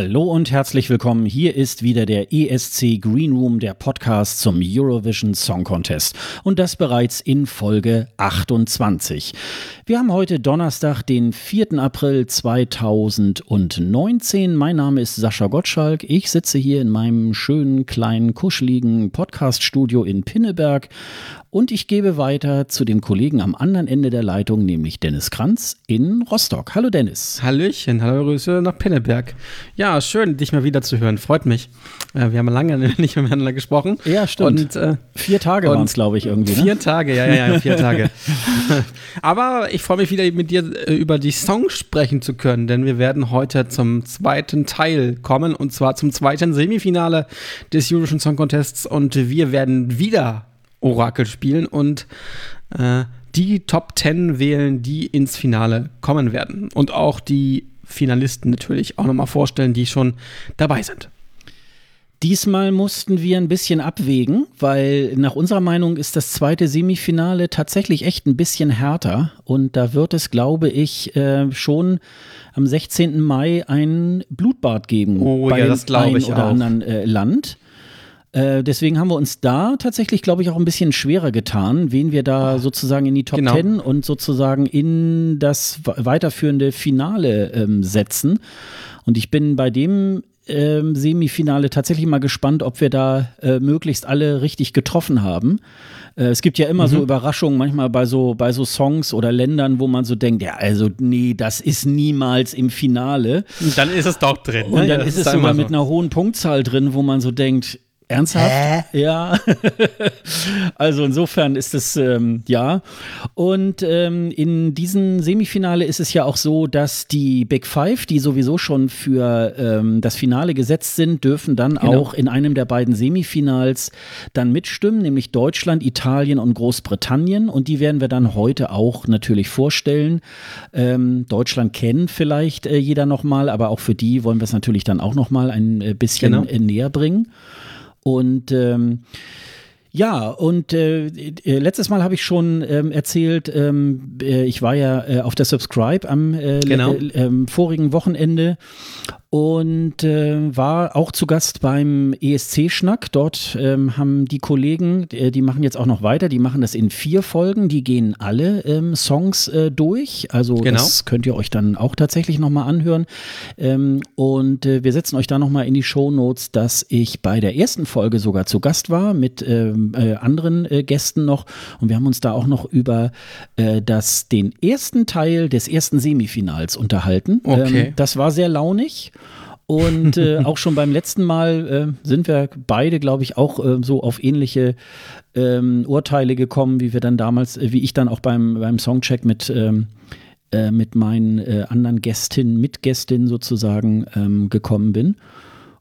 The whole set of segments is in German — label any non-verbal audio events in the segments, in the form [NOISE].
Hallo und herzlich willkommen. Hier ist wieder der ESC Green Room, der Podcast zum Eurovision Song Contest. Und das bereits in Folge 28. Wir haben heute Donnerstag, den 4. April 2019. Mein Name ist Sascha Gottschalk. Ich sitze hier in meinem schönen, kleinen, kuscheligen Podcaststudio in Pinneberg und ich gebe weiter zu dem Kollegen am anderen Ende der Leitung, nämlich Dennis Kranz in Rostock. Hallo Dennis. Hallöchen, hallo Grüße nach Pinneberg. Ja, schön, dich mal wieder zu hören. Freut mich. Äh, wir haben lange [LAUGHS] nicht miteinander gesprochen. Ja, stimmt. Und, äh, vier Tage waren es, glaube ich, irgendwie. Ne? Vier Tage, ja, ja, ja, vier [LAUGHS] Tage. Aber ich freue mich wieder mit dir äh, über die Songs sprechen zu können, denn wir werden heute zum zweiten Teil kommen und zwar zum zweiten Semifinale des Eurovision Song Contests und wir werden wieder Orakel spielen und äh, die Top 10 wählen, die ins Finale kommen werden. Und auch die Finalisten natürlich auch nochmal vorstellen, die schon dabei sind. Diesmal mussten wir ein bisschen abwägen, weil nach unserer Meinung ist das zweite Semifinale tatsächlich echt ein bisschen härter. Und da wird es, glaube ich, äh, schon am 16. Mai ein Blutbad geben oh, bei ja, das einem ich oder auch. anderen äh, Land. Äh, deswegen haben wir uns da tatsächlich, glaube ich, auch ein bisschen schwerer getan, wen wir da sozusagen in die Top Genau. Ten und sozusagen in das weiterführende Finale ähm, setzen. Und ich bin bei dem ähm, Semifinale tatsächlich mal gespannt, ob wir da äh, möglichst alle richtig getroffen haben. Äh, es gibt ja immer Mhm. so Überraschungen, manchmal bei so, bei so Songs oder Ländern, wo man so denkt, ja, also nee, das ist niemals im Finale. Dann ist es doch drin. Und ne? dann Ja, ist es sogar immer mit einer hohen Punktzahl drin, wo man so denkt, ernsthaft? Ja. [LAUGHS] also insofern ist es ähm, ja. Und ähm, in diesem Semifinale ist es ja auch so, dass die Big Five, die sowieso schon für ähm, das Finale gesetzt sind, dürfen dann Genau. auch in einem der beiden Semifinals dann mitstimmen, nämlich Deutschland, Italien und Großbritannien. Und die werden wir dann heute auch natürlich vorstellen. Ähm, Deutschland kennt vielleicht äh, jeder nochmal, aber auch für die wollen wir es natürlich dann auch nochmal ein äh, bisschen Genau. äh, näher bringen. Und ähm, ja, und äh, äh, letztes Mal habe ich schon ähm, erzählt, ähm, äh, ich war ja äh, auf der Subscribe am äh, Genau. äh, ähm, vorigen Wochenende und äh, war auch zu Gast beim ESC-Schnack. Dort ähm, haben die Kollegen, äh, die machen jetzt auch noch weiter, die machen das in vier Folgen, die gehen alle ähm, Songs äh, durch. Also Genau. das könnt ihr euch dann auch tatsächlich nochmal anhören. Ähm, und äh, wir setzen euch da nochmal in die Shownotes, dass ich bei der ersten Folge sogar zu Gast war mit ähm, äh, anderen äh, Gästen noch. Und wir haben uns da auch noch über das, den ersten Teil des ersten Semifinals unterhalten. Okay. Ähm, das war sehr launig. Und äh, [LAUGHS] auch schon beim letzten Mal äh, sind wir beide, glaube ich, auch äh, so auf ähnliche ähm, Urteile gekommen, wie wir dann damals, äh, wie ich dann auch beim, beim Songcheck mit, ähm, äh, mit meinen äh, anderen Gästinnen, Mitgästinnen sozusagen ähm, gekommen bin.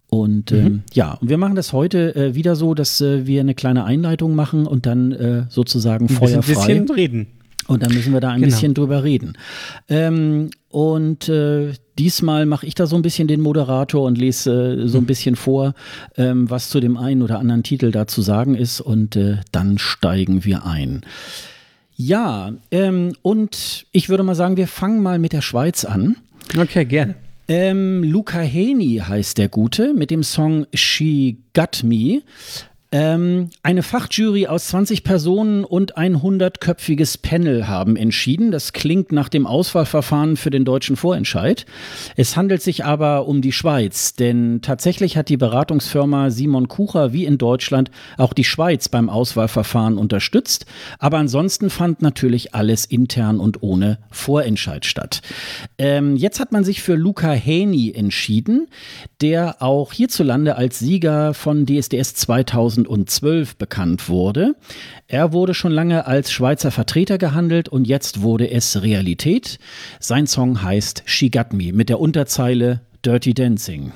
Und ähm, ja, und wir machen das heute wieder so, dass wir eine kleine Einleitung machen und dann sozusagen Ein feuerfrei. bisschen reden. Und dann müssen wir da ein Genau. bisschen drüber reden. Ähm, und äh, diesmal mache ich da so ein bisschen den Moderator und lese äh, so ein bisschen vor, ähm, was zu dem einen oder anderen Titel da zu sagen ist. Und äh, dann steigen wir ein. Ja, ähm, und ich würde mal sagen, wir fangen mal mit der Schweiz an. Okay, gerne. Ähm, Luca Heni heißt der Gute mit dem Song She Got Me. Ähm, eine Fachjury aus 20 Personen und ein 100-köpfiges Panel haben entschieden. Das klingt nach dem Auswahlverfahren für den deutschen Vorentscheid. Es handelt sich aber um die Schweiz, denn tatsächlich hat die Beratungsfirma Simon Kucher wie in Deutschland auch die Schweiz beim Auswahlverfahren unterstützt. Aber ansonsten fand natürlich alles intern und ohne Vorentscheid statt. Ähm, jetzt hat man sich für Luca Häni entschieden, der auch hierzulande als Sieger von DSDS 2012 bekannt wurde. Er wurde schon lange als Schweizer Vertreter gehandelt und jetzt wurde es Realität. Sein Song heißt She Got Me mit der Unterzeile Dirty Dancing.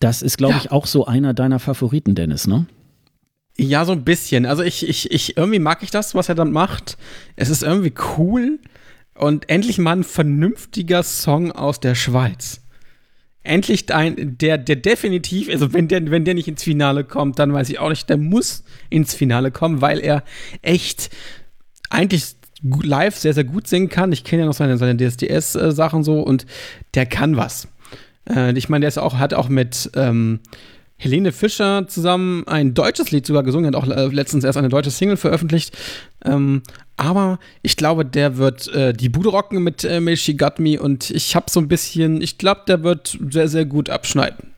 Das ist, glaube Ja. ich, auch so einer deiner Favoriten, Dennis, ne? Ja, so ein bisschen. Also ich, ich, ich, irgendwie mag ich das, was er dann macht. Es ist irgendwie cool und endlich mal ein vernünftiger Song aus der Schweiz. Endlich ein, der, der definitiv, also wenn der, wenn der nicht ins Finale kommt, dann weiß ich auch nicht, der muss ins Finale kommen, weil er echt eigentlich live sehr, sehr gut singen kann. Ich kenne ja noch seine, seine DSDS-Sachen so und der kann was. Äh, ich meine, der ist auch, hat auch mit ähm, Helene Fischer zusammen ein deutsches Lied sogar gesungen, hat auch äh, letztens erst eine deutsche Single veröffentlicht. Ähm, aber ich glaube, der wird äh, die Bude rocken mit äh, May She Got Me und ich habe so ein bisschen, ich glaube, der wird sehr, sehr gut abschneiden.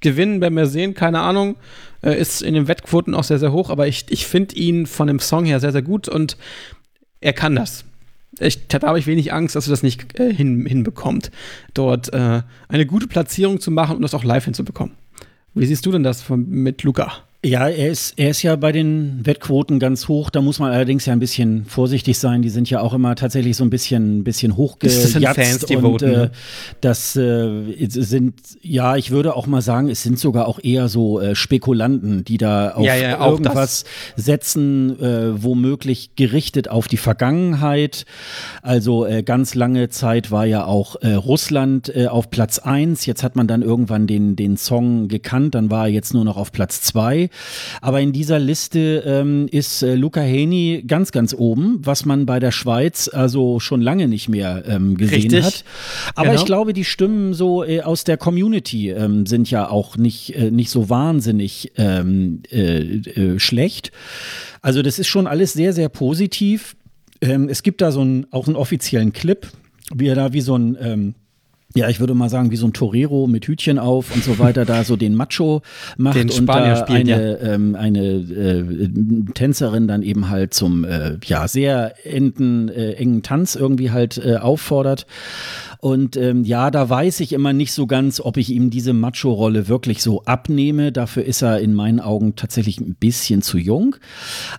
Gewinnen werden wir sehen, keine Ahnung. Äh, ist in den Wettquoten auch sehr, sehr hoch, aber ich, ich finde ihn von dem Song her sehr, sehr gut und er kann das. Ich, da habe ich wenig Angst, dass er das nicht äh, hin, hinbekommt, dort äh, eine gute Platzierung zu machen und das auch live hinzubekommen. Wie siehst du denn das von, mit Luca? Ja, er ist, er ist ja bei den Wettquoten ganz hoch. Da muss man allerdings ja ein bisschen vorsichtig sein. Die sind ja auch immer tatsächlich so ein bisschen, bisschen hochgejatzt. Und voten, äh, das äh, sind, ja, ich würde auch mal sagen, es sind sogar auch eher so äh, Spekulanten, die da auf ja, ja, irgendwas setzen, äh, womöglich gerichtet auf die Vergangenheit. Also äh, ganz lange Zeit war ja auch äh, Russland äh, auf Platz eins. Jetzt hat man dann irgendwann den, den Song gekannt. Dann war er jetzt nur noch auf Platz zwei. Aber in dieser Liste ähm, ist äh, Luca Heni ganz, ganz oben, was man bei der Schweiz also schon lange nicht mehr ähm, gesehen Richtig. hat. Aber genau. ich glaube, die Stimmen so äh, aus der Community ähm, sind ja auch nicht, äh, nicht so wahnsinnig ähm, äh, äh, schlecht. Also das ist schon alles sehr, sehr positiv. Ähm, es gibt da so einen, auch einen offiziellen Clip, wie er da wie so ein ähm, ja, ich würde mal sagen, wie so ein Torero mit Hütchen auf und so weiter, da so den Macho macht den und da spielt, eine, ja. ähm, eine äh, Tänzerin dann eben halt zum äh, ja sehr enden, äh, engen Tanz irgendwie halt äh, auffordert. Und ähm, ja, da weiß ich immer nicht so ganz, ob ich ihm diese Macho-Rolle wirklich so abnehme. Dafür ist er in meinen Augen tatsächlich ein bisschen zu jung.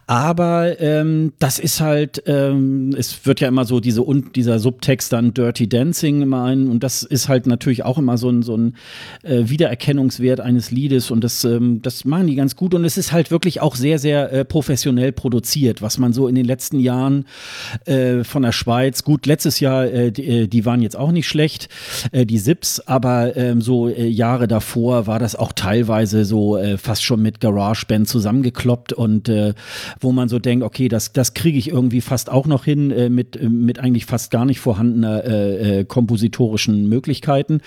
Aber ähm, das ist halt, ähm, es wird ja immer so diese und dieser Subtext dann Dirty Dancing ein. Und das ist halt natürlich auch immer so ein, so ein äh, Wiedererkennungswert eines Liedes. Und das, ähm, das machen die ganz gut. Und es ist halt wirklich auch sehr, sehr äh, professionell produziert, was man so in den letzten Jahren äh, von der Schweiz, gut, letztes Jahr, äh, die, äh, die waren jetzt auch auch nicht schlecht, äh, die Sips, aber ähm, so äh, Jahre davor war das auch teilweise so äh, fast schon mit GarageBand zusammengekloppt und äh, wo man so denkt, okay, das, das kriege ich irgendwie fast auch noch hin äh, mit, äh, mit eigentlich fast gar nicht vorhandener kompositorischen Möglichkeiten.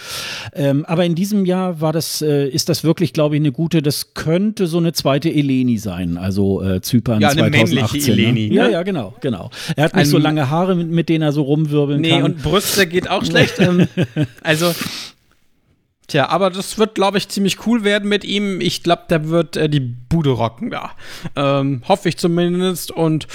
Ähm, aber in diesem Jahr war das, ist das wirklich, glaube ich, eine gute, das könnte so eine zweite Eleni sein, also Zypern ja, eine 2018. Ne? Eleni, ne? Ja, ja, genau, genau. Er hat nicht Ein, so lange Haare, mit, mit denen er so rumwirbeln nee, kann. Nee, und Brüste geht auch schlecht. ähm, [LAUGHS] also, tja, aber das wird, glaube ich, ziemlich cool werden mit ihm. Ich glaube, der wird äh, die Bude rocken da. Ähm, hoffe ich zumindest. Und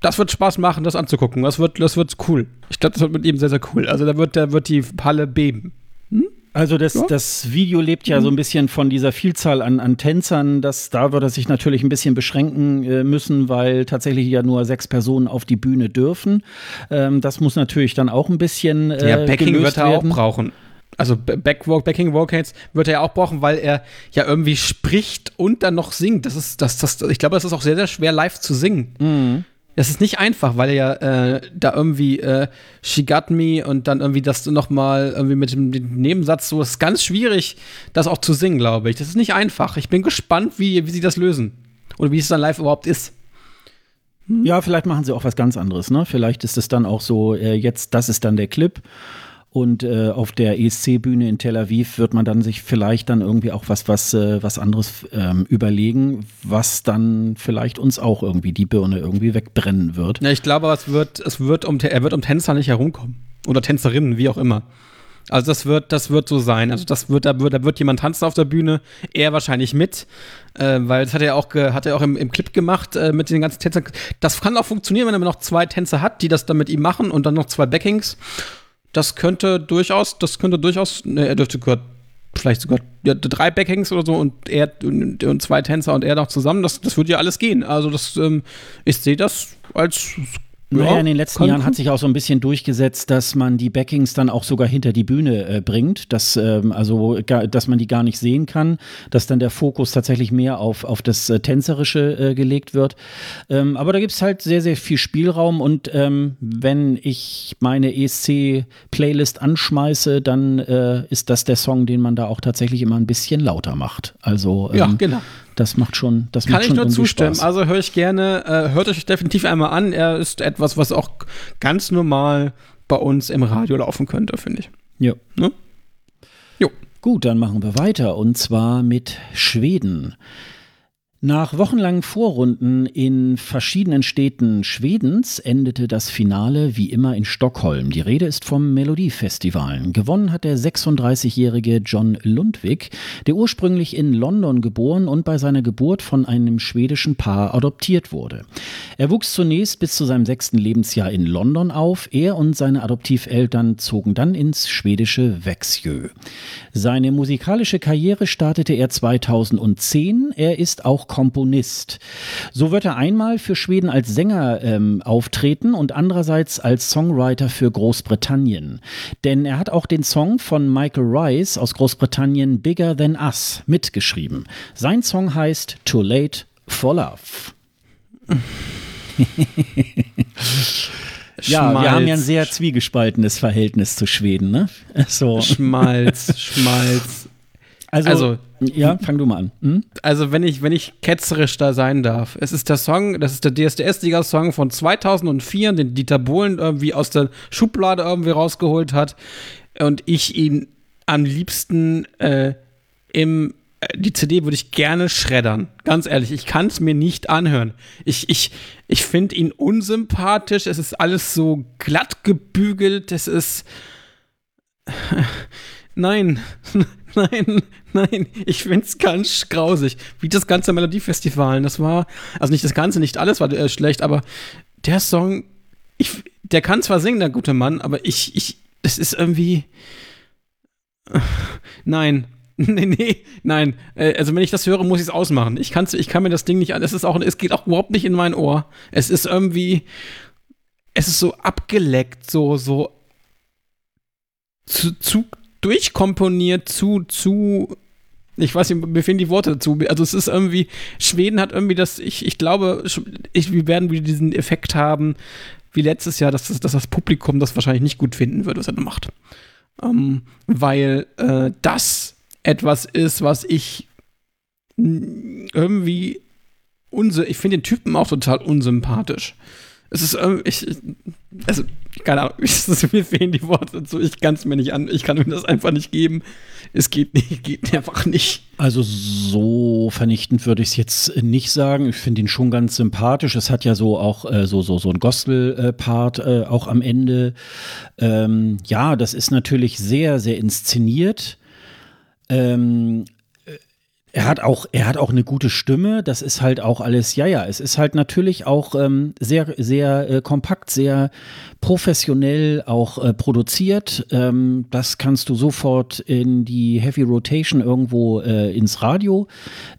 das wird Spaß machen, das anzugucken. Das wird, das wird cool. Ich glaube, das wird mit ihm sehr, sehr cool. Also, da wird, da wird die Halle beben. Hm? Also das, ja. das Video lebt ja mhm. so ein bisschen von dieser Vielzahl an, an Tänzern. Das, da wird er sich natürlich ein bisschen beschränken äh, müssen, weil tatsächlich ja nur sechs Personen auf die Bühne dürfen. Ähm, das muss natürlich dann auch ein bisschen äh, Ja, Backing wird er auch brauchen. Also Backwalk, Backing Vocals wird er ja auch brauchen, weil er ja irgendwie spricht und dann noch singt. Das ist, das, das, ich glaube, das ist auch sehr, sehr schwer live zu singen. Mhm. Das ist nicht einfach, weil er ja äh, da irgendwie äh, She got me und dann irgendwie das nochmal irgendwie mit dem, Nebensatz so, es ist ganz schwierig, das auch zu singen, glaube ich. Das ist nicht einfach. Ich bin gespannt, wie, wie sie das lösen. Oder wie es dann live überhaupt ist. Hm? Ja, vielleicht machen sie auch was ganz anderes, ne? Vielleicht ist es dann auch so, äh, jetzt, das ist dann der Clip und äh, auf der ESC-Bühne in Tel Aviv wird man dann sich vielleicht dann irgendwie auch was, was, äh, was anderes ähm, überlegen, was dann vielleicht uns auch irgendwie die Birne irgendwie wegbrennen wird. Ja, ich glaube, es wird, es wird um, er wird um Tänzer nicht herumkommen. Oder Tänzerinnen, wie auch immer. Also das wird, das wird so sein. Also das wird, da wird, da wird jemand tanzen auf der Bühne, er wahrscheinlich mit, äh, weil das hat er auch, hat er auch im, im Clip gemacht äh, mit den ganzen Tänzern. Das kann auch funktionieren, wenn er noch zwei Tänzer hat, die das dann mit ihm machen und dann noch zwei Backings das könnte durchaus, das könnte durchaus, ne, er dürfte sogar, vielleicht sogar ja, drei Backhangs oder so und er und, und, zwei Tänzer und er noch zusammen, das, das würde ja alles gehen. Also das, ähm, ich sehe das als naja, in den letzten Jahren hat sich auch so ein bisschen durchgesetzt, dass man die Backings dann auch sogar hinter die Bühne äh, bringt, dass, ähm, also, dass man die gar nicht sehen kann, dass dann der Fokus tatsächlich mehr auf, auf das äh, Tänzerische äh, gelegt wird. Ähm, aber da gibt es halt sehr, sehr viel Spielraum und ähm, wenn ich meine ESC-Playlist anschmeiße, dann äh, ist das der Song, den man da auch tatsächlich immer ein bisschen lauter macht. Also, ja, ähm, genau das macht schon, das Kann macht schon ich nur zustimmen. Spaß. Also höre ich gerne, äh, hört euch definitiv einmal an. Er ist etwas, was auch ganz normal bei uns im Radio laufen könnte, finde ich. Ja. Ne? Jo. Gut, dann machen wir weiter und zwar mit Schweden. Nach wochenlangen Vorrunden in verschiedenen Städten Schwedens endete das Finale wie immer in Stockholm. Die Rede ist vom Melodiefestival. Gewonnen hat der 36-jährige John Lundvik, der ursprünglich in London geboren und bei seiner Geburt von einem schwedischen Paar adoptiert wurde. Er wuchs zunächst bis zu seinem sechsten Lebensjahr in London auf. Er und seine Adoptiveltern zogen dann ins schwedische Växjö. Seine musikalische Karriere startete er 2010. Er ist auch Komponist. So wird er einmal für Schweden als Sänger ähm, auftreten und andererseits als Songwriter für Großbritannien. Denn er hat auch den Song von Michael Rice aus Großbritannien Bigger Than Us mitgeschrieben. Sein Song heißt Too Late for Love. [LAUGHS] ja, Schmalz. wir haben ja ein sehr zwiegespaltenes Verhältnis zu Schweden, ne? [LAUGHS] So. Schmalz, Schmalz. Also, also, ja, fang du mal an. Hm? Also, wenn ich, wenn ich ketzerisch da sein darf, es ist der Song, das ist der DSDS-Liga-Song von 2004, den Dieter Bohlen irgendwie aus der Schublade irgendwie rausgeholt hat und ich ihn am liebsten äh, im äh, die CD würde ich gerne schreddern. Ganz ehrlich, ich kann es mir nicht anhören. Ich, ich, ich finde ihn unsympathisch. Es ist alles so glatt gebügelt. Es ist. [LAUGHS] Nein, [LAUGHS] nein, [LAUGHS] nein, ich find's ganz grausig. Wie das ganze Melodiefestival. Das war, also nicht das Ganze, nicht alles war äh, schlecht, aber der Song, ich, der kann zwar singen, der gute Mann, aber ich, ich, das ist irgendwie. Nein, [LAUGHS] nee, nee, nein. Äh, also wenn ich das höre, muss ich es ausmachen. Ich, kann's, ich kann mir das Ding nicht an. Es ist auch, es geht auch überhaupt nicht in mein Ohr. Es ist irgendwie, es ist so abgeleckt, so, so zu, zu durchkomponiert, zu, zu, ich weiß nicht, mir fehlen die Worte dazu. Also es ist irgendwie, Schweden hat irgendwie das, ich, ich glaube, ich, wir werden wieder diesen Effekt haben, wie letztes Jahr, dass das, dass das Publikum das wahrscheinlich nicht gut finden wird, was er da macht. Ähm, weil äh, das etwas ist, was ich irgendwie ich finde den Typen auch total unsympathisch. Es ist irgendwie, ich, also, keine Ahnung, [LAUGHS] ich, mir fehlen die Worte dazu. Ich kann es mir nicht an, ich kann mir das einfach nicht geben. Es geht [LAUGHS] nicht, geht einfach nicht. Also so vernichtend würde ich es jetzt nicht sagen. Ich finde ihn schon ganz sympathisch. Es hat ja so auch äh, so, so, so ein Gospel-Part äh, auch am Ende. Ähm, ja, das ist natürlich sehr, sehr inszeniert. Ähm, er hat auch, er hat auch eine gute Stimme. Das ist halt auch alles, ja, ja. Es ist halt natürlich auch ähm, sehr, sehr äh, kompakt, sehr professionell auch äh, produziert. Ähm, das kannst du sofort in die Heavy Rotation irgendwo äh, ins Radio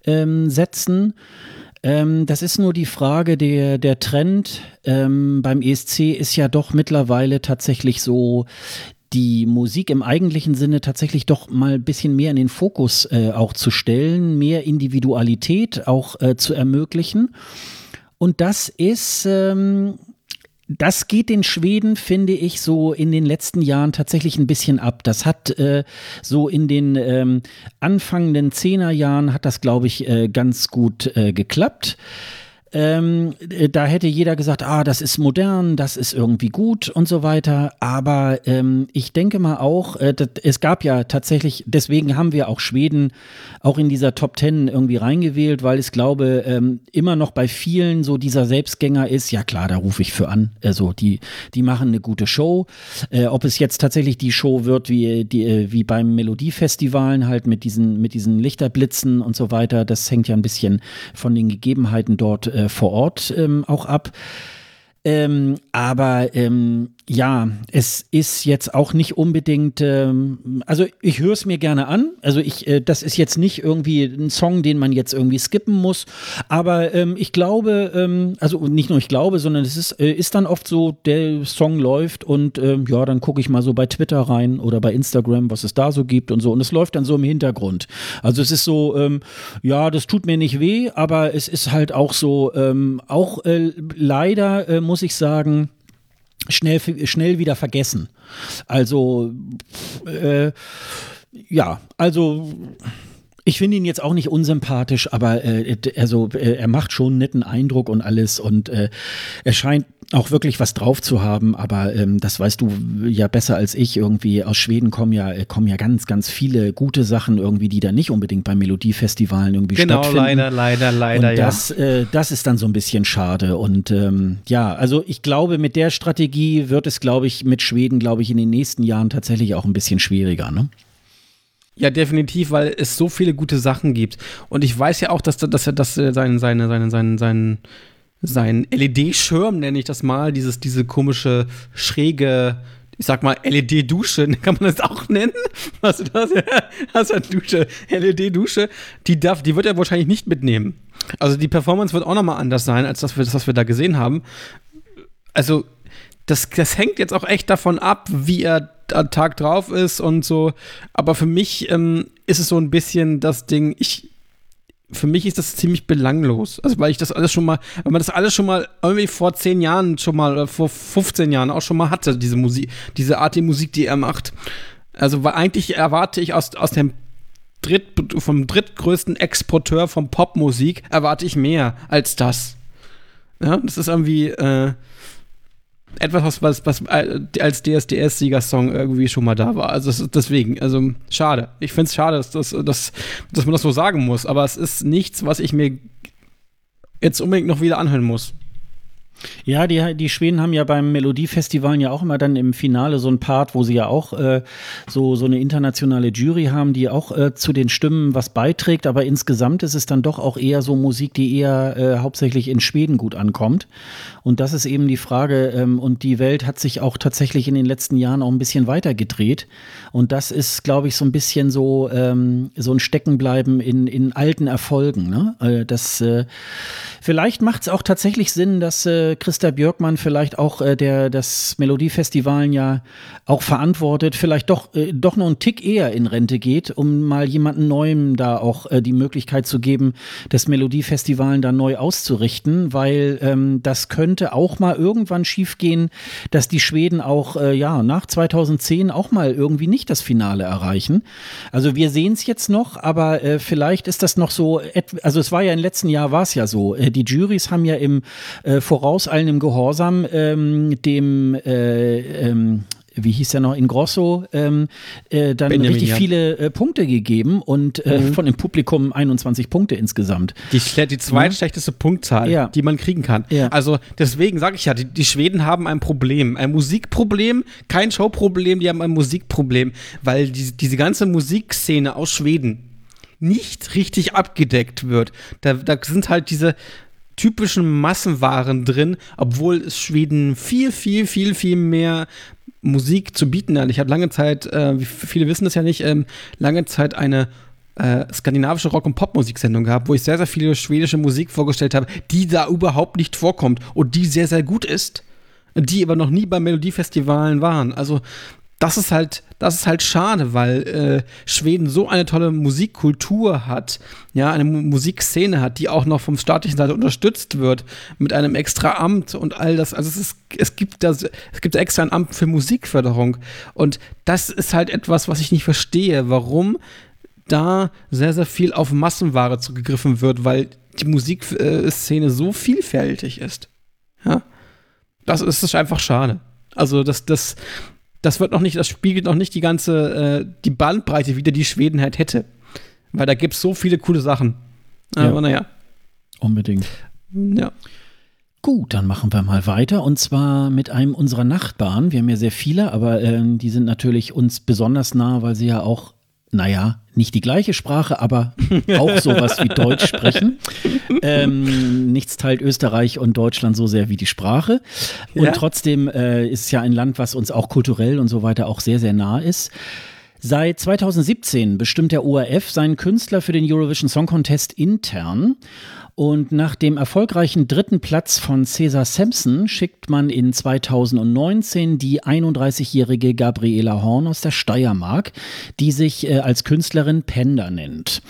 ähm, setzen. Ähm, das ist nur die Frage, der, der Trend ähm, beim ESC ist ja doch mittlerweile tatsächlich so, die Musik im eigentlichen Sinne tatsächlich doch mal ein bisschen mehr in den Fokus äh, auch zu stellen, mehr Individualität auch äh, zu ermöglichen. Und das ist, ähm, das geht den Schweden, finde ich, so in den letzten Jahren tatsächlich ein bisschen ab. Das hat äh, so in den ähm, anfangenden Zehnerjahren hat das, glaube ich, äh, ganz gut äh, geklappt. Ähm, äh, da hätte jeder gesagt, ah, das ist modern, das ist irgendwie gut und so weiter. Aber ähm, ich denke mal auch, äh, das, es gab ja tatsächlich, deswegen haben wir auch Schweden auch in dieser Top Ten irgendwie reingewählt, weil ich glaube, ähm, immer noch bei vielen so dieser Selbstgänger ist, ja klar, da rufe ich für an. Also die, die machen eine gute Show. Äh, ob es jetzt tatsächlich die Show wird wie, die, äh, wie beim Melodiefestivalen halt mit diesen, mit diesen Lichterblitzen und so weiter, das hängt ja ein bisschen von den Gegebenheiten dort äh, vor Ort ähm, auch ab. Ähm, aber ähm, ja, es ist jetzt auch nicht unbedingt, ähm, also ich höre es mir gerne an. Also ich, äh, das ist jetzt nicht irgendwie ein Song, den man jetzt irgendwie skippen muss. Aber ähm, ich glaube, ähm, also nicht nur ich glaube, sondern es ist, äh, ist dann oft so, der Song läuft und ähm, ja, dann gucke ich mal so bei Twitter rein oder bei Instagram, was es da so gibt und so. Und es läuft dann so im Hintergrund. Also es ist so, ähm, ja, das tut mir nicht weh, aber es ist halt auch so, auch äh, leider äh, muss ich sagen, schnell, schnell wieder vergessen. Also, äh, ja, also ich finde ihn jetzt auch nicht unsympathisch, aber äh, also äh, er macht schon einen netten Eindruck und alles und äh, er scheint auch wirklich was drauf zu haben, aber ähm, das weißt du ja besser als ich. Irgendwie aus Schweden kommen ja, äh, kommen ja ganz, ganz viele gute Sachen irgendwie, die da nicht unbedingt bei Melodiefestivalen irgendwie genau, stattfinden. Genau, leider, leider, leider, und das, ja. Äh, das ist dann so ein bisschen schade. Und ähm, ja, also ich glaube, mit der Strategie wird es, glaube ich, mit Schweden, glaube ich, in den nächsten Jahren tatsächlich auch ein bisschen schwieriger, ne? Ja, definitiv, weil es so viele gute Sachen gibt. Und ich weiß ja auch, dass, dass er das, äh, seine, seine, seine, seine, seine sein LED-Schirm, nenne ich das mal, dieses, diese komische, schräge, ich sag mal, LED-Dusche, [LAUGHS] kann man das auch nennen? Hast du das? [LAUGHS] Hast du eine Dusche, LED-Dusche? Die darf, die wird er wahrscheinlich nicht mitnehmen. Also die Performance wird auch nochmal anders sein, als das, was wir da gesehen haben. Also, das, das hängt jetzt auch echt davon ab, wie er am Tag drauf ist und so. Aber für mich ähm, ist es so ein bisschen das Ding, ich, für mich ist das ziemlich belanglos. Also, weil ich das alles schon mal, weil man das alles schon mal irgendwie vor zehn Jahren schon mal, oder vor 15 Jahren auch schon mal hatte, diese Musik, diese Art die Musik, die er macht. Also, weil eigentlich erwarte ich aus, aus dem Dritt, vom drittgrößten Exporteur von Popmusik, erwarte ich mehr als das. Ja, das ist irgendwie, äh, etwas, was, was als DSDS-Siegersong irgendwie schon mal da war. Also deswegen, also schade. Ich finde es schade, dass, dass, dass, dass man das so sagen muss, aber es ist nichts, was ich mir jetzt unbedingt noch wieder anhören muss. Ja, die, die Schweden haben ja beim Melodiefestival ja auch immer dann im Finale so ein Part, wo sie ja auch äh, so, so eine internationale Jury haben, die auch äh, zu den Stimmen was beiträgt. Aber insgesamt ist es dann doch auch eher so Musik, die eher äh, hauptsächlich in Schweden gut ankommt. Und das ist eben die Frage. Ähm, und die Welt hat sich auch tatsächlich in den letzten Jahren auch ein bisschen weiter gedreht. Und das ist, glaube ich, so ein bisschen so, ähm, so ein Steckenbleiben in, in alten Erfolgen. Ne? Äh, das, äh, vielleicht macht es auch tatsächlich Sinn, dass äh, Christa Björkmann vielleicht auch, äh, der das Melodiefestivalen ja auch verantwortet, vielleicht doch, äh, doch noch einen Tick eher in Rente geht, um mal jemanden Neuem da auch äh, die Möglichkeit zu geben, das Melodiefestivalen da neu auszurichten, weil ähm, das könnte auch mal irgendwann schiefgehen, dass die Schweden auch äh, ja nach 2010 auch mal irgendwie nicht das Finale erreichen. Also wir sehen es jetzt noch, aber äh, vielleicht ist das noch so, also es war ja im letzten Jahr war es ja so, äh, die Juries haben ja im äh, Voraus vorauseilendem Gehorsam ähm, dem äh, ähm, wie hieß der noch, Ingrosso, ähm, äh, dann Benjamin, richtig ja. viele äh, Punkte gegeben und äh, mhm. von dem Publikum 21 Punkte insgesamt. Die, die zweitschlechteste ja. Punktzahl, ja. die man kriegen kann. Also deswegen sage ich ja, die, die, Schweden haben ein Problem, ein Musikproblem, kein Showproblem, die haben ein Musikproblem, weil die, diese ganze Musikszene aus Schweden nicht richtig abgedeckt wird. Da, da sind halt diese typischen Massenwaren drin, obwohl es Schweden viel, viel, viel, viel mehr Musik zu bieten hat. Ich habe lange Zeit, äh, viele wissen das ja nicht, ähm, lange Zeit eine äh, skandinavische Rock- und Popmusiksendung gehabt, wo ich sehr, sehr viele schwedische Musik vorgestellt habe, die da überhaupt nicht vorkommt und die sehr, sehr gut ist, die aber noch nie bei Melodiefestivalen waren. Also das ist halt, das ist halt schade, weil äh, Schweden so eine tolle Musikkultur hat, ja, eine Musikszene hat, die auch noch vom staatlichen Seite unterstützt wird mit einem extra Amt und all das. Also es, ist, es gibt das, es gibt extra ein Amt für Musikförderung und das ist halt etwas, was ich nicht verstehe, warum da sehr, sehr viel auf Massenware zugegriffen wird, weil die Musikszene so vielfältig ist. Ja, das ist einfach schade. Also das, das, das wird noch nicht, das spiegelt noch nicht die ganze, äh, die Bandbreite wieder, die Schweden halt hätte. Weil da gibt es so viele coole Sachen. Ja. Aber naja. Unbedingt. Ja. Gut, dann machen wir mal weiter und zwar mit einem unserer Nachbarn. Wir haben ja sehr viele, aber äh, die sind natürlich uns besonders nah, weil sie ja auch naja, nicht die gleiche Sprache, aber [LAUGHS] auch sowas wie Deutsch sprechen. Ähm, nichts teilt Österreich und Deutschland so sehr wie die Sprache. Und ja. trotzdem äh, ist es ja ein Land, was uns auch kulturell und so weiter auch sehr, sehr nah ist. Seit 2017 bestimmt der ORF seinen Künstler für den Eurovision Song Contest intern. Und nach dem erfolgreichen dritten Platz von Cesar Sampson schickt man in 2019 die 31-jährige Gabriela Horn aus der Steiermark, die sich äh, als Künstlerin Pender nennt.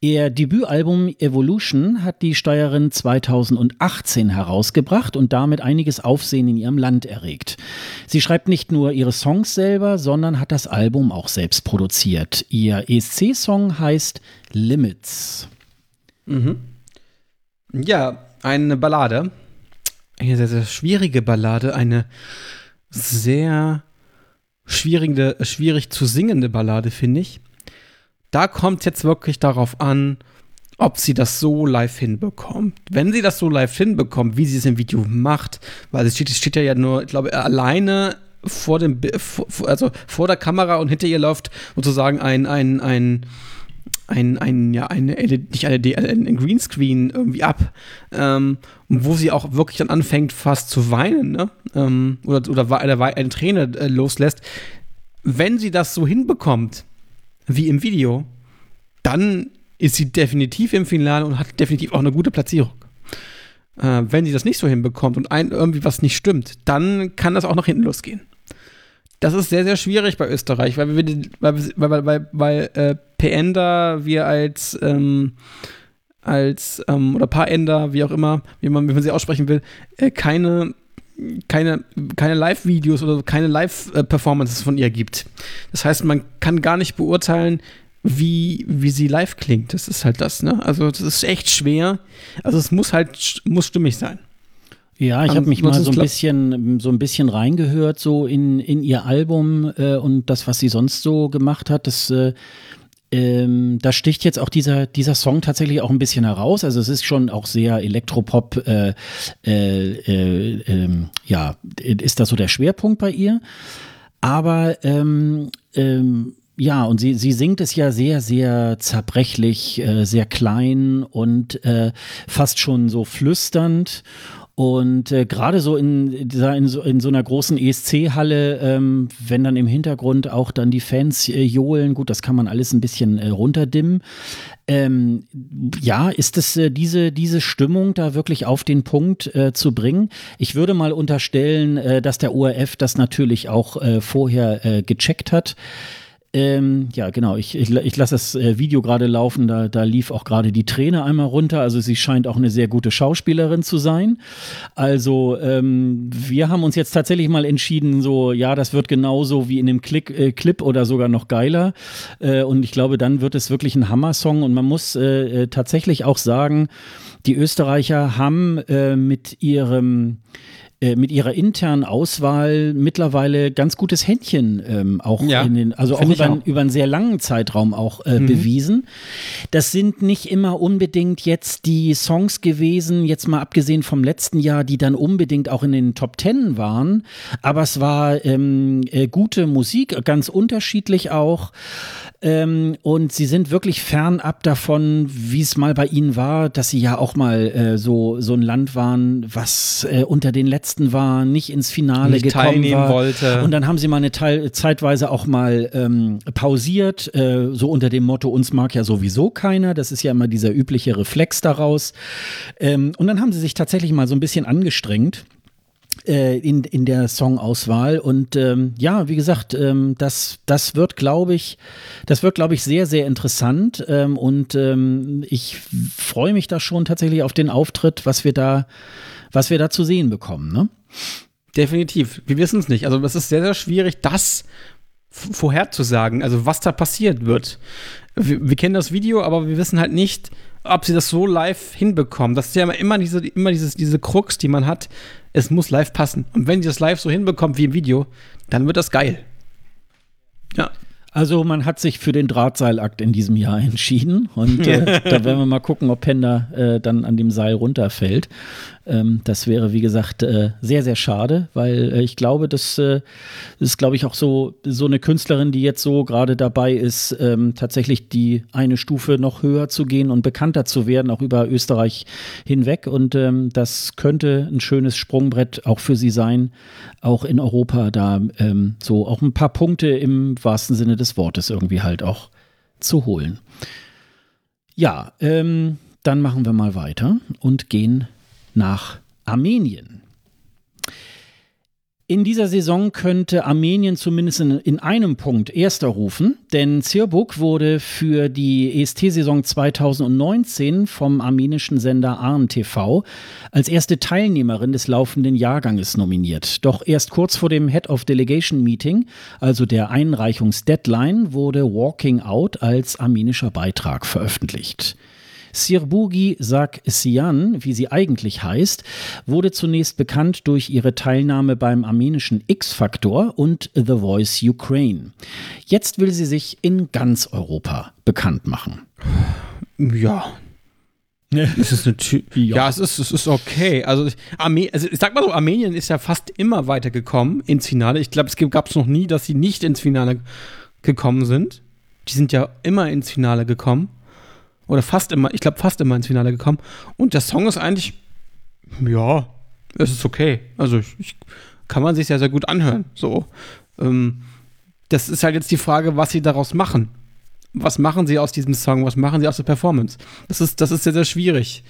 Ihr Debütalbum Evolution hat die Steirerin 2018 herausgebracht und damit einiges Aufsehen in ihrem Land erregt. Sie schreibt nicht nur ihre Songs selber, sondern hat das Album auch selbst produziert. Ihr ESC-Song heißt Limits. Mhm. Ja, eine Ballade. eine sehr, sehr schwierige Ballade, eine sehr schwierige, schwierig zu singende Ballade, finde ich. Da kommt jetzt wirklich darauf an, ob sie das so live hinbekommt. Wenn sie das so live hinbekommt, wie sie es im Video macht, weil es steht, steht ja nur, ich glaube, alleine vor dem, also vor der Kamera und hinter ihr läuft sozusagen ein, ein, ein, ein, ein ja, eine LED, nicht LED, ein Greenscreen irgendwie ab, ähm, wo sie auch wirklich dann anfängt, fast zu weinen, ne? Ähm, oder, oder eine, eine Träne äh, loslässt. Wenn sie das so hinbekommt, wie im Video, dann ist sie definitiv im Finale und hat definitiv auch eine gute Platzierung. Äh, wenn sie das nicht so hinbekommt und ein, irgendwie was nicht stimmt, dann kann das auch nach hinten losgehen. Das ist sehr, sehr schwierig bei Österreich, weil wir, weil, weil, weil, weil äh, Peender wir als, ähm, als ähm, oder Paarender, wie auch immer, wie man, wie man sie aussprechen will, äh, keine keine, keine Live-Videos oder keine Live-Performances von ihr gibt. Das heißt, man kann gar nicht beurteilen, wie, wie sie live klingt. Das ist halt das, ne? Also, das ist echt schwer. Also, es muss halt, muss stimmig sein. Ja, ich habe mich mal so ein bisschen so ein bisschen reingehört so in, in ihr Album äh, und das, was sie sonst so gemacht hat. Das äh, ähm, da sticht jetzt auch dieser, dieser Song tatsächlich auch ein bisschen heraus. Also es ist schon auch sehr Elektropop, äh, äh, äh, ähm, ja, ist das so der Schwerpunkt bei ihr. Aber ähm, ähm, ja, und sie, sie singt es ja sehr, sehr zerbrechlich, äh, sehr klein und äh, fast schon so flüsternd. Und äh, gerade so in, in, so in so einer großen ESC-Halle, ähm, wenn dann im Hintergrund auch dann die Fans äh, johlen, gut, das kann man alles ein bisschen äh, runterdimmen. Ähm, ja, ist es äh, diese, diese Stimmung da wirklich auf den Punkt äh, zu bringen? Ich würde mal unterstellen, äh, dass der ORF das natürlich auch vorher gecheckt hat. Ähm, ja, genau. Ich, ich, ich lasse das äh, Video gerade laufen. Da, da lief auch gerade die Träne einmal runter. Also sie scheint auch eine sehr gute Schauspielerin zu sein. Also ähm, wir haben uns jetzt tatsächlich mal entschieden, so ja, das wird genauso wie in dem Click, äh, Clip oder sogar noch geiler. Äh, und ich glaube, dann wird es wirklich ein Hammer-Song. Und man muss äh, äh, tatsächlich auch sagen, die Österreicher haben äh, mit ihrem äh, mit ihrer internen Auswahl mittlerweile ganz gutes Händchen ähm, auch ja, in den, also auch über, auch über, einen sehr langen Zeitraum auch äh, mhm. bewiesen. Das sind nicht immer unbedingt jetzt die Songs gewesen, jetzt mal abgesehen vom letzten Jahr, die dann unbedingt auch in den Top Ten waren, aber es war ähm, äh, gute Musik, ganz unterschiedlich auch. Ähm, und sie sind wirklich fernab davon, wie es mal bei ihnen war, dass sie ja auch mal äh, so, so ein Land waren, was äh, unter den letzten war, nicht ins Finale nicht gekommen teilnehmen war. wollte. Und dann haben sie mal eine Teil zeitweise auch mal ähm, pausiert, äh, so unter dem Motto, uns mag ja sowieso keiner. Das ist ja immer dieser übliche Reflex daraus. Ähm, und dann haben sie sich tatsächlich mal so ein bisschen angestrengt äh, in, in der Songauswahl. Und ähm, ja, wie gesagt, ähm, das, das wird, glaube ich, das wird, glaube ich, sehr, sehr interessant. Ähm, und ähm, ich freue mich da schon tatsächlich auf den Auftritt, was wir da, was wir da zu sehen bekommen. Ne? Definitiv. Wir wissen es nicht. Also es ist sehr, sehr schwierig, das vorherzusagen, also was da passiert wird. Wir, wir, kennen das Video, aber wir wissen halt nicht, ob sie das so live hinbekommen. Das ist ja immer diese, immer dieses, diese Krux, die man hat es muss live passen. Und wenn sie das live so hinbekommt wie im Video, dann wird das geil. Ja. Also man hat sich für den Drahtseilakt in diesem Jahr entschieden und [LAUGHS] äh, da werden wir mal gucken, ob Penda äh, dann an dem Seil runterfällt. Ähm, das wäre, wie gesagt, äh, sehr, sehr schade, weil äh, ich glaube, das, äh, ist, glaube ich, auch so, so eine Künstlerin, die jetzt so gerade dabei ist, ähm, tatsächlich die eine Stufe noch höher zu gehen und bekannter zu werden, auch über Österreich hinweg. Und ähm, das könnte ein schönes Sprungbrett auch für sie sein, auch in Europa da ähm, so auch ein paar Punkte im wahrsten Sinne des Wortes irgendwie halt auch zu holen. Ja, ähm, dann machen wir mal weiter und gehen nach Armenien. In dieser Saison könnte Armenien zumindest in, in, einem Punkt Erster rufen, denn Zirbuk wurde für die EST-Saison 2019 vom armenischen Sender Arn TV als erste Teilnehmerin des laufenden Jahrganges nominiert. Doch erst kurz vor dem Head of Delegation Meeting, also der Einreichungsdeadline, wurde Walking Out als armenischer Beitrag veröffentlicht. Sirbugi Sargsyan, wie sie eigentlich heißt, wurde zunächst bekannt durch ihre Teilnahme beim armenischen X-Factor und The Voice Ukraine. Jetzt will sie sich in ganz Europa bekannt machen. Ja, [LAUGHS] es ist eine ja. ja, es ist, es ist okay. Also, Arme also ich sag mal so, Armenien ist ja fast immer weitergekommen ins Finale. Ich glaube, es gab es noch nie, dass sie nicht ins Finale gekommen sind. Die sind ja immer ins Finale gekommen. Oder fast immer, ich glaube, fast immer ins Finale gekommen. Und der Song ist eigentlich, ja, es ist okay. Also, ich, ich, kann man sich sehr, sehr gut anhören. So. Ähm, das ist halt jetzt die Frage, was sie daraus machen was machen sie aus diesem Song, was machen sie aus der Performance. Das ist, das ist sehr, sehr schwierig.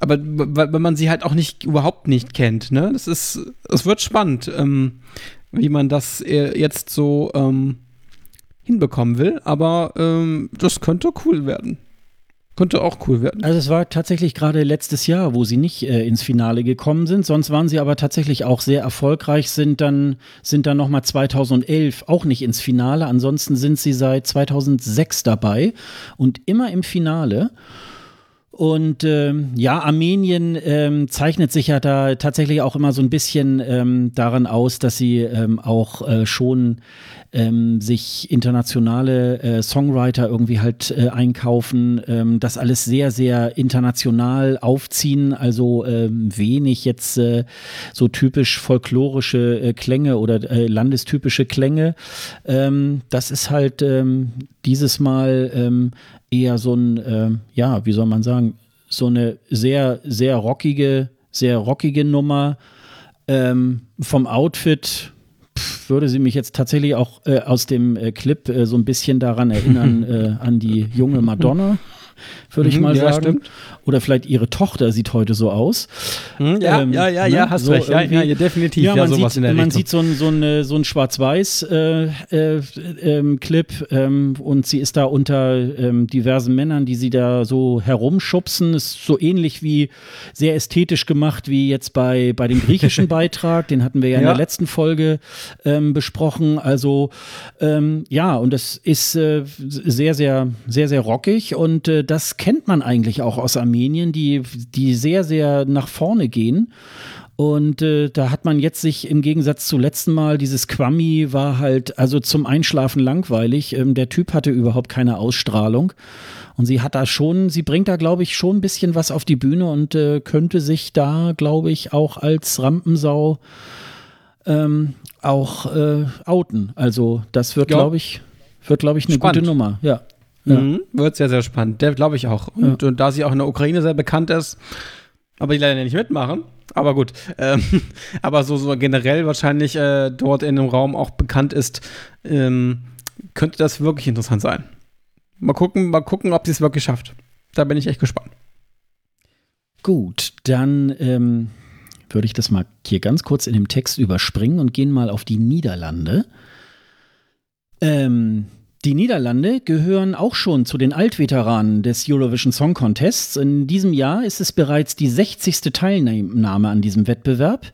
Aber wenn man sie halt auch nicht, überhaupt nicht kennt, ne? Das ist, es wird spannend, ähm, wie man das äh, jetzt so ähm, hinbekommen will, aber ähm, das könnte cool werden. Könnte auch cool werden. Also es war tatsächlich gerade letztes Jahr, wo sie nicht äh, ins Finale gekommen sind. Sonst waren sie aber tatsächlich auch sehr erfolgreich, sind dann, sind dann nochmal 2011 auch nicht ins Finale. Ansonsten sind sie seit 2006 dabei und immer im Finale. Und ähm, ja, Armenien ähm, zeichnet sich ja da tatsächlich auch immer so ein bisschen ähm, daran aus, dass sie ähm, auch äh, schon ähm, sich internationale äh, Songwriter irgendwie halt äh, einkaufen, ähm, das alles sehr, sehr international aufziehen, also wenig jetzt äh, so typisch folklorische äh, Klänge oder äh, landestypische Klänge. Das ist halt dieses Mal ähm, eher so ein, äh, ja, wie soll man sagen, so eine sehr, sehr rockige, sehr rockige Nummer. Ähm, vom Outfit würde sie mich jetzt tatsächlich auch äh, aus dem äh, Clip äh, so ein bisschen daran erinnern, [LAUGHS] äh, an die junge Madonna würde ich mhm, mal ja, sagen. Stimmt. Oder vielleicht ihre Tochter sieht heute so aus. Mhm, ja, ähm, ja, ja, ne? ja, hast so recht. Ja, ja, definitiv. Ja, man, ja, sieht, man sieht so ein, so ein, so ein Schwarz-Weiß-Clip äh, äh, ähm, ähm, und sie ist da unter ähm, diversen Männern, die sie da so herumschubsen. Ist so ähnlich wie sehr ästhetisch gemacht wie jetzt bei, bei dem griechischen [LAUGHS] Beitrag. Den hatten wir ja in der letzten Folge ähm, besprochen. Also ähm, ja, und das ist äh, sehr, sehr, sehr, sehr rockig und äh, das kennt man eigentlich auch aus Armenien, die, die sehr, sehr nach vorne gehen. Und äh, da hat man jetzt sich im Gegensatz zu letzten Mal, dieses Quami war halt also zum Einschlafen langweilig. Ähm, der Typ hatte überhaupt keine Ausstrahlung. Und sie hat da schon, sie bringt da, glaube ich, schon ein bisschen was auf die Bühne und äh, könnte sich da, glaube ich, auch als Rampensau ähm, auch äh, outen. Also das wird, ja. glaube ich, wird, glaube ich, eine Spannend. gute Nummer. Ja. Ja. Mhm. Wird sehr, sehr spannend. Der glaube ich auch. Und, ja. und, da sie auch in der Ukraine sehr bekannt ist, aber die leider nicht mitmachen. Aber gut. Ähm, [LAUGHS] aber so, so generell wahrscheinlich äh, dort in dem Raum auch bekannt ist, ähm, könnte das wirklich interessant sein. Mal gucken, mal gucken, ob sie es wirklich schafft. Da bin ich echt gespannt. Gut, dann ähm, würde ich das mal hier ganz kurz in dem Text überspringen und gehen mal auf die Niederlande. Ähm, die Niederlande gehören auch schon zu den Altveteranen des Eurovision Song Contests. In diesem Jahr ist es bereits die 60. Teilnahme an diesem Wettbewerb.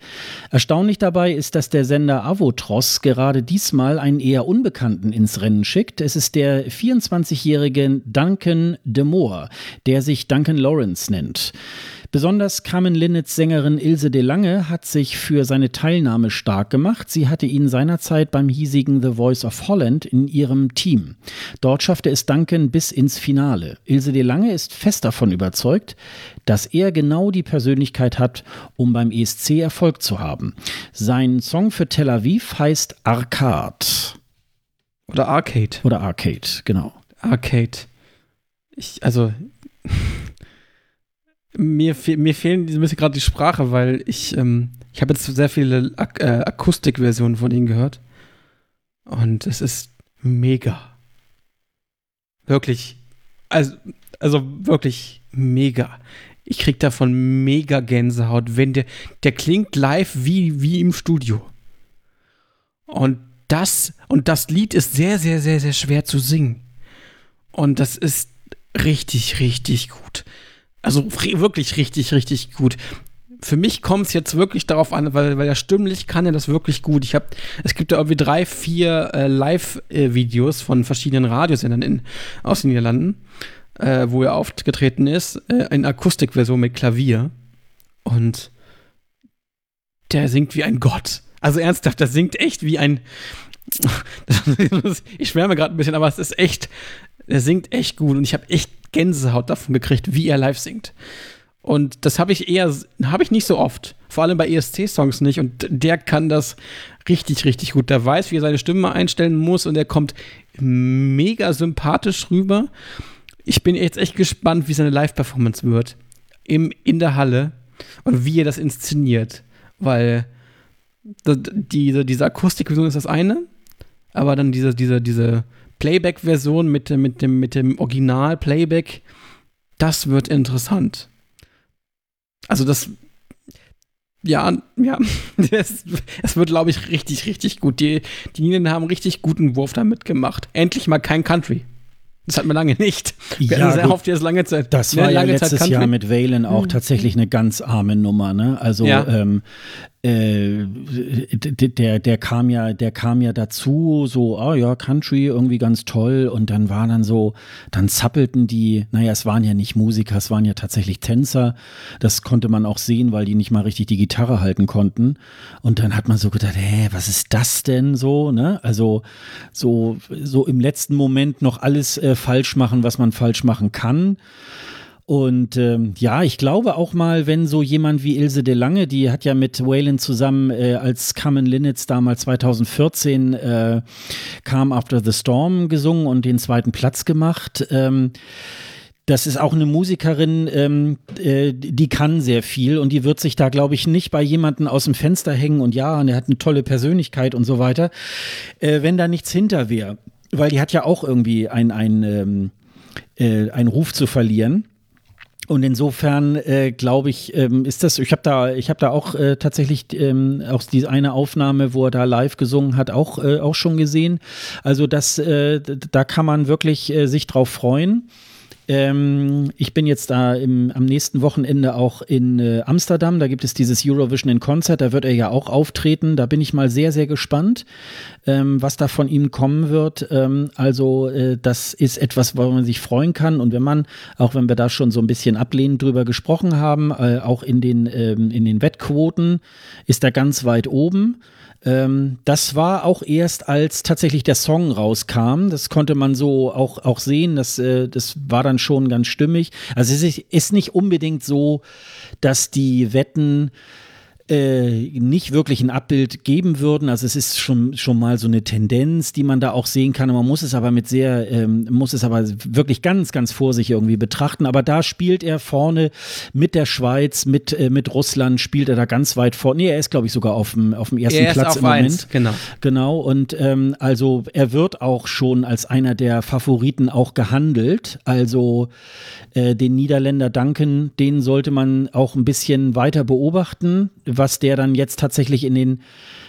Erstaunlich dabei ist, dass der Sender Avotros gerade diesmal einen eher Unbekannten ins Rennen schickt. Es ist der 24-jährige Duncan de Moore, der sich Duncan Lawrence nennt. Besonders Carmen Linnets Sängerin Ilse de Lange hat sich für seine Teilnahme stark gemacht. Sie hatte ihn seinerzeit beim hiesigen The Voice of Holland in ihrem Team. Dort schaffte es Duncan bis ins Finale. Ilse de Lange ist fest davon überzeugt, dass er genau die Persönlichkeit hat, um beim ESC Erfolg zu haben. Sein Song für Tel Aviv heißt Arcade. Oder Arcade. Oder Arcade, genau. Arcade. Ich, also, mir, mir fehlen ein bisschen gerade die Sprache, weil ich, ähm, ich habe jetzt sehr viele Ak äh, Akustikversionen von ihnen gehört. Und es ist mega. Wirklich. Also, also wirklich mega. Ich krieg davon mega Gänsehaut, wenn der, der klingt live wie, wie im Studio. Und das, und das Lied ist sehr, sehr, sehr, sehr schwer zu singen. Und das ist richtig, richtig gut. Also wirklich richtig, richtig gut. Für mich kommt es jetzt wirklich darauf an, weil, weil er stimmlich kann er das wirklich gut. Ich habe, es gibt ja irgendwie drei, vier äh, Live-Videos von verschiedenen Radiosendern in, aus den Niederlanden. äh, wo er aufgetreten ist, äh, in Akustikversion mit Klavier. Und der singt wie ein Gott. Also ernsthaft, der singt echt wie ein. [LAUGHS] ich schwärme gerade ein bisschen, aber es ist echt. Der singt echt gut und ich habe echt Gänsehaut davon gekriegt, wie er live singt. Und das habe ich eher, habe ich nicht so oft. Vor allem bei ESC-Songs nicht. Und der kann das richtig, richtig gut. Der weiß, wie er seine Stimme einstellen muss und er kommt mega sympathisch rüber. Ich bin jetzt echt gespannt, wie seine Live-Performance wird. Im, in der Halle und wie er das inszeniert. Weil die, diese Akustikversion ist das eine, aber dann diese, diese, diese Playback-Version mit, mit, dem, mit dem Original-Playback, das wird interessant. Also das, ja, ja, [LAUGHS] es, es wird, glaube ich, richtig, richtig gut. Die, die Niederländer haben richtig guten Wurf damit gemacht. Endlich mal kein Country. Das hat man lange nicht. Wir ja, sehr oft jetzt lange Zeit. Das war ja letztes Jahr mit Valen auch mhm. tatsächlich eine ganz arme Nummer. Ne? Also ja. ähm, äh, der, der kam ja, der kam ja dazu, so, oh ja, Country, irgendwie ganz toll. Und dann war dann so, dann zappelten die, naja, es waren ja nicht Musiker, es waren ja tatsächlich Tänzer. Das konnte man auch sehen, weil die nicht mal richtig die Gitarre halten konnten. Und dann hat man so gedacht, hä, was ist das denn so? Ne? Also so, so im letzten Moment noch alles äh, falsch machen, was man falsch machen kann. Und ähm, ja, ich glaube auch mal, wenn so jemand wie Ilse de Lange, die hat ja mit Waylon zusammen äh, als Carmen Linnitz damals 2014 äh, Calm After the Storm gesungen und den zweiten Platz gemacht. Ähm, das ist auch eine Musikerin, ähm, äh, die kann sehr viel und die wird sich da, glaube ich, nicht bei jemandem aus dem Fenster hängen und ja, und er hat eine tolle Persönlichkeit und so weiter, äh, wenn da nichts hinter wäre. Weil die hat ja auch irgendwie ein, ein, ähm, äh, einen Ruf zu verlieren. Und insofern äh, glaube ich, ähm, ist das, ich habe da, ich habe da auch äh, tatsächlich ähm, auch die eine Aufnahme, wo er da live gesungen hat, auch, äh, auch schon gesehen. Also das, äh, da kann man wirklich äh, sich drauf freuen. Ähm, ich bin jetzt da im, am nächsten Wochenende auch in äh, Amsterdam. Da gibt es dieses Eurovision in Concert. Da wird er ja auch auftreten. Da bin ich mal sehr, sehr gespannt, ähm, was da von ihm kommen wird. Ähm, also, äh, das ist etwas, wo man sich freuen kann. Und wenn man, auch wenn wir da schon so ein bisschen ablehnend drüber gesprochen haben, äh, auch in den, ähm, in den Wettquoten ist er ganz weit oben. Ähm, das war auch erst, als tatsächlich der Song rauskam. Das konnte man so auch, auch sehen. Das, äh, das war dann schon ganz stimmig. Also es ist, ist nicht unbedingt so, dass die Wetten äh, nicht wirklich ein Abbild geben würden. Also es ist schon, schon mal so eine Tendenz, die man da auch sehen kann. Man muss es aber mit sehr, ähm, muss es aber wirklich ganz, ganz vorsichtig irgendwie betrachten. Aber da spielt er vorne mit der Schweiz, mit, äh, mit Russland, spielt er da ganz weit vorne. Nee, er ist, glaube ich, sogar auf dem, auf dem ersten er Platz im Moment. Genau. Genau. Und ähm, also er wird auch schon als einer der Favoriten auch gehandelt. Also äh, den Niederländer Duncan, den sollte man auch ein bisschen weiter beobachten was der dann jetzt tatsächlich in den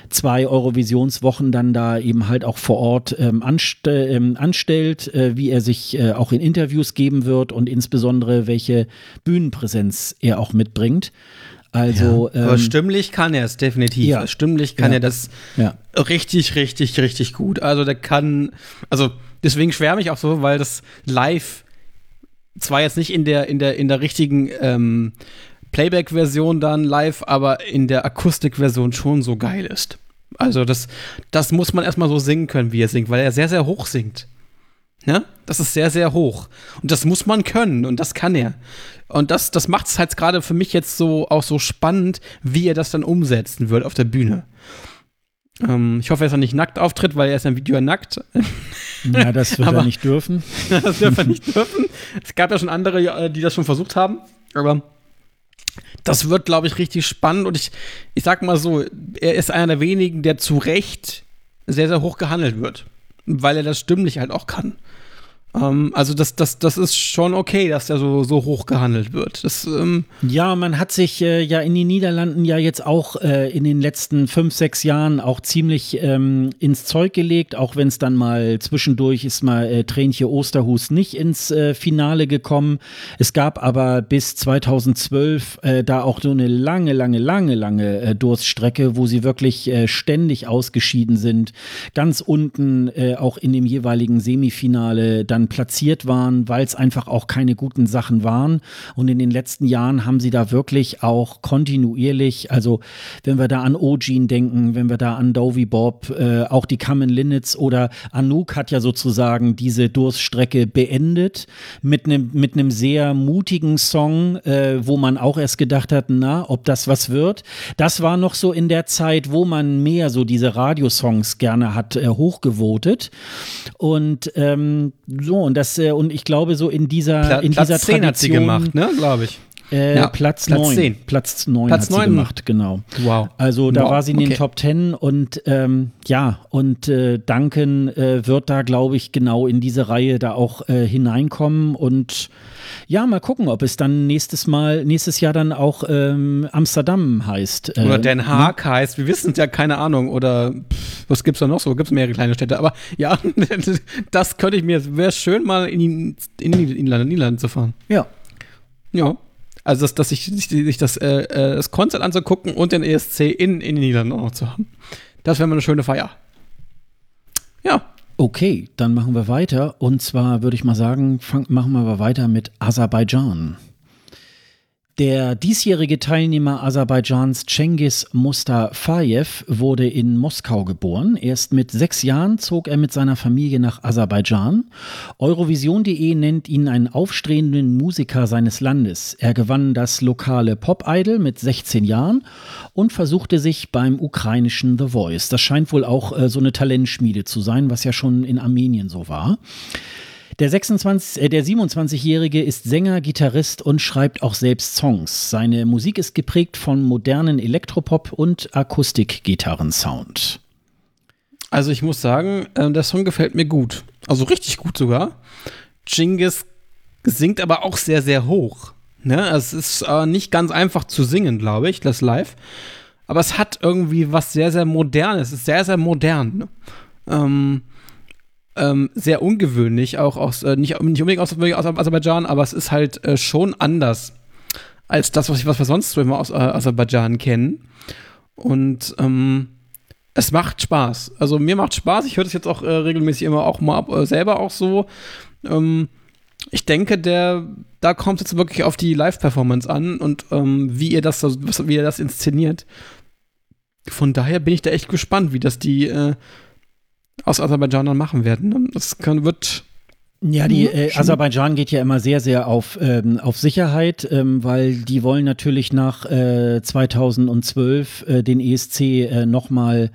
zwei Eurovisionswochen dann da eben halt auch vor Ort ähm, anst ähm, anstellt, äh, wie er sich äh, auch in Interviews geben wird und insbesondere welche Bühnenpräsenz er auch mitbringt. Also, ja, aber ähm, stimmlich kann er es definitiv. Ja, stimmlich kann ja, er das ja. richtig, richtig, richtig gut. Also der kann, also deswegen schwärme ich auch so, weil das live zwar jetzt nicht in der in der in der richtigen ähm, Playback-Version dann live, aber in der Akustik-Version schon so geil ist. Also das, das muss man erstmal so singen können, wie er singt, weil er sehr, sehr hoch singt. Ne? Das ist sehr, sehr hoch. Und das muss man können und das kann er. Und das, das macht es halt gerade für mich jetzt so auch so spannend, wie er das dann umsetzen wird auf der Bühne. Ähm, ich hoffe, er nicht nackt auftritt, weil er ist im Video nackt. [LAUGHS] Ja, das wird er nicht dürfen. [LAUGHS] das wird er nicht dürfen. Es gab ja schon andere, äh, die das schon versucht haben. Aber das wird, glaube ich, richtig spannend. Und ich, ich sag mal so, er ist einer der wenigen, der zu Recht sehr, sehr hoch gehandelt wird. Weil er das stimmlich halt auch kann. Ähm, also das, das, das ist schon okay, dass der so, so hoch gehandelt wird. Das, ähm ja, man hat sich äh, ja in den Niederlanden ja jetzt auch äh, in den letzten fünf, sechs Jahren auch ziemlich ähm, ins Zeug gelegt, auch wenn es dann mal zwischendurch ist mal äh, Tränchen Osterhus nicht ins äh, Finale gekommen. Es gab aber bis 2012 äh, da auch so eine lange, lange, lange, lange äh, Durststrecke, wo sie wirklich ständig ausgeschieden sind. Ganz unten auch in dem jeweiligen Semifinale dann dann platziert waren, weil es einfach auch keine guten Sachen waren. Und in den letzten Jahren haben sie da wirklich auch kontinuierlich, also wenn wir da an Ojin denken, wenn wir da an Dovey Bob, äh, auch die Kamen Linnets oder Anouk hat ja sozusagen diese Durststrecke beendet mit einem mit einem sehr mutigen Song, äh, wo man auch erst gedacht hat, na, ob das was wird. Das war noch so in der Zeit, wo man mehr so diese Radiosongs gerne hat äh, hochgevotet. Und ähm, so, und das, äh, und ich glaube, so in dieser, Pla in Platz dieser 10 hat sie gemacht, ne, glaube ich. Äh, Ja, Platz, Platz 9. 10. Platz 9 Platz hat sie 9. gemacht, genau. Wow. Also da Wow, war sie in den okay. Top 10 und ähm, ja, und äh, Duncan äh, wird da, glaube ich, genau in diese Reihe da auch äh, hineinkommen und ja, mal gucken, ob es dann nächstes Mal, nächstes Jahr dann auch ähm, Amsterdam heißt. Äh, Oder Den Haag heißt, wir wissen es ja, keine Ahnung. Oder pff, was gibt's da noch so? Gibt es mehrere kleine Städte. Aber ja, [LAUGHS] das könnte ich mir, wäre schön, mal in die, in die Niederlande zu fahren. Ja. Ja. Also, dass, dass sich, sich, das, äh, äh, das Konzert anzugucken und den ESC in, in den Niederlanden auch noch zu haben. Das wäre mal eine schöne Feier. Ja. Okay, dann machen wir weiter. Und zwar würde ich mal sagen, fang, machen wir aber weiter mit Aserbaidschan. Der diesjährige Teilnehmer Aserbaidschans Cengiz Mustafayev wurde in Moskau geboren. Erst mit sechs Jahren zog er mit seiner Familie nach Aserbaidschan. Eurovision.de nennt ihn einen aufstrebenden Musiker seines Landes. Er gewann das lokale Pop-Idol mit 16 Jahren und versuchte sich beim ukrainischen The Voice. Das scheint wohl auch äh, so eine Talentschmiede zu sein, was ja schon in Armenien so war. Der, 26, äh, der 27-Jährige ist Sänger, Gitarrist und schreibt auch selbst Songs. Seine Musik ist geprägt von modernen Elektropop und Akustikgitarrensound. Also, ich muss sagen, äh, der Song gefällt mir gut. Also, richtig gut sogar. Genghis singt aber auch sehr, sehr hoch. Ne? Es ist äh, nicht ganz einfach zu singen, glaube ich, das live. Aber es hat irgendwie was sehr, sehr Modernes. Es ist sehr, sehr modern. Ne? Ähm, ähm, sehr ungewöhnlich, auch aus, äh, nicht, nicht unbedingt aus, aus Aserbaidschan, aber es ist halt äh, schon anders als das, was, ich, was wir sonst so immer aus äh, Aserbaidschan kennen. Und ähm, es macht Spaß. Also mir macht Spaß. Ich höre das jetzt auch äh, regelmäßig immer auch mal äh, selber auch so. Ähm, ich denke, der, da kommt es jetzt wirklich auf die Live-Performance an und ähm, wie ihr das, wie ihr das inszeniert. Von daher bin ich da echt gespannt, wie das die äh, aus Aserbaidschan dann machen werden. ne? Das kann, wird Ja, die Mhm, äh. Aserbaidschan geht ja immer sehr, sehr auf, ähm, auf Sicherheit, ähm, weil die wollen natürlich nach äh, 2012 äh, den ESC äh, nochmal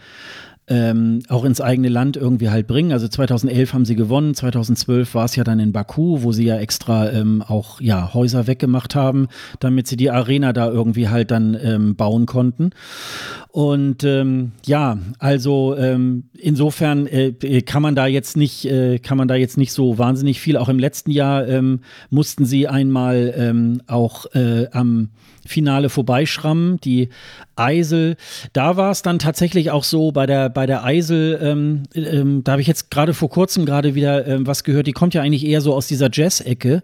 ähm, auch ins eigene Land irgendwie halt bringen. Also 2011 haben sie gewonnen, 2012 war es ja dann in Baku, wo sie ja extra ähm, auch ja Häuser weggemacht haben, damit sie die Arena da irgendwie halt dann ähm, bauen konnten. Und ähm, ja, also ähm, insofern äh, kann man da jetzt nicht, äh, kann man da jetzt nicht so wahnsinnig viel. Auch im letzten Jahr ähm, mussten sie einmal ähm, auch äh, am Finale vorbeischrammen, die Eisel. Da war es dann tatsächlich auch so bei der bei der Eisel. Ähm, ähm, da habe ich jetzt gerade vor kurzem gerade wieder ähm, was gehört. Die kommt ja eigentlich eher so aus dieser Jazz-Ecke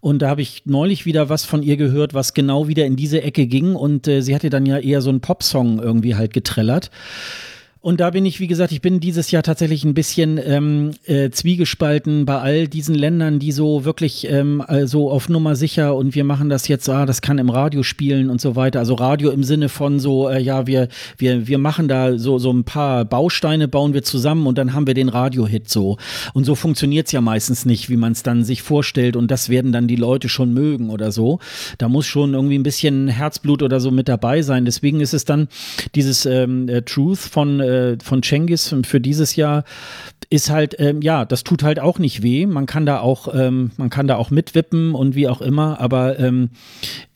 und da habe ich neulich wieder was von ihr gehört, was genau wieder in diese Ecke ging und äh, sie hatte dann ja eher so einen Popsong irgendwie halt getrellert. Und da bin ich, wie gesagt, ich bin dieses Jahr tatsächlich ein bisschen ähm, äh, zwiegespalten bei all diesen Ländern, die so wirklich ähm, also auf Nummer sicher und wir machen das jetzt, ah, das kann im Radio spielen und so weiter. Also Radio im Sinne von so, äh, ja, wir, wir, wir machen da so, so ein paar Bausteine, bauen wir zusammen und dann haben wir den Radio-Hit so. Und so funktioniert's ja meistens nicht, wie man es dann sich vorstellt und das werden dann die Leute schon mögen oder so. Da muss schon irgendwie ein bisschen Herzblut oder so mit dabei sein. Deswegen ist es dann dieses ähm, äh, Truth von, äh, von Cengiz für dieses Jahr ist halt, ähm, ja, das tut halt auch nicht weh. Man kann da auch, ähm, man kann da auch mitwippen und wie auch immer, aber ähm,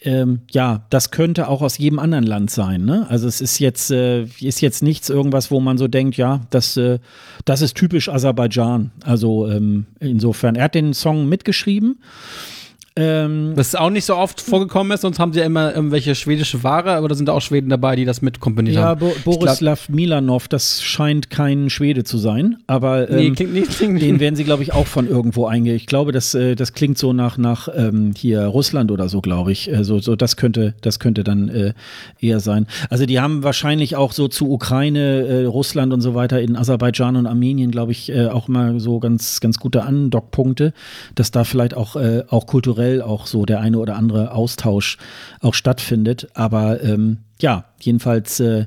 ähm, ja, das könnte auch aus jedem anderen Land sein. Ne? Also es ist jetzt, äh, ist jetzt nichts irgendwas, wo man so denkt, ja, das, äh, das ist typisch Aserbaidschan. Also ähm, insofern, er hat den Song mitgeschrieben. Ähm, das auch nicht so oft vorgekommen ist, sonst haben sie ja immer irgendwelche schwedische Ware, aber da sind auch Schweden dabei, die das mitkomponiert ja, haben. Ja, Bo Borislav Milanov, das scheint kein Schwede zu sein, aber ähm, nee, klingt nicht, klingt den werden sie, glaube ich, auch von irgendwo einge. Ich glaube, das, äh, das klingt so nach, nach ähm, hier Russland oder so, glaube ich. Also, so, das könnte, das könnte dann äh, eher sein. Also die haben wahrscheinlich auch so zu Ukraine, äh, Russland und so weiter in Aserbaidschan und Armenien, glaube ich, äh, auch mal so ganz, ganz gute Andockpunkte, dass da vielleicht auch, äh, auch kulturell kulturell auch so der eine oder andere Austausch auch stattfindet. Aber ähm, ja, jedenfalls äh,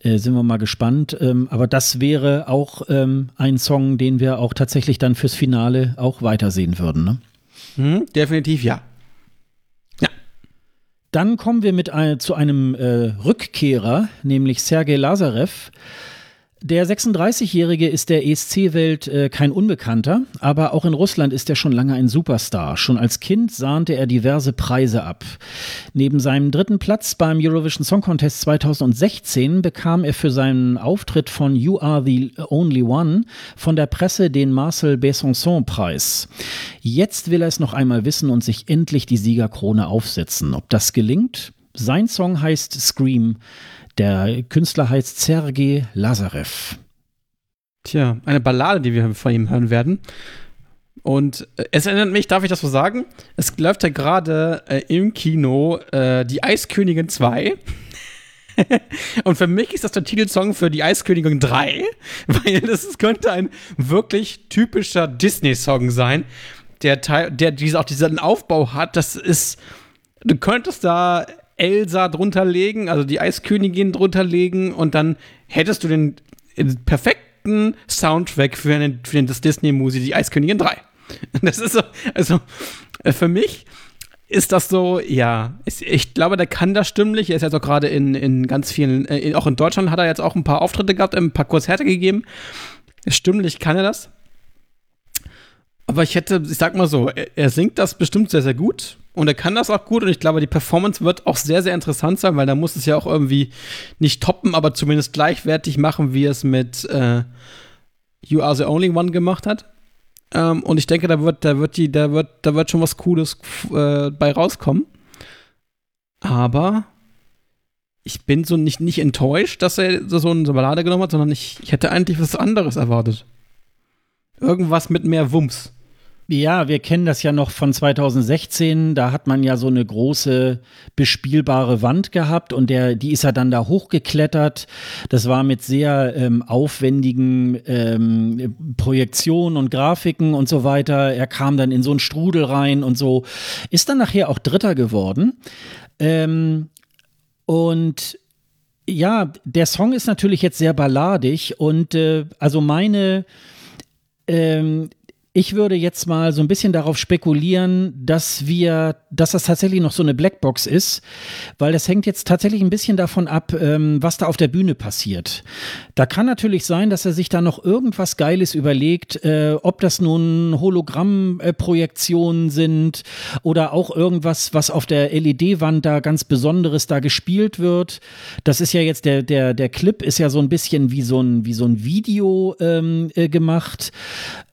äh, sind wir mal gespannt. Ähm, aber das wäre auch ähm, ein Song, den wir auch tatsächlich dann fürs Finale auch weitersehen würden. Ne? Mhm, definitiv ja. Ja. Dann kommen wir mit ein, zu einem äh, Rückkehrer, nämlich Sergei Lazarev. Der 36-Jährige ist der ESC-Welt äh, kein Unbekannter, aber auch in Russland ist er schon lange ein Superstar. Schon als Kind sahnte er diverse Preise ab. Neben seinem dritten Platz beim Eurovision Song Contest 2016 bekam er für seinen Auftritt von You Are the Only One von der Presse den Marcel Besançon-Preis. Jetzt will er es noch einmal wissen und sich endlich die Siegerkrone aufsetzen. Ob das gelingt? Sein Song heißt Scream. Der Künstler heißt Sergei Lazarev. Tja, eine Ballade, die wir von ihm hören werden. Und äh, es erinnert mich, darf ich das so sagen? Es läuft ja gerade äh, im Kino äh, Die Eiskönigin 2. [LAUGHS] Und für mich ist das der Titelsong für Die Eiskönigin 3, [LAUGHS] weil das könnte ein wirklich typischer Disney-Song sein, der, der diese, auch diesen Aufbau hat. Das ist, du könntest da Elsa drunter legen, also die Eiskönigin drunter legen und dann hättest du den, perfekten Soundtrack für, einen, für das Disney-Movie, die Eiskönigin 3. [LAUGHS] Das ist so, also äh, für mich ist das so, ja, ich glaube, der kann das stimmlich. Er ist jetzt auch gerade in, in ganz vielen, äh, auch in Deutschland hat er jetzt auch ein paar Auftritte gehabt, ein paar Konzerte gegeben. Stimmlich kann er das. Aber ich hätte, ich sag mal so, er, er singt das bestimmt sehr, sehr gut. Und er kann das auch gut und ich glaube, die Performance wird auch sehr, sehr interessant sein, weil da muss es ja auch irgendwie nicht toppen, aber zumindest gleichwertig machen, wie es mit äh, You Are the Only One gemacht hat. Ähm, und ich denke, da wird, da wird die, da wird, da wird schon was Cooles äh, bei rauskommen. Aber ich bin so nicht, nicht enttäuscht, dass er so eine Ballade genommen hat, sondern ich, ich hätte eigentlich was anderes erwartet. Irgendwas mit mehr Wumms. Ja, wir kennen das ja noch von 2016. Da hat man ja so eine große bespielbare Wand gehabt und der, die ist ja dann da hochgeklettert. Das war mit sehr ähm, aufwendigen ähm, Projektionen und Grafiken und so weiter. Er kam dann in so einen Strudel rein und so. Ist dann nachher auch Dritter geworden. Ähm, und ja, der Song ist natürlich jetzt sehr balladig und äh, also meine ähm, ich würde jetzt mal so ein bisschen darauf spekulieren, dass wir, dass das tatsächlich noch so eine Blackbox ist, weil das hängt jetzt tatsächlich ein bisschen davon ab, ähm, was da auf der Bühne passiert. Da kann natürlich sein, dass er sich da noch irgendwas Geiles überlegt, äh, ob das nun Hologrammprojektionen sind oder auch irgendwas, was auf der LED-Wand da ganz Besonderes da gespielt wird. Das ist ja jetzt der, der, der Clip ist ja so ein bisschen wie so ein, wie so ein Video ähm, äh, gemacht.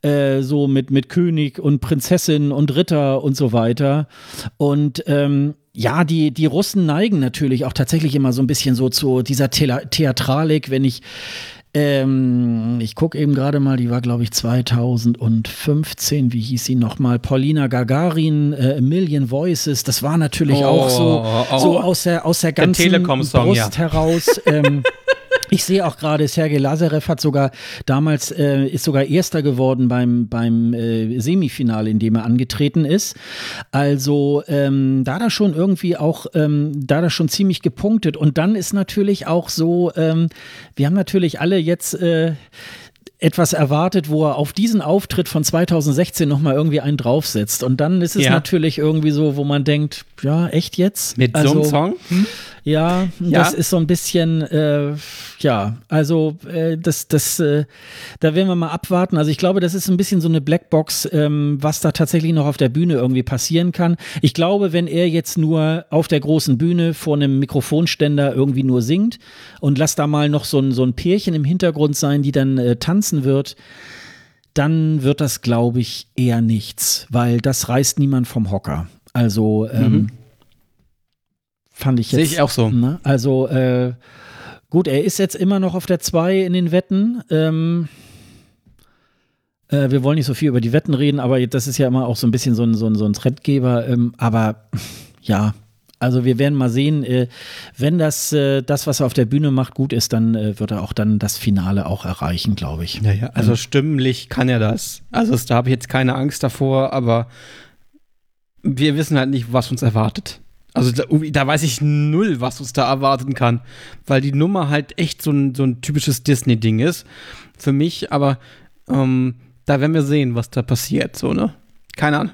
Äh, so mit, mit König und Prinzessin und Ritter und so weiter. Und ähm, ja, die, die Russen neigen natürlich auch tatsächlich immer so ein bisschen so zu dieser The Theatralik, wenn ich ähm, ich gucke eben gerade mal, die war, glaube ich, 2015. Wie hieß sie nochmal? Paulina Gagarin, äh, A Million Voices. Das war natürlich oh, auch so, oh, so aus der, aus der ganzen der Brust ja. heraus. Ähm, [LAUGHS] Ich sehe auch gerade, Sergei Lazarev hat sogar damals, äh, ist sogar Erster geworden beim, beim äh, Semifinale, in dem er angetreten ist. Also ähm, da da schon irgendwie auch, ähm, da da schon ziemlich gepunktet. Und dann ist natürlich auch so, ähm, wir haben natürlich alle jetzt äh, etwas erwartet, wo er auf diesen Auftritt von 2016 nochmal irgendwie einen draufsetzt. Und dann ist es ja. natürlich irgendwie so, wo man denkt, ja, echt jetzt? Mit also, so einem also, Song? Hm? Ja, ja, das ist so ein bisschen, äh, ja, also äh, das, das, äh, da werden wir mal abwarten. Also ich glaube, das ist ein bisschen so eine Blackbox, ähm, was da tatsächlich noch auf der Bühne irgendwie passieren kann. Ich glaube, wenn er jetzt nur auf der großen Bühne vor einem Mikrofonständer irgendwie nur singt und lass da mal noch so ein, so ein Pärchen im Hintergrund sein, die dann äh, tanzen wird, dann wird das, glaube ich, eher nichts, weil das reißt niemand vom Hocker. Also ähm, mhm. Fand ich jetzt. Sehe ich auch so. Ne? Also äh, gut, er ist jetzt immer noch auf der 2 in den Wetten. Ähm, äh, wir wollen nicht so viel über die Wetten reden, aber das ist ja immer auch so ein bisschen so ein, so ein, so ein Trendgeber. Ähm, aber ja, also wir werden mal sehen, äh, wenn das, äh, das, was er auf der Bühne macht, gut ist, dann äh, wird er auch dann das Finale auch erreichen, glaube ich. Ja, ja, also stimmlich kann er das. Also da habe ich jetzt keine Angst davor, aber wir wissen halt nicht, was uns erwartet. Also da, da, weiß ich null, was uns da erwarten kann, weil die Nummer halt echt so ein, so ein typisches Disney-Ding ist. Für mich, aber ähm, da werden wir sehen, was da passiert, so, ne? Keine Ahnung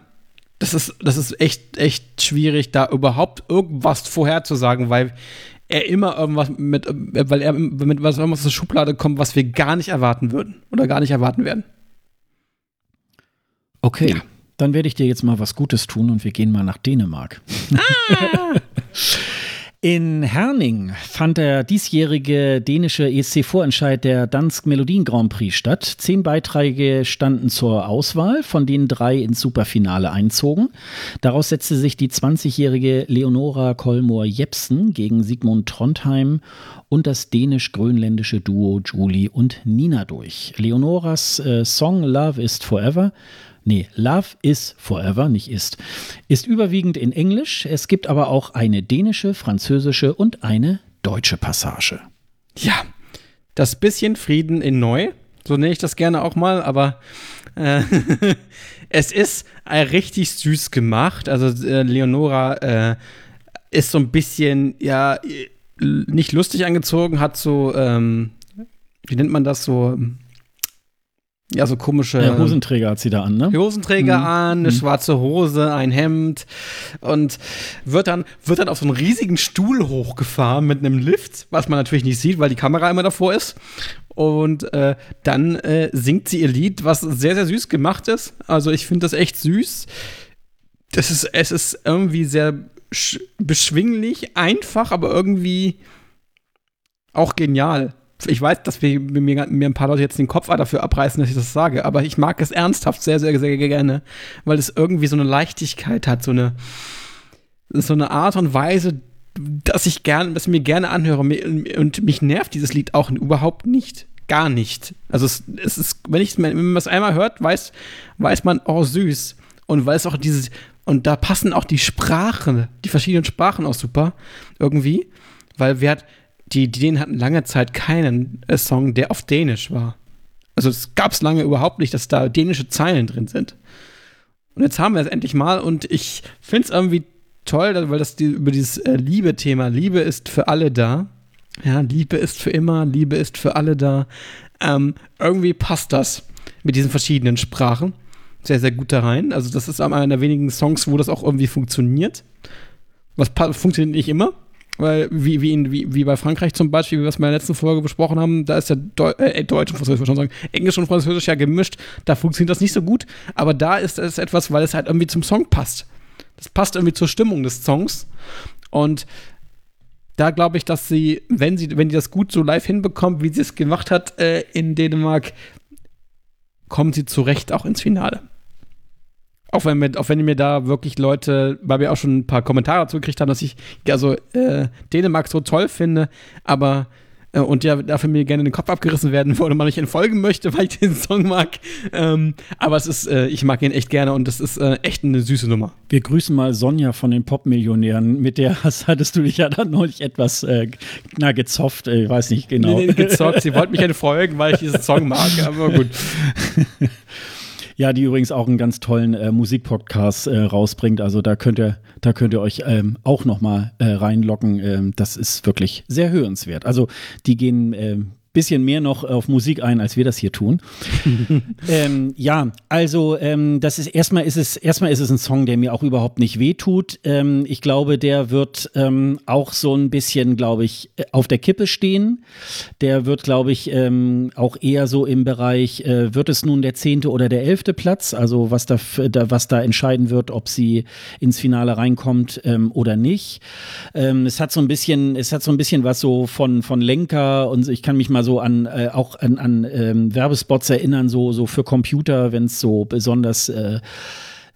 das ist, das ist echt, echt schwierig, da überhaupt irgendwas vorherzusagen, weil er immer irgendwas mit, weil er mit was irgendwas aus der Schublade kommt, was wir gar nicht erwarten würden oder gar nicht erwarten werden. Okay. Ja. Dann werde ich dir jetzt mal was Gutes tun und wir gehen mal nach Dänemark. Ah! [LAUGHS] In Herning fand der diesjährige dänische ESC-Vorentscheid der Dansk Melodien Grand Prix statt. Zehn Beiträge standen zur Auswahl, von denen drei ins Superfinale einzogen. Daraus setzte sich die 20-jährige Leonora Kolmor Jepsen gegen Sigmund Trondheim und das dänisch-grönländische Duo Julie und Nina durch. Leonoras äh, Song Love is Forever nee, Love is Forever, nicht ist, ist überwiegend in Englisch. Es gibt aber auch eine dänische, französische und eine deutsche Passage. Ja, das bisschen Frieden in Neu, so nenne ich das gerne auch mal, aber äh, [LAUGHS] es ist äh, richtig süß gemacht. Also äh, Leonora äh, ist so ein bisschen, ja, nicht lustig angezogen, hat so, ähm, wie nennt man das so? Ja, so komische. Ja, Hosenträger hat sie da an, ne? Hosenträger mhm. an, eine mhm. schwarze Hose, ein Hemd und wird dann, wird dann auf so einen riesigen Stuhl hochgefahren mit einem Lift, was man natürlich nicht sieht, weil die Kamera immer davor ist. Und äh, dann äh, singt sie ihr Lied, was sehr, sehr süß gemacht ist. Also ich finde das echt süß. Das ist, es ist irgendwie sehr beschwinglich, einfach, aber irgendwie auch genial ich weiß, dass wir, mir, mir ein paar Leute jetzt den Kopf dafür abreißen, dass ich das sage, aber ich mag es ernsthaft sehr, sehr, sehr gerne, weil es irgendwie so eine Leichtigkeit hat, so eine, so eine Art und Weise, dass ich gerne, dass ich mir gerne anhöre und mich nervt dieses Lied auch überhaupt nicht. Gar nicht. Also es, es ist, wenn ich wenn man es einmal hört, weiß, weiß man, oh süß. Und weil es auch dieses, und da passen auch die Sprachen, die verschiedenen Sprachen auch super irgendwie, weil wir hat, die, die Dänen hatten lange Zeit keinen äh, Song, der auf Dänisch war. Also es gab es lange überhaupt nicht, dass da dänische Zeilen drin sind. Und jetzt haben wir es endlich mal und ich finde es irgendwie toll, weil das die, über dieses äh, Liebe-Thema, Liebe ist für alle da. Ja, Liebe ist für immer, Liebe ist für alle da. Ähm, irgendwie passt das mit diesen verschiedenen Sprachen sehr, sehr gut da rein. Also das ist einer der wenigen Songs, wo das auch irgendwie funktioniert. Was funktioniert nicht immer, weil, wie, wie, in, wie, wie bei Frankreich zum Beispiel, wie wir es in der letzten Folge besprochen haben, da ist ja Deu äh, Deutsch und Französisch, schon sagen, Englisch und Französisch ja gemischt, da funktioniert das nicht so gut, aber da ist es etwas, weil es halt irgendwie zum Song passt. Das passt irgendwie zur Stimmung des Songs und da glaube ich, dass sie, wenn sie, wenn die das gut so live hinbekommt, wie sie es gemacht hat äh, in Dänemark, kommen sie zu Recht auch ins Finale. Auch wenn, mir, auch wenn mir da wirklich Leute, weil wir auch schon ein paar Kommentare dazu gekriegt haben, dass ich also äh, Dänemark so toll finde, aber äh, und ja dafür mir gerne den Kopf abgerissen werden würde, man nicht entfolgen möchte, [LAUGHS] weil ich den Song mag. Ähm, aber es ist, äh, ich mag ihn echt gerne und das ist äh, echt eine süße Nummer. Wir grüßen mal Sonja von den Popmillionären. Mit der [LAUGHS] hattest du dich ja dann neulich etwas äh, na, gezofft, ich weiß nicht genau. Nee, nee, gezockt. Sie [LAUGHS] wollte mich entfolgen, weil ich diesen Song mag, aber gut. Ja, die übrigens auch einen ganz tollen äh, Musikpodcast äh, rausbringt. Also da könnt ihr, da könnt ihr euch ähm, auch noch mal äh, reinlocken. Ähm, das ist wirklich sehr hörenswert. Also die gehen ähm, bisschen mehr noch auf Musik ein, als wir das hier tun. [LAUGHS] ähm, ja, also ähm, das ist erstmal ist es erstmal ist es ein Song, der mir auch überhaupt nicht wehtut. Ähm, ich glaube, der wird ähm, auch so ein bisschen, glaube ich, auf der Kippe stehen. Der wird, glaube ich, ähm, auch eher so im Bereich, äh, wird es nun der zehnte oder der elfte Platz, also was da, da, was da entscheiden wird, ob sie ins Finale reinkommt ähm, oder nicht. es hat so ein bisschen, es hat so ein bisschen was so von von Lenker und ich kann mich mal so an äh, auch an, an ähm, Werbespots erinnern, so, so für Computer, wenn es so besonders äh,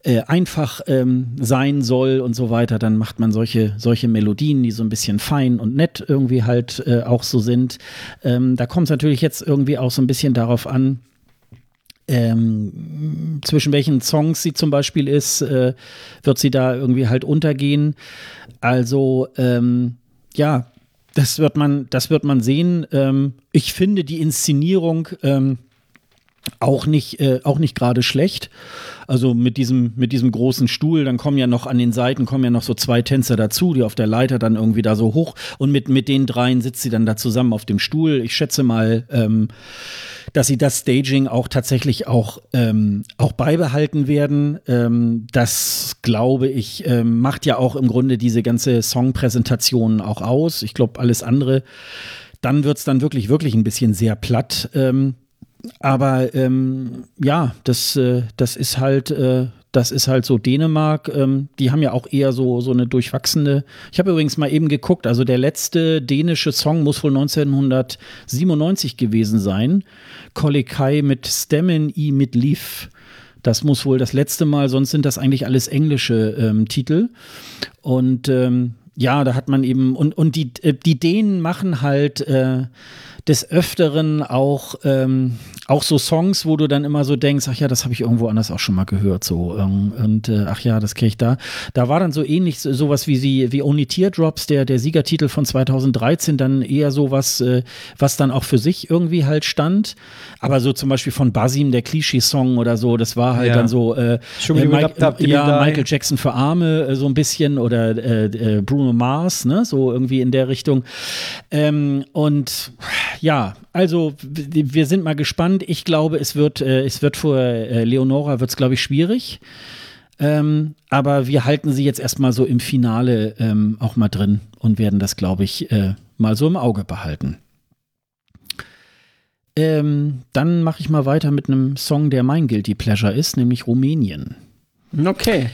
äh, einfach ähm, sein soll und so weiter, dann macht man solche, solche Melodien, die so ein bisschen fein und nett irgendwie halt äh, auch so sind. Ähm, da kommt es natürlich jetzt irgendwie auch so ein bisschen darauf an, ähm, zwischen welchen Songs sie zum Beispiel ist, äh, wird sie da irgendwie halt untergehen. Also ähm, ja, das wird man, das wird man sehen. Ähm, ich finde die Inszenierung ähm, auch nicht, äh, auch nicht gerade schlecht. Also mit diesem, mit diesem großen Stuhl, dann kommen ja noch an den Seiten, kommen ja noch so zwei Tänzer dazu, die auf der Leiter dann irgendwie da so hoch und mit, mit den dreien sitzt sie dann da zusammen auf dem Stuhl. Ich schätze mal, ähm, dass sie das Staging auch tatsächlich auch, ähm, auch beibehalten werden. Ähm, das glaube ich, ähm, macht ja auch im Grunde diese ganze Songpräsentation auch aus. Ich glaube, alles andere, dann wird es dann wirklich, wirklich ein bisschen sehr platt. Ähm, aber ähm, ja, das, äh, das ist halt, äh, das ist halt so Dänemark. Ähm, die haben ja auch eher so, so eine durchwachsene. Ich habe übrigens mal eben geguckt, also der letzte dänische Song muss wohl 1997 gewesen sein. Kolekai mit Stemmen i mit Lief. Das muss wohl das letzte Mal, sonst sind das eigentlich alles englische ähm, Titel. Und ähm, ja, da hat man eben, und, und die, äh, die Dänen machen halt äh, des Öfteren auch, ähm, auch so Songs, wo du dann immer so denkst, ach ja, das habe ich irgendwo anders auch schon mal gehört, so ähm, und äh, ach ja, das kriege ich da. Da war dann so ähnlich sowas wie sie wie Only Teardrops, der der Siegertitel von 2013, dann eher sowas, äh, was dann auch für sich irgendwie halt stand. Aber so zum Beispiel von Basim der Klischee-Song oder so, das war halt ja. dann so äh, äh Mike, ja, Michael Jackson für Arme äh, so ein bisschen oder äh, Bruno Mars, ne, so irgendwie in der Richtung. Ähm, und ja, also wir sind mal gespannt. Ich glaube, es wird, äh, es wird für äh, Leonora wird es, glaube ich, schwierig. Ähm, aber wir halten sie jetzt erstmal so im Finale ähm, auch mal drin und werden das, glaube ich, äh, mal so im Auge behalten. Ähm, dann mache ich mal weiter mit einem Song, der mein Guilty Pleasure ist, nämlich Rumänien. Okay.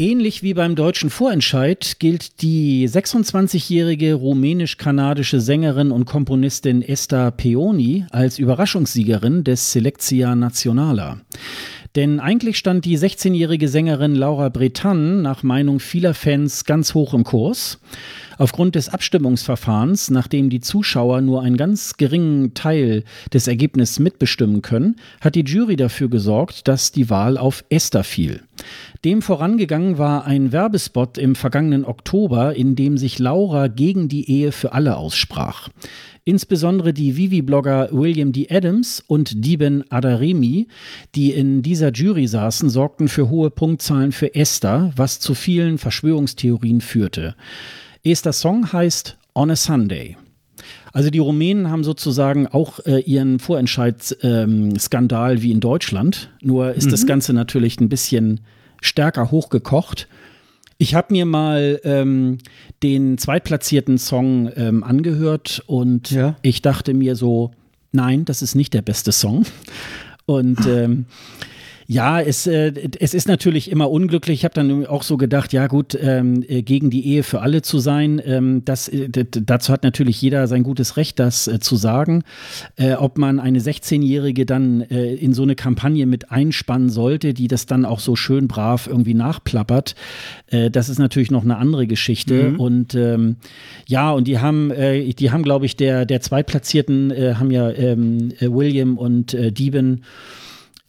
Ähnlich wie beim deutschen Vorentscheid gilt die 26-jährige rumänisch-kanadische Sängerin und Komponistin Esther Peoni als Überraschungssiegerin des Selectia Nationala. Denn eigentlich stand die 16-jährige Sängerin Laura Bretan nach Meinung vieler Fans ganz hoch im Kurs. Aufgrund des Abstimmungsverfahrens, nachdem die Zuschauer nur einen ganz geringen Teil des Ergebnisses mitbestimmen können, hat die Jury dafür gesorgt, dass die Wahl auf Esther fiel. Dem vorangegangen war ein Werbespot im vergangenen Oktober, in dem sich Laura gegen die Ehe für alle aussprach. Insbesondere die Vivi-Blogger William D. Adams und Diben Adaremi, die in dieser Jury saßen, sorgten für hohe Punktzahlen für Esther, was zu vielen Verschwörungstheorien führte. Erster Song heißt On a Sunday. Also die Rumänen haben sozusagen auch äh, ihren Vorentscheidsskandal ähm, wie in Deutschland. Nur ist mhm. das Ganze natürlich ein bisschen stärker hochgekocht. Ich habe mir mal ähm, den zweitplatzierten Song ähm, angehört und ja. ich dachte mir so, nein, das ist nicht der beste Song. Und ähm, ja, es, äh, es ist natürlich immer unglücklich. Ich habe dann auch so gedacht, ja gut, ähm, äh, gegen die Ehe für alle zu sein, ähm, das, äh, dazu hat natürlich jeder sein gutes Recht, das äh, zu sagen. Äh, ob man eine 16-Jährige dann äh, in so eine Kampagne mit einspannen sollte, die das dann auch so schön brav irgendwie nachplappert, das ist natürlich noch eine andere Geschichte. Mhm. Und ähm, ja, und die haben, die haben, glaube ich, der, der Zweitplatzierten haben ja ähm, William und Dieben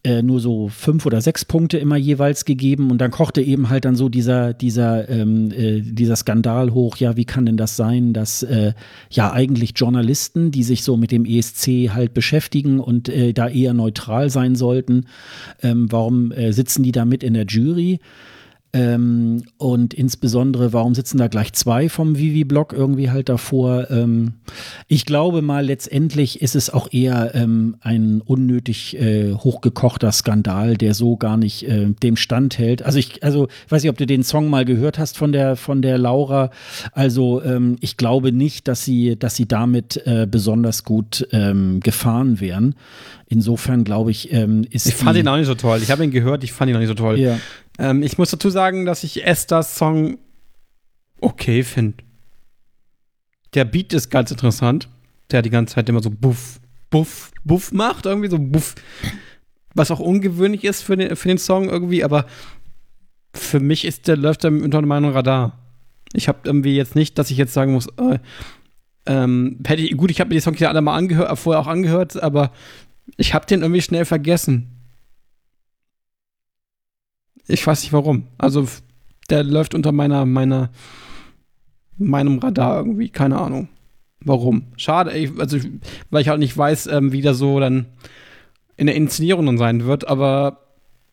äh, nur so fünf oder sechs Punkte immer jeweils gegeben und dann kochte eben halt dann so dieser, dieser, ähm, äh, dieser Skandal hoch, ja, wie kann denn das sein, dass äh, ja eigentlich Journalisten, die sich so mit dem ESC halt beschäftigen und äh, da eher neutral sein sollten, ähm, warum äh, sitzen die da mit in der Jury? Ähm, und insbesondere, warum sitzen da gleich zwei vom Vivi-Blog irgendwie halt davor? Ähm, ich glaube mal, letztendlich ist es auch eher ähm, ein unnötig äh, hochgekochter Skandal, der so gar nicht äh, dem Stand hält. Also ich, also weiß nicht, ob du den Song mal gehört hast von der von der Laura. Also ähm, ich glaube nicht, dass sie, dass sie damit äh, besonders gut ähm, gefahren wären. Insofern glaube ich, ähm, ist. Ich fand ihn auch nicht so toll. Ich habe ihn gehört, ich fand ihn auch nicht so toll. Ja. Ähm, ich muss dazu sagen, dass ich Esther's Song okay finde. Der Beat ist ganz interessant. der die ganze Zeit immer so buff, buff, buff macht, irgendwie so buff. Was auch ungewöhnlich ist für den, für den Song irgendwie, aber für mich ist der, läuft er unter meinem Radar. Ich habe irgendwie jetzt nicht, dass ich jetzt sagen muss, äh, ähm, hätte ich, gut, ich habe mir die Songs ja alle mal angehört, vorher auch angehört, aber ich habe den irgendwie schnell vergessen. Ich weiß nicht warum. Also, der läuft unter meiner, meiner, meinem Radar irgendwie, keine Ahnung. Warum? Schade, ich, also, weil ich halt nicht weiß, ähm, wie der so dann in der Inszenierung dann sein wird, aber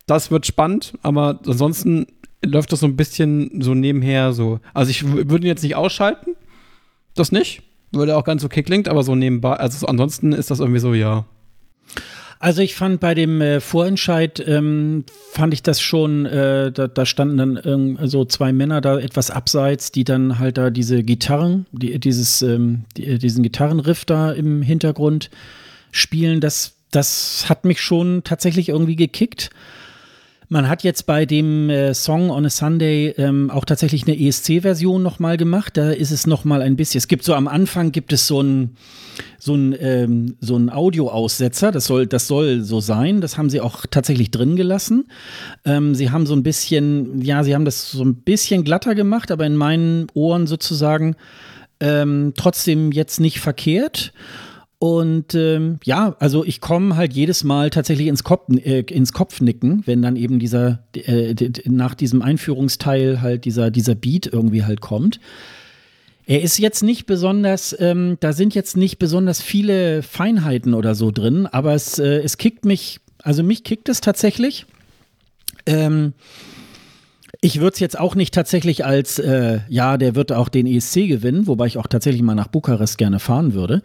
das wird spannend, aber ansonsten läuft das so ein bisschen so nebenher so. Also ich würde ihn jetzt nicht ausschalten, das nicht, würde auch ganz okay klingt, aber so nebenbei, also ansonsten ist das irgendwie so, ja, also ich fand bei dem äh, Vorentscheid, ähm, fand ich das schon, äh, da, da, standen dann ähm, so zwei Männer da etwas abseits, die dann halt da diese Gitarren, die, dieses, ähm, die, diesen Gitarrenriff da im Hintergrund spielen. Das, das hat mich schon tatsächlich irgendwie gekickt. Man hat jetzt bei dem äh, Song on a Sunday ähm, auch tatsächlich eine ESC-Version nochmal gemacht. Da ist es nochmal ein bisschen. Es gibt so am Anfang gibt es so ein so ein ähm, so ein Audioaussetzer. Das soll das soll so sein. Das haben sie auch tatsächlich drin gelassen. Ähm, sie haben so ein bisschen ja, sie haben das so ein bisschen glatter gemacht, aber in meinen Ohren sozusagen ähm, trotzdem jetzt nicht verkehrt. Und ähm, ja, also ich komme halt jedes Mal tatsächlich ins, Kopf, äh, ins Kopfnicken, wenn dann eben dieser, äh, nach diesem Einführungsteil halt dieser, dieser Beat irgendwie halt kommt. Er ist jetzt nicht besonders, ähm, da sind jetzt nicht besonders viele Feinheiten oder so drin, aber es, äh, es kickt mich, also mich kickt es tatsächlich. Ähm, ich würde es jetzt auch nicht tatsächlich als, äh, ja, der wird auch den ESC gewinnen, wobei ich auch tatsächlich mal nach Bukarest gerne fahren würde.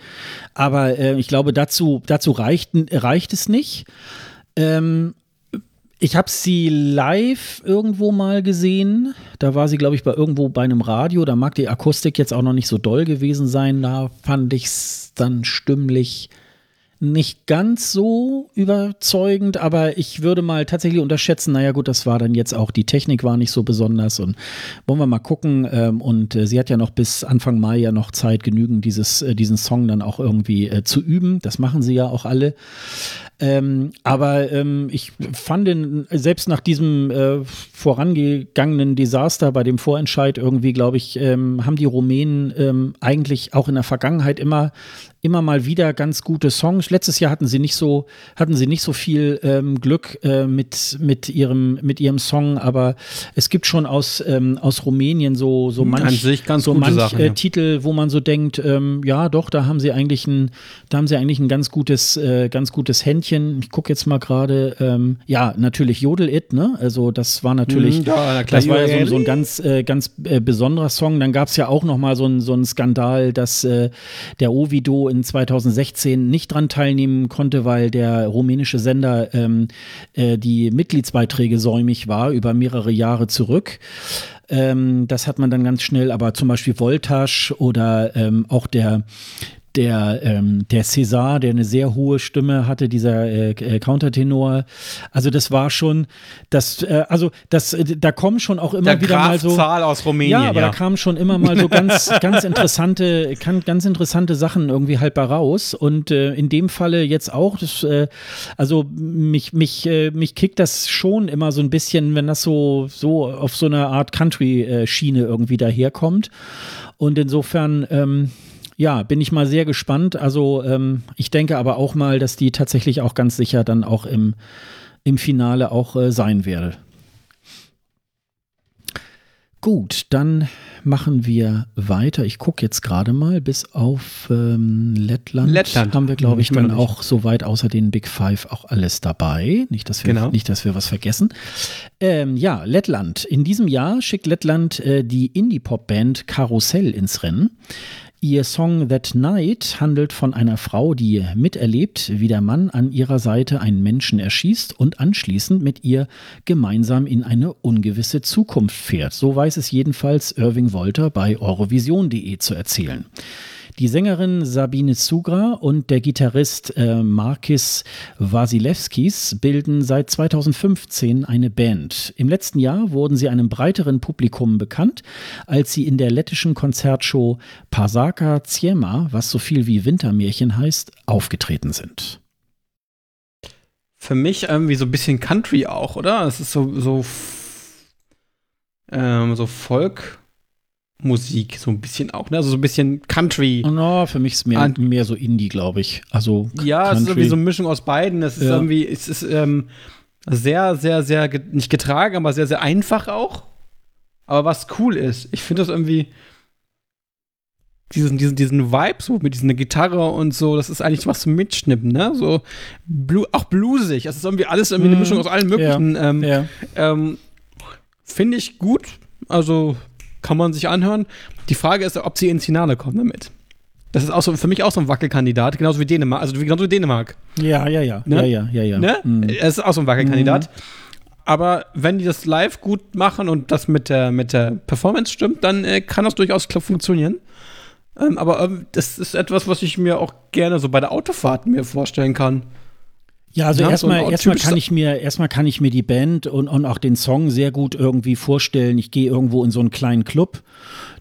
Aber äh, ich glaube, dazu, dazu reicht, reicht es nicht. Ähm, ich habe sie live irgendwo mal gesehen. Da war sie, glaube ich, bei irgendwo bei einem Radio. Da mag die Akustik jetzt auch noch nicht so doll gewesen sein. Da fand ich es dann stimmlich nicht ganz so überzeugend, aber ich würde mal tatsächlich unterschätzen, naja gut, das war dann jetzt auch, die Technik war nicht so besonders und wollen wir mal gucken. Ähm, und äh, sie hat ja noch bis Anfang Mai ja noch Zeit, genügend dieses, äh, diesen Song dann auch irgendwie äh, zu üben. Das machen sie ja auch alle. Ähm, aber ähm, ich fand den, selbst nach diesem äh, vorangegangenen Desaster bei dem Vorentscheid irgendwie, glaube ich, ähm, haben die Rumänen ähm, eigentlich auch in der Vergangenheit immer immer mal wieder ganz gute Songs. Letztes Jahr hatten sie nicht so, hatten sie nicht so viel ähm, Glück äh, mit, mit, ihrem, mit ihrem Song, aber es gibt schon aus, ähm, aus Rumänien so, so manch, so manch Sachen, äh, ja. Titel, wo man so denkt, ja doch, da haben sie eigentlich ein, da haben sie eigentlich ein ganz gutes, äh, ganz gutes Händchen. Ich gucke jetzt mal gerade, ähm, ja, natürlich Jodel It, ne? Also das war natürlich, mm, ja, das war ja so, so ein ganz, äh, ganz äh, besonderer Song. Dann gab es ja auch noch mal so ein, so ein Skandal, dass äh, der Ovido in 2016 nicht dran teilnehmen konnte, weil der rumänische Sender ähm, äh, die Mitgliedsbeiträge säumig war über mehrere Jahre zurück. Ähm, das hat man dann ganz schnell, aber zum Beispiel Voltage oder ähm, auch der der, ähm, der César, der eine sehr hohe Stimme hatte, dieser äh, äh, Countertenor. Also das war schon, das, äh, also das, äh, da kommen schon auch immer der wieder Graf mal so. Zahl aus Rumänien. Ja, aber ja. da kamen schon immer mal so [LAUGHS] ganz, ganz interessante, ganz interessante Sachen irgendwie halt bei raus. Und äh, in dem Falle jetzt auch, das, äh, also mich, mich, äh, mich kickt das schon immer so ein bisschen, wenn das so, so auf so einer Art Country-Schiene irgendwie daherkommt. Und insofern, ähm, ja, bin ich mal sehr gespannt. Also ähm, ich denke aber auch mal, dass die tatsächlich auch ganz sicher dann auch im, im Finale auch äh, sein werde. Gut, dann machen wir weiter. Ich gucke jetzt gerade mal, bis auf ähm, Lettland, Lettland haben wir, glaube ich, dann auch soweit außer den Big Five auch alles dabei. Nicht, dass wir, genau. nicht, dass wir was vergessen. Ähm, ja, Lettland. In diesem Jahr schickt Lettland äh, die Indie-Pop-Band Karussell ins Rennen. Ihr Song That Night handelt von einer Frau, die miterlebt, wie der Mann an ihrer Seite einen Menschen erschießt und anschließend mit ihr gemeinsam in eine ungewisse Zukunft fährt. So weiß es jedenfalls Irving Wolter bei Eurovision.de zu erzählen. Die Sängerin Sabine Sugra und der Gitarrist äh, Markis Wasilewskis bilden seit 2015 eine Band. Im letzten Jahr wurden sie einem breiteren Publikum bekannt, als sie in der lettischen Konzertshow Pasaka Ziema, was so viel wie Wintermärchen heißt, aufgetreten sind. Für mich irgendwie so ein bisschen Country auch, oder? Es ist so, so, ähm, so Folk. Musik, so ein bisschen auch, ne? Also so ein bisschen Country. No, für mich ist mehr, mehr so Indie, glaube ich. Also ja, Country. es ist irgendwie so eine Mischung aus beiden. Es ist ja. irgendwie, es ist ähm, sehr, sehr, sehr, nicht getragen, aber sehr, sehr einfach auch. Aber was cool ist, ich finde das irgendwie diesen, diesen, diesen Vibe so mit dieser Gitarre und so, das ist eigentlich was zum Mitschnippen, ne? So blu auch bluesig. Es ist irgendwie alles irgendwie eine mhm. Mischung aus allen möglichen. Ja. Ähm, ja. ähm, finde ich gut. Also kann man sich anhören. Die Frage ist, ob sie ins Finale kommen damit. Das ist auch so, für mich auch so ein Wackelkandidat, genauso wie Dänemark. Also genauso wie Dänemark. Ja, ja, ja. Ne? Ja, ja, ja, ja. Ne? Mhm. Es ist auch so ein Wackelkandidat. Mhm. Aber wenn die das live gut machen und das mit der, mit der Performance stimmt, dann äh, kann das durchaus funktionieren. Ähm, aber ähm, das ist etwas, was ich mir auch gerne so bei der Autofahrt mir vorstellen kann. Ja, also ja, erstmal, so erstmal kann ich mir, erstmal kann ich mir die Band und, und auch den Song sehr gut irgendwie vorstellen. Ich gehe irgendwo in so einen kleinen Club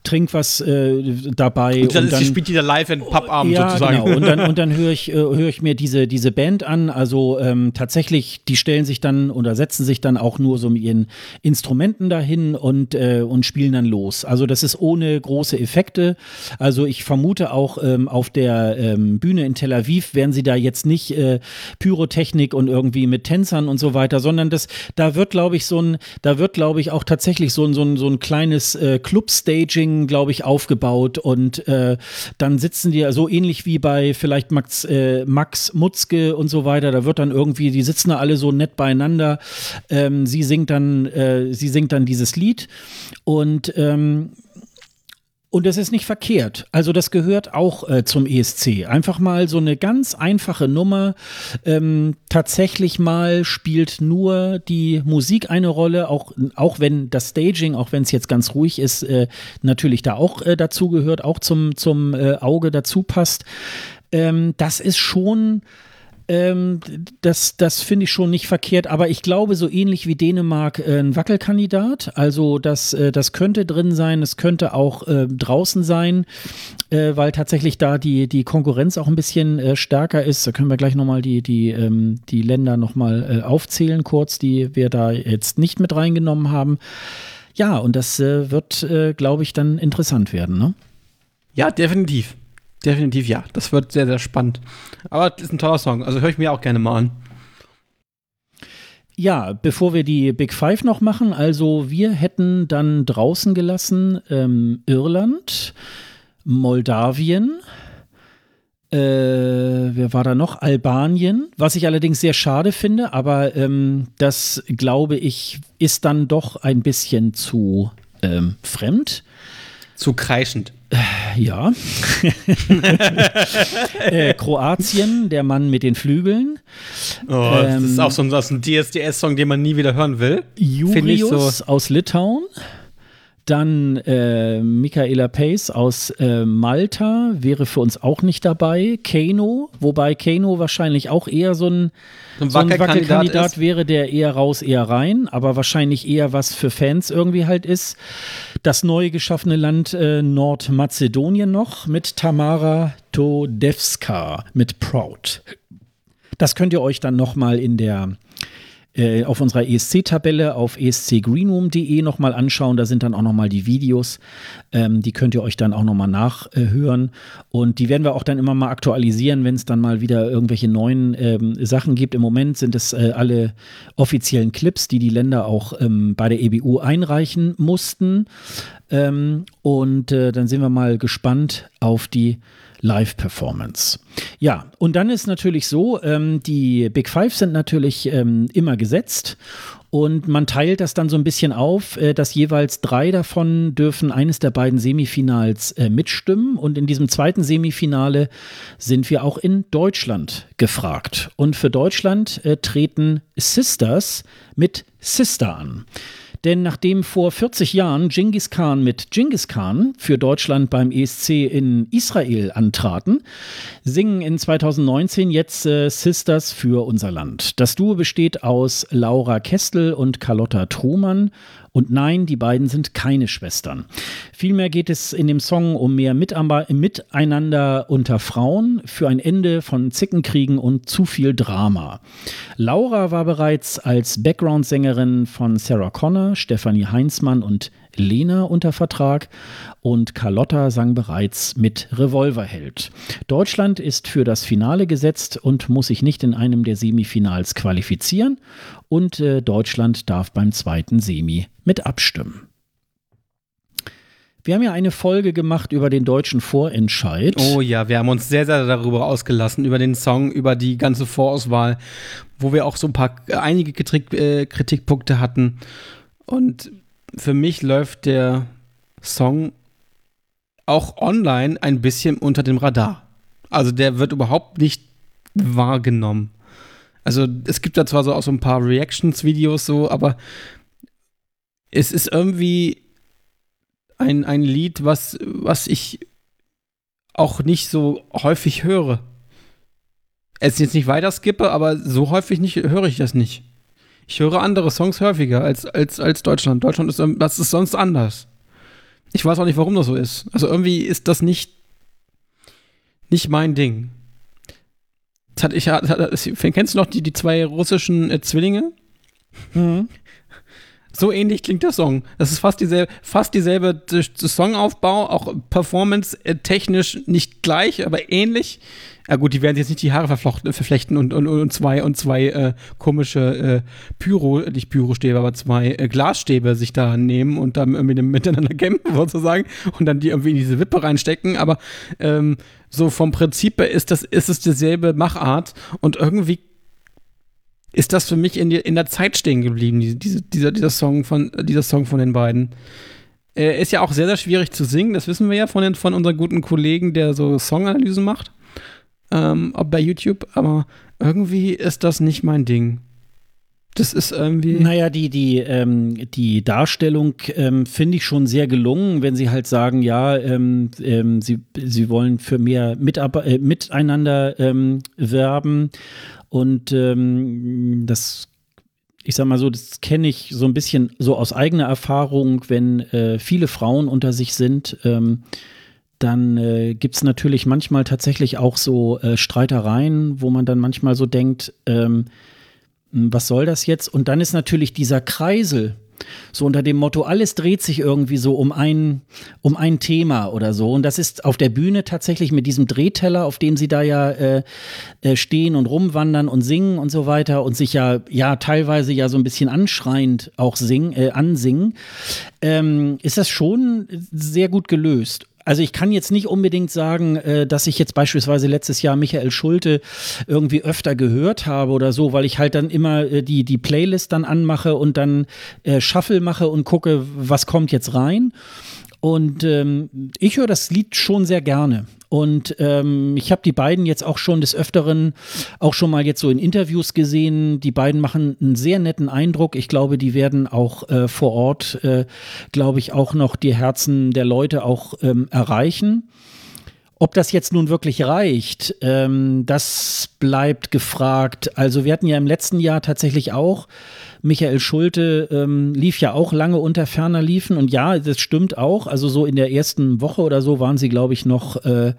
trink was äh, dabei. Und dann, und dann spielt die da live in Pappabend ja, sozusagen. Genau. Und dann, [LAUGHS] und dann höre ich, äh, hör ich mir diese, diese Band an. Also ähm, tatsächlich, die stellen sich dann oder setzen sich dann auch nur so mit ihren Instrumenten dahin und, äh, und spielen dann los. Also das ist ohne große Effekte. Also ich vermute auch ähm, auf der ähm, Bühne in Tel Aviv werden sie da jetzt nicht äh, Pyrotechnik und irgendwie mit Tänzern und so weiter, sondern das, da wird, glaube ich, so ein, da wird, glaube ich, auch tatsächlich so ein, so ein, so ein kleines äh, Club-Staging Setting, glaube ich, aufgebaut und äh, dann sitzen die so ähnlich wie bei vielleicht Max, äh, Max Mutzke und so weiter. Da wird dann irgendwie, die sitzen da alle so nett beieinander. Ähm, sie singt dann, äh, sie singt dann dieses Lied und ähm, und das ist nicht verkehrt. Also das gehört auch äh, zum ESC. Einfach mal so eine ganz einfache Nummer. Ähm, tatsächlich mal spielt nur die Musik eine Rolle, auch, auch wenn das Staging, auch wenn es jetzt ganz ruhig ist, äh, natürlich da auch äh, dazu gehört, auch zum, zum äh, Auge dazu passt. Ähm, das ist schon ähm, das das finde ich schon nicht verkehrt, aber ich glaube, so ähnlich wie Dänemark äh, ein Wackelkandidat. Also das, äh, das könnte drin sein, es könnte auch äh, draußen sein, äh, weil tatsächlich da die, die Konkurrenz auch ein bisschen äh, stärker ist. Da können wir gleich nochmal die, die, ähm, die Länder nochmal äh, aufzählen, kurz, die wir da jetzt nicht mit reingenommen haben. Ja, und das äh, wird, glaube ich, dann interessant werden. Ne? Ja, definitiv. Definitiv ja. Das wird sehr, sehr spannend. Aber das ist ein toller Song. Also höre ich mir auch gerne mal an. Ja, bevor wir die Big Five noch machen, also wir hätten dann draußen gelassen ähm, Irland, Moldawien, äh, wer war da noch? Albanien, was ich allerdings sehr schade finde, aber ähm, das glaube ich ist dann doch ein bisschen zu ähm, fremd. Zu kreischend. Ja. [LAUGHS] äh, Kroatien, der Mann mit den Flügeln. Oh, ähm, das ist auch so ein, ein DSDS-Song, den man nie wieder hören will. Jurius so. aus Litauen. Dann äh, Michaela Pace aus äh, Malta wäre für uns auch nicht dabei. Kano, wobei Kano wahrscheinlich auch eher so ein, so ein Wackelkandidat Wackel wäre, der eher raus, eher rein, aber wahrscheinlich eher was für Fans irgendwie halt ist. Das neu geschaffene Land äh, Nordmazedonien noch mit Tamara Todevska mit Proud. Das könnt ihr euch dann nochmal in der äh, auf unserer ESC-Tabelle auf escgreenroom.de nochmal anschauen. Da sind dann auch nochmal die Videos. Ähm, die könnt ihr euch dann auch nochmal nachhören. Und die werden wir auch dann immer mal aktualisieren, wenn es dann mal wieder irgendwelche neuen ähm, Sachen gibt. Im Moment sind es äh, alle offiziellen Clips, die die Länder auch ähm, bei der EBU einreichen mussten. Ähm, und äh, dann sind wir mal gespannt auf die Live-Performance. Ja, und dann ist natürlich so, ähm, die Big Five sind natürlich ähm, immer gesetzt und man teilt das dann so ein bisschen auf, äh, dass jeweils drei davon dürfen eines der beiden Semifinals äh, mitstimmen. Und in diesem zweiten Semifinale sind wir auch in Deutschland gefragt. Und für Deutschland äh, treten Sisters mit Sister an. Denn nachdem vor 40 Jahren Genghis Khan mit Genghis Khan für Deutschland beim ESC in Israel antraten, singen in 2019 jetzt äh, Sisters für unser Land. Das Duo besteht aus Laura Kestel und Carlotta Trumann und nein, die beiden sind keine Schwestern. Vielmehr geht es in dem Song um mehr Miteinander unter Frauen für ein Ende von Zickenkriegen und zu viel Drama. Laura war bereits als Background-Sängerin von Sarah Connor, Stefanie Heinzmann und Lena unter Vertrag und Carlotta sang bereits mit Revolverheld. Deutschland ist für das Finale gesetzt und muss sich nicht in einem der Semifinals qualifizieren und äh, Deutschland darf beim zweiten Semi mit abstimmen. Wir haben ja eine Folge gemacht über den deutschen Vorentscheid. Oh ja, wir haben uns sehr, sehr darüber ausgelassen, über den Song, über die ganze Vorauswahl, wo wir auch so ein paar, einige Kritik, äh, Kritikpunkte hatten. Und für mich läuft der Song auch online ein bisschen unter dem Radar. Also der wird überhaupt nicht wahrgenommen. Also es gibt da zwar so auch so ein paar Reactions-Videos so, aber es ist irgendwie ein, ein Lied, was, was ich auch nicht so häufig höre. Es ist jetzt nicht weiter skippe, aber so häufig nicht höre ich das nicht. Ich höre andere Songs häufiger als, als, als Deutschland. Deutschland ist, das ist sonst anders. Ich weiß auch nicht, warum das so ist. Also irgendwie ist das nicht, nicht mein Ding. Das hat, ich, hat, kennst du noch die, die zwei russischen äh, Zwillinge? Mhm. [LAUGHS] So ähnlich klingt der Song. Das ist fast dieselbe, fast dieselbe Songaufbau, auch performance-technisch äh, nicht gleich, aber ähnlich. Ja gut, die werden jetzt nicht die Haare verflechten und, und, und zwei und zwei äh, komische äh, Pyro, nicht Pyrostäbe, aber zwei äh, Glasstäbe sich da nehmen und dann irgendwie miteinander kämpfen [LAUGHS] sozusagen und dann die irgendwie in diese Wippe reinstecken. Aber ähm, so vom Prinzip her ist das ist es dieselbe Machart und irgendwie ist das für mich in, die, in der Zeit stehen geblieben, diese, dieser, dieser, Song von, dieser Song von den beiden. Er ist ja auch sehr, sehr schwierig zu singen, das wissen wir ja von, den, von unserem guten Kollegen, der so Songanalysen macht ähm, bei YouTube, aber irgendwie ist das nicht mein Ding. Das ist irgendwie. Naja, die, die, ähm, die Darstellung ähm, finde ich schon sehr gelungen, wenn sie halt sagen, ja, ähm, ähm sie, sie wollen für mehr Mitab äh, Miteinander ähm, werben. Und ähm, das, ich sag mal so, das kenne ich so ein bisschen so aus eigener Erfahrung, wenn äh, viele Frauen unter sich sind dann äh, gibt es natürlich manchmal tatsächlich auch so äh, Streitereien, wo man dann manchmal so denkt, ähm, hm, was soll das jetzt? Und dann ist natürlich dieser Kreisel, so unter dem Motto, alles dreht sich irgendwie so um ein, um ein Thema oder so. Und das ist auf der Bühne tatsächlich mit diesem Drehteller, auf dem sie da ja äh, äh, stehen und rumwandern und singen und so weiter und sich ja, ja, teilweise ja so ein bisschen anschreiend auch singen, äh, ansingen, ähm, ist das schon sehr gut gelöst. Also ich kann jetzt nicht unbedingt sagen, äh, dass ich jetzt beispielsweise letztes Jahr Michael Schulte irgendwie öfter gehört habe oder so, weil ich halt dann immer äh, die, die Playlist dann anmache und dann äh, Shuffle mache und gucke, was kommt jetzt rein. Und ähm, ich höre das Lied schon sehr gerne. Und ähm, ich habe die beiden jetzt auch schon des Öfteren auch schon mal jetzt so in Interviews gesehen. Die beiden machen einen sehr netten Eindruck. Ich glaube, die werden auch äh, vor Ort, äh, glaube ich, auch noch die Herzen der Leute auch ähm, erreichen. Ob das jetzt nun wirklich reicht, ähm, das bleibt gefragt. Also wir hatten ja im letzten Jahr tatsächlich auch Michael Schulte ähm, lief ja auch lange unter ferner liefen. Und ja, das stimmt auch. Also so in der ersten Woche oder so waren sie, glaube ich, noch äh,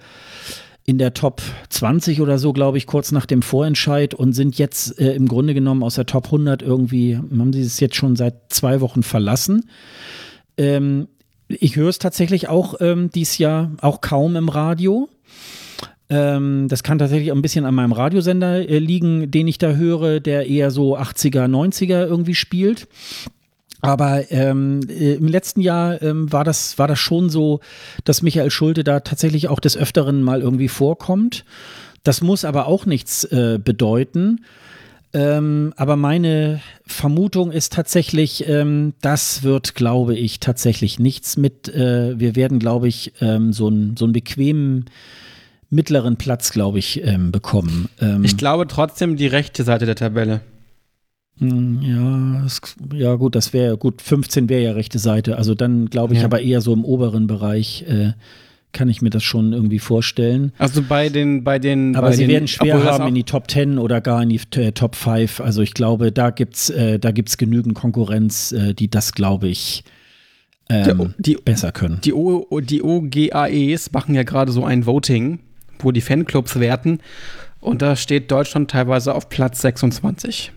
in der Top 20 oder so, glaube ich, kurz nach dem Vorentscheid und sind jetzt äh, im Grunde genommen aus der Top 100 irgendwie, haben sie es jetzt schon seit zwei Wochen verlassen. Ähm, ich höre es tatsächlich auch ähm, dieses Jahr auch kaum im Radio. Ähm, das kann tatsächlich ein bisschen an meinem Radiosender äh, liegen, den ich da höre, der eher so 80er, 90er irgendwie spielt. Aber ähm, äh, im letzten Jahr ähm, war, das, war das schon so, dass Michael Schulte da tatsächlich auch des Öfteren mal irgendwie vorkommt. Das muss aber auch nichts äh, bedeuten. Ähm, aber meine Vermutung ist tatsächlich, ähm, das wird, glaube ich, tatsächlich nichts mit. Äh, wir werden, glaube ich, ähm, so, ein, so einen bequemen mittleren Platz, glaube ich, ähm, bekommen. Ähm, ich glaube trotzdem die rechte Seite der Tabelle. Hm, ja, es, ja gut, das wäre gut. 15 wäre ja rechte Seite. Also dann glaube ich ja. aber eher so im oberen Bereich. Äh, kann ich mir das schon irgendwie vorstellen. Also bei den, bei den. Aber bei sie den, werden schwer haben in die Top 10 oder gar in die äh, Top 5. Also ich glaube, da gibt's, äh, da gibt's genügend Konkurrenz, äh, die das, glaube ich, ähm, die, besser können. Die, o, die OGAEs machen ja gerade so ein Voting, wo die Fanclubs werten. Und da steht Deutschland teilweise auf Platz 26.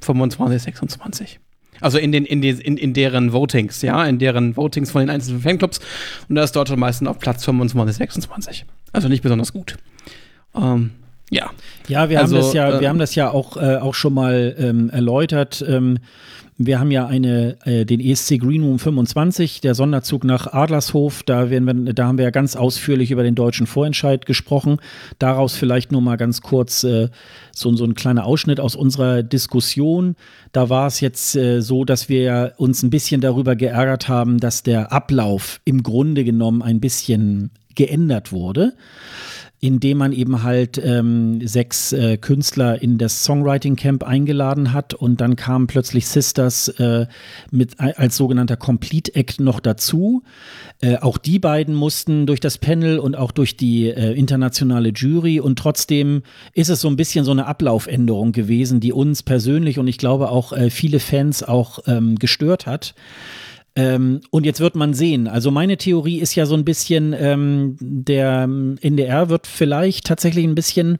25, 26. Also in, den, in, den, in, in deren Votings, ja, in deren Votings von den einzelnen Fanclubs. Und da ist Deutschland meistens auf Platz 25, 26. Also nicht besonders gut. Ähm, ja. Ja, wir also, haben das ja, äh, wir haben das ja auch, äh, auch schon mal ähm, erläutert. Ähm, wir haben ja eine, äh, den ESC Green Room 25, der Sonderzug nach Adlershof. Da, werden wir, da haben wir ja ganz ausführlich über den deutschen Vorentscheid gesprochen. Daraus vielleicht nur mal ganz kurz äh, so, so ein kleiner Ausschnitt aus unserer Diskussion. Da war es jetzt äh, so, dass wir uns ein bisschen darüber geärgert haben, dass der Ablauf im Grunde genommen ein bisschen geändert wurde indem man eben halt ähm, sechs äh, Künstler in das Songwriting Camp eingeladen hat und dann kam plötzlich Sisters äh, mit als sogenannter Complete Act noch dazu. Äh, auch die beiden mussten durch das Panel und auch durch die äh, internationale Jury und trotzdem ist es so ein bisschen so eine Ablaufänderung gewesen, die uns persönlich und ich glaube auch äh, viele Fans auch ähm, gestört hat. Ähm, und jetzt wird man sehen. Also meine Theorie ist ja so ein bisschen, ähm, der NDR wird vielleicht tatsächlich ein bisschen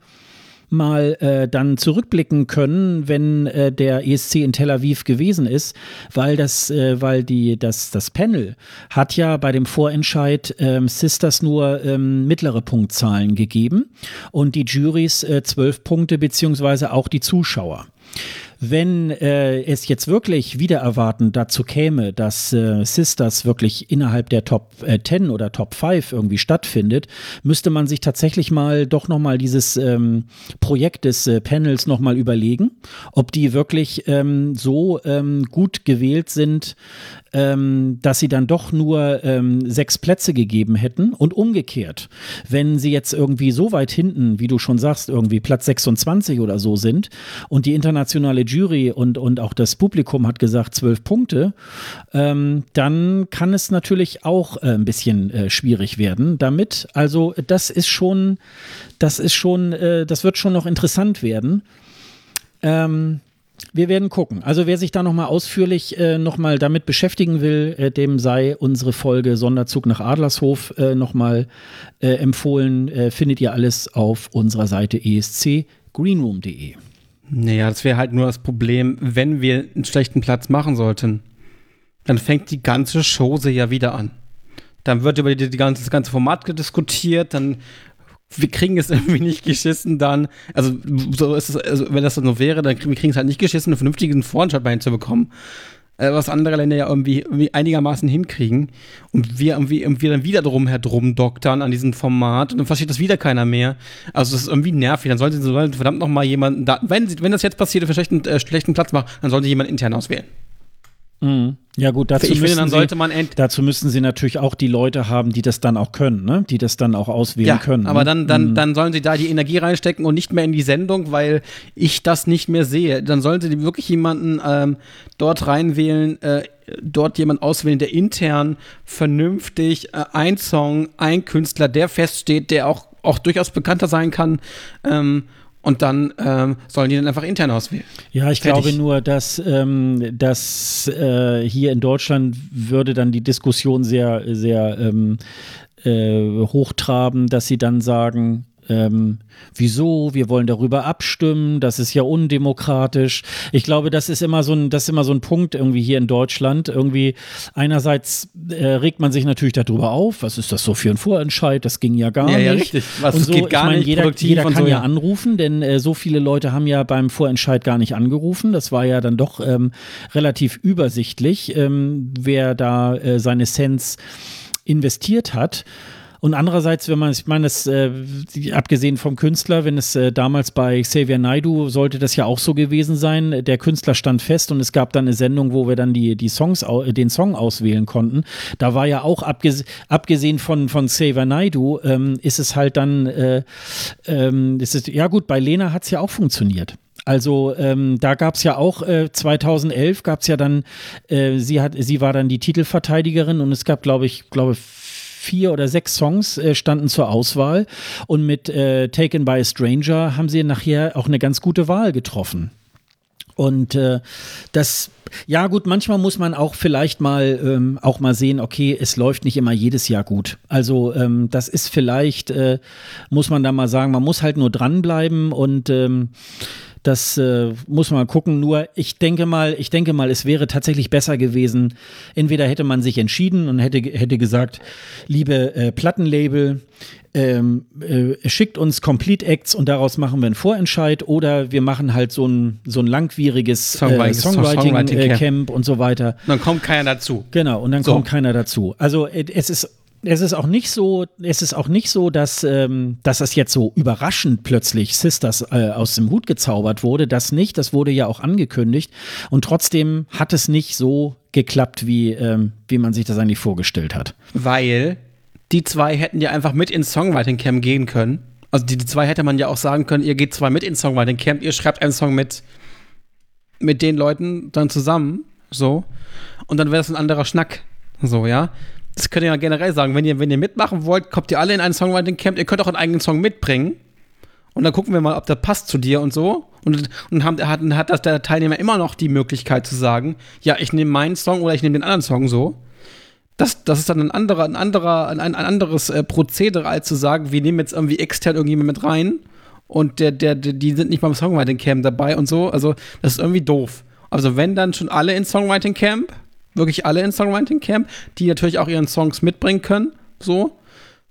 mal äh, dann zurückblicken können, wenn äh, der ESC in Tel Aviv gewesen ist, weil das, äh, weil die, das, das Panel hat ja bei dem Vorentscheid ähm, Sisters nur ähm, mittlere Punktzahlen gegeben und die Juries äh, zwölf Punkte beziehungsweise auch die Zuschauer wenn äh, es jetzt wirklich wieder erwarten dazu käme, dass äh, Sisters wirklich innerhalb der Top äh, 10 oder Top 5 irgendwie stattfindet, müsste man sich tatsächlich mal doch nochmal dieses ähm, Projekt des äh, Panels nochmal überlegen, ob die wirklich ähm, so ähm, gut gewählt sind, ähm, dass sie dann doch nur ähm, sechs Plätze gegeben hätten. Und umgekehrt, wenn sie jetzt irgendwie so weit hinten, wie du schon sagst, irgendwie Platz 26 oder so sind und die internationale Jury und, und auch das Publikum hat gesagt zwölf Punkte, ähm, dann kann es natürlich auch äh, ein bisschen äh, schwierig werden damit. Also das ist schon, das ist schon, äh, das wird schon noch interessant werden. Ähm, wir werden gucken. Also wer sich da nochmal ausführlich äh, nochmal damit beschäftigen will, äh, dem sei unsere Folge Sonderzug nach Adlershof äh, nochmal äh, empfohlen. Äh, findet ihr alles auf unserer Seite escgreenroom.de. Naja, das wäre halt nur das Problem, wenn wir einen schlechten Platz machen sollten. Dann fängt die ganze Chose ja wieder an. Dann wird über die, die ganze, das ganze Format diskutiert, dann wir kriegen es [LAUGHS] irgendwie nicht geschissen dann, also so ist es, also wenn das so wäre, dann kriegen wir es halt nicht geschissen, einen vernünftigen Vorentscheid bei zu bekommen. Äh, was andere Länder ja irgendwie, irgendwie, einigermaßen hinkriegen. Und wir irgendwie, irgendwie dann wieder drum herum doktern an diesem Format und dann versteht das wieder keiner mehr. Also das ist irgendwie nervig. Dann sollten sie verdammt noch mal jemanden, da, wenn, wenn das jetzt passiert, für schlechten, äh, schlechten Platz macht, dann sollte jemand intern auswählen. Mhm. Ja gut, dazu, ich finde, dann sollte man dazu müssen sie natürlich auch die Leute haben, die das dann auch können, ne? die das dann auch auswählen ja, können. Aber ne? dann, dann, mhm. dann sollen sie da die Energie reinstecken und nicht mehr in die Sendung, weil ich das nicht mehr sehe. Dann sollen sie wirklich jemanden ähm, dort reinwählen, äh, dort jemand auswählen, der intern vernünftig äh, ein Song, ein Künstler, der feststeht, der auch, auch durchaus bekannter sein kann. Ähm, und dann ähm, sollen die dann einfach intern auswählen. Ja, ich Fertig. glaube nur, dass, ähm, dass äh, hier in Deutschland würde dann die Diskussion sehr, sehr ähm, äh, hochtraben, dass sie dann sagen, ähm, wieso, wir wollen darüber abstimmen, das ist ja undemokratisch. Ich glaube, das ist immer so ein, das ist immer so ein Punkt irgendwie hier in Deutschland. Irgendwie einerseits äh, regt man sich natürlich darüber auf, was ist das so für ein Vorentscheid, das ging ja gar ja, nicht. Ja, richtig. Was und so, geht gar ich mein, nicht. Jeder, jeder kann so, ja anrufen, denn äh, so viele Leute haben ja beim Vorentscheid gar nicht angerufen. Das war ja dann doch ähm, relativ übersichtlich, ähm, wer da äh, seine Cents investiert hat. Und andererseits, wenn man, ich meine, das, äh, abgesehen vom Künstler, wenn es äh, damals bei Xavier Naidu sollte das ja auch so gewesen sein. Der Künstler stand fest und es gab dann eine Sendung, wo wir dann die, die Songs, den Song auswählen konnten. Da war ja auch abges abgesehen von, von Xavier Naidu, ähm, ist es halt dann, äh, ähm, ist es, ja gut, bei Lena hat es ja auch funktioniert. Also ähm, da gab es ja auch äh, 2011 gab es ja dann, äh, sie hat, sie war dann die Titelverteidigerin und es gab, glaube ich, glaube vier oder sechs Songs äh, standen zur Auswahl und mit äh, Taken by a Stranger haben sie nachher auch eine ganz gute Wahl getroffen. Und äh, das, ja gut, manchmal muss man auch vielleicht mal ähm, auch mal sehen, okay, es läuft nicht immer jedes Jahr gut. Also ähm, das ist vielleicht, äh, muss man da mal sagen, man muss halt nur dranbleiben und ähm, das äh, muss man gucken. Nur ich denke mal, ich denke mal, es wäre tatsächlich besser gewesen. Entweder hätte man sich entschieden und hätte, hätte gesagt, liebe äh, Plattenlabel, ähm, äh, schickt uns Complete Acts und daraus machen wir einen Vorentscheid oder wir machen halt so ein, so ein langwieriges Songwriting, Songwriting, Songwriting äh, Camp. Camp und so weiter. Dann kommt keiner dazu. Genau, und dann So. kommt keiner dazu. Also äh, es ist es ist auch nicht so, es ist auch nicht so, dass, ähm, dass das jetzt so überraschend plötzlich Sisters äh, aus dem Hut gezaubert wurde. Das nicht, das wurde ja auch angekündigt. Und trotzdem hat es nicht so geklappt, wie, ähm, wie man sich das eigentlich vorgestellt hat. Weil die zwei hätten ja einfach mit ins Songwriting Camp gehen können. Also die, die zwei hätte man ja auch sagen können, ihr geht zwei mit ins Songwriting Camp, ihr schreibt einen Song mit, mit den Leuten dann zusammen, so. Und dann wäre das ein anderer Schnack, so, ja. Das könnt ihr ja generell sagen, wenn ihr, wenn ihr mitmachen wollt, kommt ihr alle in ein Songwriting Camp, ihr könnt auch einen eigenen Song mitbringen. Und dann gucken wir mal, ob der passt zu dir und so. Und, und haben, hat, hat das der Teilnehmer immer noch die Möglichkeit zu sagen, ja, ich nehme meinen Song oder ich nehme den anderen Song so. Das, das ist dann ein anderer, ein anderer, ein, ein anderes äh, Prozedere, als zu sagen, wir nehmen jetzt irgendwie extern irgendjemand mit rein und der, der, der, die sind nicht beim Songwriting Camp dabei und so. Also, das ist irgendwie doof. Also, wenn dann schon alle in Songwriting Camp, wirklich alle in Songwriting Camp, die natürlich auch ihren Songs mitbringen können, so.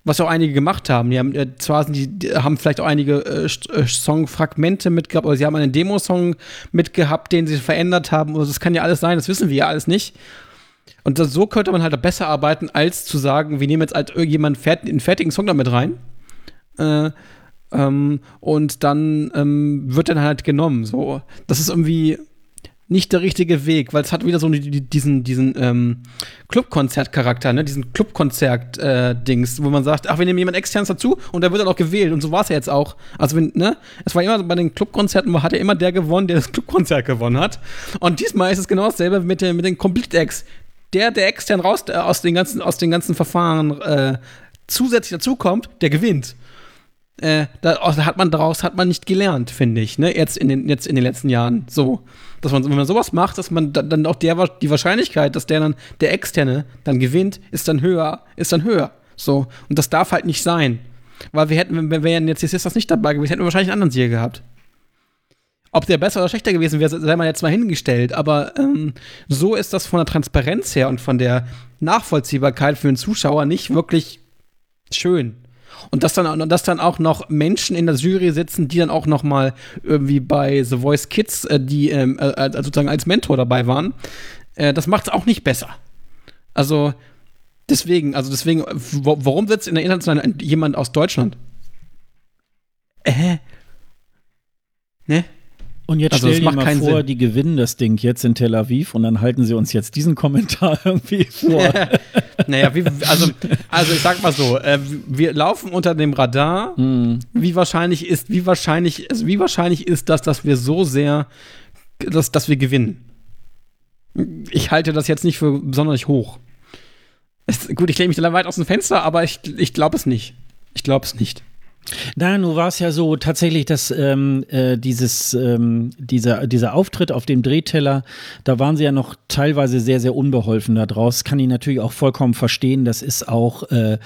Was auch einige gemacht haben. Die haben äh, zwar sind die, die haben vielleicht auch einige äh, äh, Songfragmente mitgehabt, oder sie haben einen Demosong mitgehabt, den sie verändert haben. Also das kann ja alles sein, das wissen wir ja alles nicht. Und das, so könnte man halt besser arbeiten, als zu sagen, wir nehmen jetzt halt irgendjemanden fert einen fertigen Song damit rein. Äh, ähm, und dann ähm, wird dann halt genommen. So, das ist irgendwie nicht der richtige Weg, weil es hat wieder so die- die- diesen, diesen ähm, Clubkonzert-Charakter, ne? diesen Clubkonzert-Dings, wo man sagt, ach, wir nehmen jemanden externes dazu und der wird dann auch gewählt. Und so war es ja jetzt auch. Also, wenn, ne? Es war immer bei den Clubkonzerten, wo hat ja immer der gewonnen, der das Clubkonzert gewonnen hat. Und diesmal ist es genau dasselbe mit, den- mit den Complete Acts. Der, der extern raus äh, aus, den ganzen, aus den ganzen Verfahren äh, zusätzlich dazukommt, der gewinnt. Äh, da hat man daraus hat man nicht gelernt, finde ich, ne? Jetzt in den jetzt in den letzten Jahren so, dass man wenn man sowas macht, dass man da- dann auch der die Wahrscheinlichkeit, dass der dann der externe dann gewinnt, ist dann höher, ist dann höher. So und das darf halt nicht sein, weil wir hätten wenn wir jetzt jetzt ist das nicht dabei gewesen, hätten wir wahrscheinlich einen anderen Sieger gehabt. Ob der besser oder schlechter gewesen wäre, sei mal jetzt mal hingestellt. Aber ähm, so ist das von der Transparenz her und von der Nachvollziehbarkeit für den Zuschauer nicht wirklich schön. Und dass dann, dass dann auch noch Menschen in der Jury sitzen, die dann auch noch mal irgendwie bei The Voice Kids, äh, die ähm, äh, sozusagen als Mentor dabei waren, äh, das macht es auch nicht besser. Also deswegen, also deswegen, warum sitzt in der internationalen jemand aus Deutschland? Äh? Ne? Und jetzt Also, stell dir macht mal keinen vor, Sinn. die gewinnen das Ding jetzt in Tel Aviv und dann halten sie uns jetzt diesen Kommentar [LAUGHS] irgendwie vor. [LAUGHS] Naja, wie, also, also ich sag mal so, äh, wir laufen unter dem Radar. Hm. Wie wahrscheinlich ist, wie wahrscheinlich, also wie wahrscheinlich ist das, dass wir so sehr, dass, dass wir gewinnen? Ich halte das jetzt nicht für besonders hoch. Es, gut, ich lehne mich da weit aus dem Fenster, aber ich, ich glaube es nicht. Ich glaube es nicht. Na, nun war es ja so tatsächlich, dass ähm, äh, dieses, ähm, dieser, dieser Auftritt auf dem Drehteller, da waren sie ja noch teilweise sehr, sehr unbeholfen da draus. Kann ich natürlich auch vollkommen verstehen. Das ist auch äh,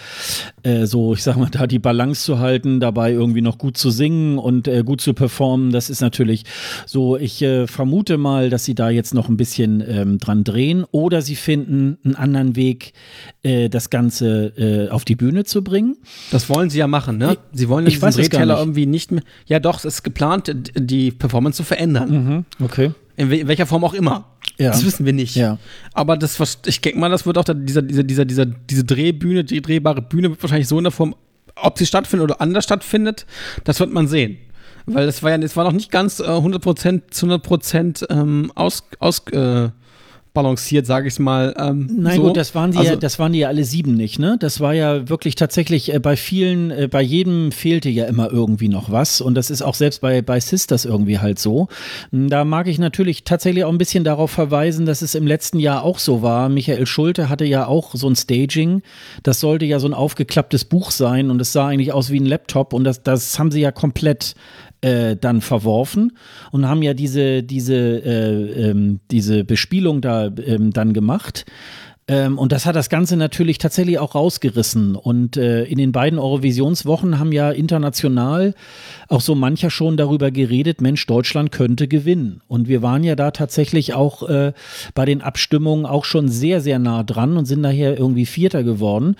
äh, so, ich sag mal, da die Balance zu halten, dabei irgendwie noch gut zu singen und äh, gut zu performen. Das ist natürlich so, ich äh, vermute mal, dass sie da jetzt noch ein bisschen ähm, dran drehen oder sie finden einen anderen Weg, äh, das Ganze auf die Bühne zu bringen. Das wollen sie ja machen, ne? Sie wollen ja Ich diesen es Drehteller irgendwie nicht mehr. Ja, doch, es ist geplant, die Performance zu verändern. Okay. In wel- welcher Form auch immer. Ja. Das wissen wir nicht. Ja. Aber das, was- ich denke mal, das wird auch da, dieser, dieser, dieser, dieser, diese Drehbühne, die drehbare Bühne wird wahrscheinlich so in der Form, ob sie stattfindet oder anders stattfindet, das wird man sehen. Weil das war ja, das war noch nicht ganz äh, 100% zu 100% ähm, aus, aus, äh, ausbalanciert, sage ich mal. Ähm, Nein, so. gut, das waren, die also, ja, das waren die ja alle sieben nicht, ne? Das war ja wirklich tatsächlich äh, bei vielen, äh, bei jedem fehlte ja immer irgendwie noch was. Und das ist auch selbst bei, bei Sisters irgendwie halt so. Hm, da mag ich natürlich tatsächlich auch ein bisschen darauf verweisen, dass es im letzten Jahr auch so war. Michael Schulte hatte ja auch so ein Staging. Das sollte ja so ein aufgeklapptes Buch sein und es sah eigentlich aus wie ein Laptop und das, das haben sie ja komplett äh, dann verworfen und haben ja diese, diese, äh, ähm, diese Bespielung da ähm, dann gemacht. Ähm, und das hat das Ganze natürlich tatsächlich auch rausgerissen. Und äh, in den beiden Eurovisionswochen haben ja international auch so mancher schon darüber geredet, Mensch, Deutschland könnte gewinnen. Und wir waren ja da tatsächlich auch äh, bei den Abstimmungen auch schon sehr, sehr nah dran und sind daher irgendwie Vierter geworden.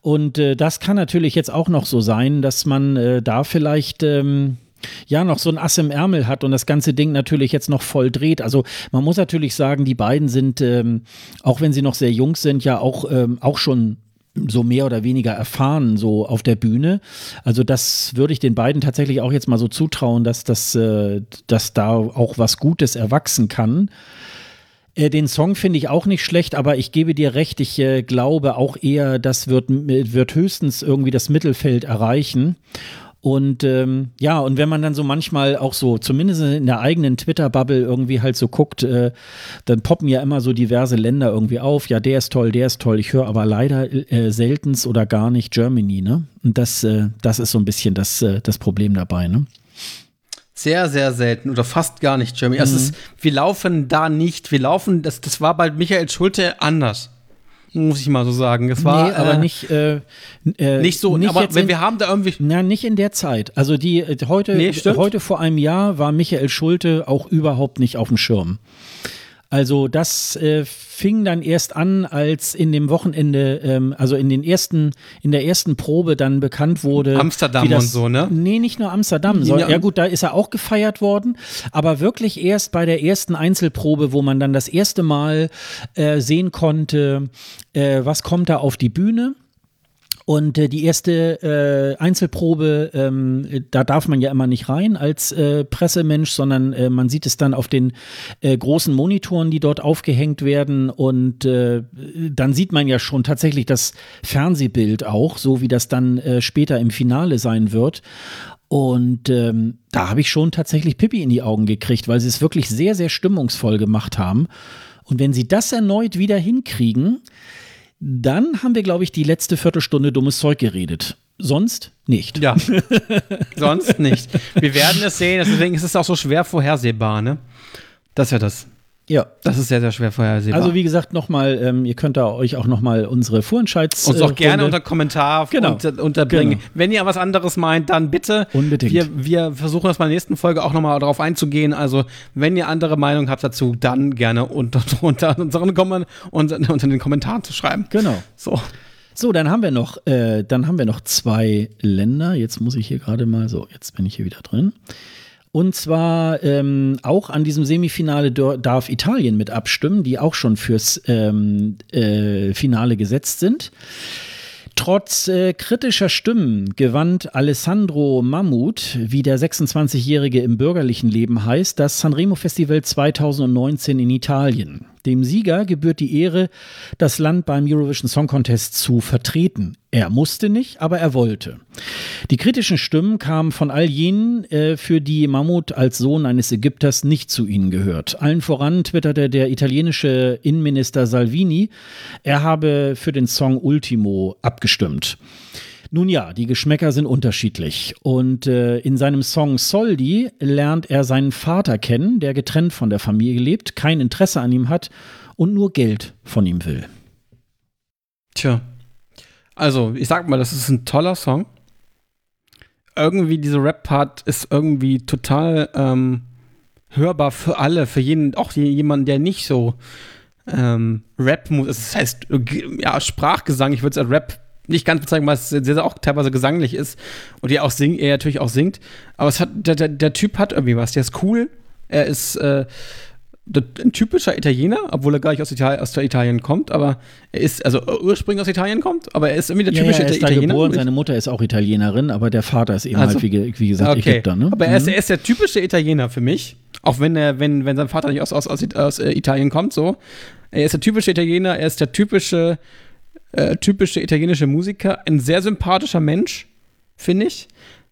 Und äh, das kann natürlich jetzt auch noch so sein, dass man äh, da vielleicht ähm, ja noch so ein Ass im Ärmel hat und das ganze Ding natürlich jetzt noch voll dreht. Also man muss natürlich sagen, die beiden sind, ähm, auch wenn sie noch sehr jung sind, ja auch, ähm, auch schon so mehr oder weniger erfahren, so auf der Bühne. Also das würde ich den beiden tatsächlich auch jetzt mal so zutrauen, dass, das, äh, dass da auch was Gutes erwachsen kann. Äh, den Song finde ich auch nicht schlecht, aber ich gebe dir recht, ich äh, glaube auch eher, das wird, wird höchstens irgendwie das Mittelfeld erreichen. Und ähm, ja, und wenn man dann so manchmal auch so, zumindest in der eigenen Twitter-Bubble irgendwie halt so guckt, äh, dann poppen ja immer so diverse Länder irgendwie auf. Ja, der ist toll, der ist toll. Ich höre aber leider äh, seltens oder gar nicht Germany, ne? Und das, äh, das ist so ein bisschen das, äh, das Problem dabei, ne? Sehr, sehr selten oder fast gar nicht Germany. Also mhm. Also ist, wir laufen da nicht, wir laufen, das, das war bei Michael Schulte anders muss ich mal so sagen. Es war nee, aber äh, nicht äh, äh, nicht so. Nicht aber wenn wir haben da irgendwie na nicht in der Zeit. Also die äh, heute nee, heute vor einem Jahr war Michael Schulte auch überhaupt nicht auf dem Schirm. Also das äh, fing dann erst an, als in dem Wochenende, ähm, also in den ersten, in der ersten Probe dann bekannt wurde. Amsterdam das, und so, ne? Nee, nicht nur Amsterdam. So, ja, gut, da ist er auch gefeiert worden, aber wirklich erst bei der ersten Einzelprobe, wo man dann das erste Mal äh, sehen konnte, äh, was kommt da auf die Bühne. Und äh, die erste äh, Einzelprobe, ähm, da darf man ja immer nicht rein als äh, Pressemensch, sondern äh, man sieht es dann auf den äh, großen Monitoren, die dort aufgehängt werden. Und äh, dann sieht man ja schon tatsächlich das Fernsehbild auch, so wie das dann äh, später im Finale sein wird. Und ähm, da habe ich schon tatsächlich Pippi in die Augen gekriegt, weil sie es wirklich sehr, sehr stimmungsvoll gemacht haben. Und wenn sie das erneut wieder hinkriegen, dann haben wir, glaube ich, die letzte Viertelstunde dummes Zeug geredet. Sonst nicht. Ja, [LAUGHS] sonst nicht. Wir werden es sehen, deswegen ist es auch so schwer vorhersehbar, ne? Das ist ja das. Ja. Das ist sehr, sehr schwer vorhersehbar. Also wie gesagt, nochmal, ähm, ihr könnt da euch auch nochmal unsere Vorentscheids... Uns auch gerne unter Kommentar genau. unter, unterbringen. Genau. Wenn ihr was anderes meint, dann bitte. Unbedingt. Wir, wir versuchen das bei der nächsten Folge auch nochmal darauf einzugehen. Also wenn ihr andere Meinung habt dazu, dann gerne unter, [LAUGHS] unter, unseren Kommen, unter, unter den Kommentaren zu schreiben. Genau. So. So, dann haben wir noch, äh, dann haben wir noch zwei Länder. Jetzt muss ich hier gerade mal, so, jetzt bin ich hier wieder drin. Und zwar ähm, auch an diesem Semifinale darf Italien mit abstimmen, die auch schon fürs ähm, äh, Finale gesetzt sind. Trotz äh, kritischer Stimmen gewann Alessandro Mammut, wie der 26-Jährige im bürgerlichen Leben heißt, das Sanremo Festival 2019 in Italien. Dem Sieger gebührt die Ehre, das Land beim Eurovision Song Contest zu vertreten. Er musste nicht, aber er wollte. Die kritischen Stimmen kamen von all jenen, äh, für die Mammut als Sohn eines Ägypters nicht zu ihnen gehört. Allen voran twitterte der italienische Innenminister Salvini, er habe für den Song Ultimo abgestimmt. Nun ja, die Geschmäcker sind unterschiedlich. Und äh, in seinem Song Soldi lernt er seinen Vater kennen, der getrennt von der Familie lebt, kein Interesse an ihm hat und nur Geld von ihm will. Tja. Also, ich sag mal, das ist ein toller Song. Irgendwie, dieser Rap-Part ist irgendwie total ähm, hörbar für alle, für jeden, auch jemanden, der nicht so ähm, Rap muss. Das heißt, ja, Sprachgesang, ich würde es als Rap nicht ganz bezeichnen, weil es sehr, sehr auch teilweise gesanglich ist und er auch singt, er natürlich auch singt. Aber es hat, der, der, der Typ hat irgendwie was. Der ist cool. Er ist äh, ein typischer Italiener, obwohl er gar nicht aus, Italien, aus Italien kommt, aber er ist, also ursprünglich aus Italien kommt, aber er ist irgendwie der typische ja, ja, er ist Italiener. Geboren, seine Mutter ist auch Italienerin, aber der Vater ist eben also, halt, wie, wie gesagt, okay. Ägypter. Ne? Aber er ist, mhm. er ist der typische Italiener für mich, auch wenn er, wenn, wenn sein Vater nicht aus, aus, aus, aus Italien kommt, so. Er ist der typische Italiener, er ist der typische, äh, typische italienische Musiker, ein sehr sympathischer Mensch, finde ich.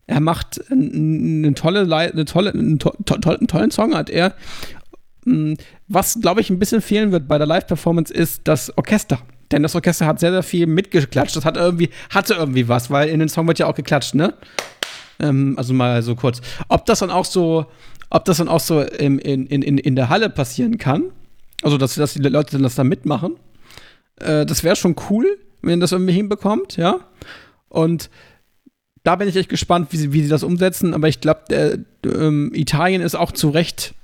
Er macht eine tolle, eine tolle, einen, to einen tollen Song hat er. Mm, was, glaube ich, ein bisschen fehlen wird bei der Live-Performance ist das Orchester. Denn das Orchester hat sehr, sehr viel mitgeklatscht. Das hat irgendwie, hatte irgendwie was, weil in den Song wird ja auch geklatscht, ne? Ähm, also mal so kurz. Ob das dann auch so, ob das dann auch so in, in, in, in der Halle passieren kann, also dass, dass die Leute dann das da mitmachen, äh, das wäre schon cool, wenn das irgendwie hinbekommt, ja. Und da bin ich echt gespannt, wie sie, wie sie das umsetzen. Aber ich glaube, äh, ähm, Italien ist auch zu Recht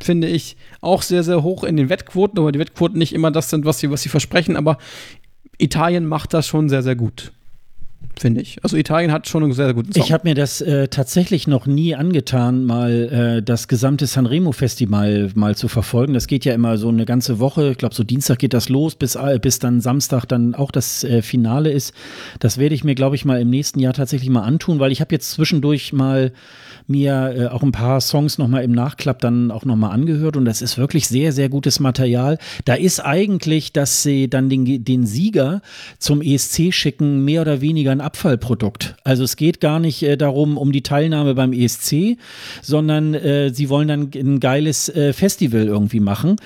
finde ich, auch sehr, sehr hoch in den Wettquoten, aber die Wettquoten nicht immer das sind, was sie, was sie versprechen, aber Italien macht das schon sehr, sehr gut finde ich. Also Italien hat schon einen sehr, sehr guten Song. Ich habe mir das äh, tatsächlich noch nie angetan, mal äh, das gesamte Sanremo-Festival mal zu verfolgen. Das geht ja immer so eine ganze Woche. Ich glaube, so Dienstag geht das los, bis, äh, bis dann Samstag dann auch das äh, Finale ist. Das werde ich mir, glaube ich, mal im nächsten Jahr tatsächlich mal antun, weil ich habe jetzt zwischendurch mal mir äh, auch ein paar Songs nochmal im Nachklapp dann auch nochmal angehört und das ist wirklich sehr, sehr gutes Material. Da ist eigentlich, dass sie dann den, den Sieger zum ESC schicken, mehr oder weniger ein Abfallprodukt. Also es geht gar nicht äh, darum, um die Teilnahme beim ESC, sondern äh, sie wollen dann ein geiles äh, Festival irgendwie machen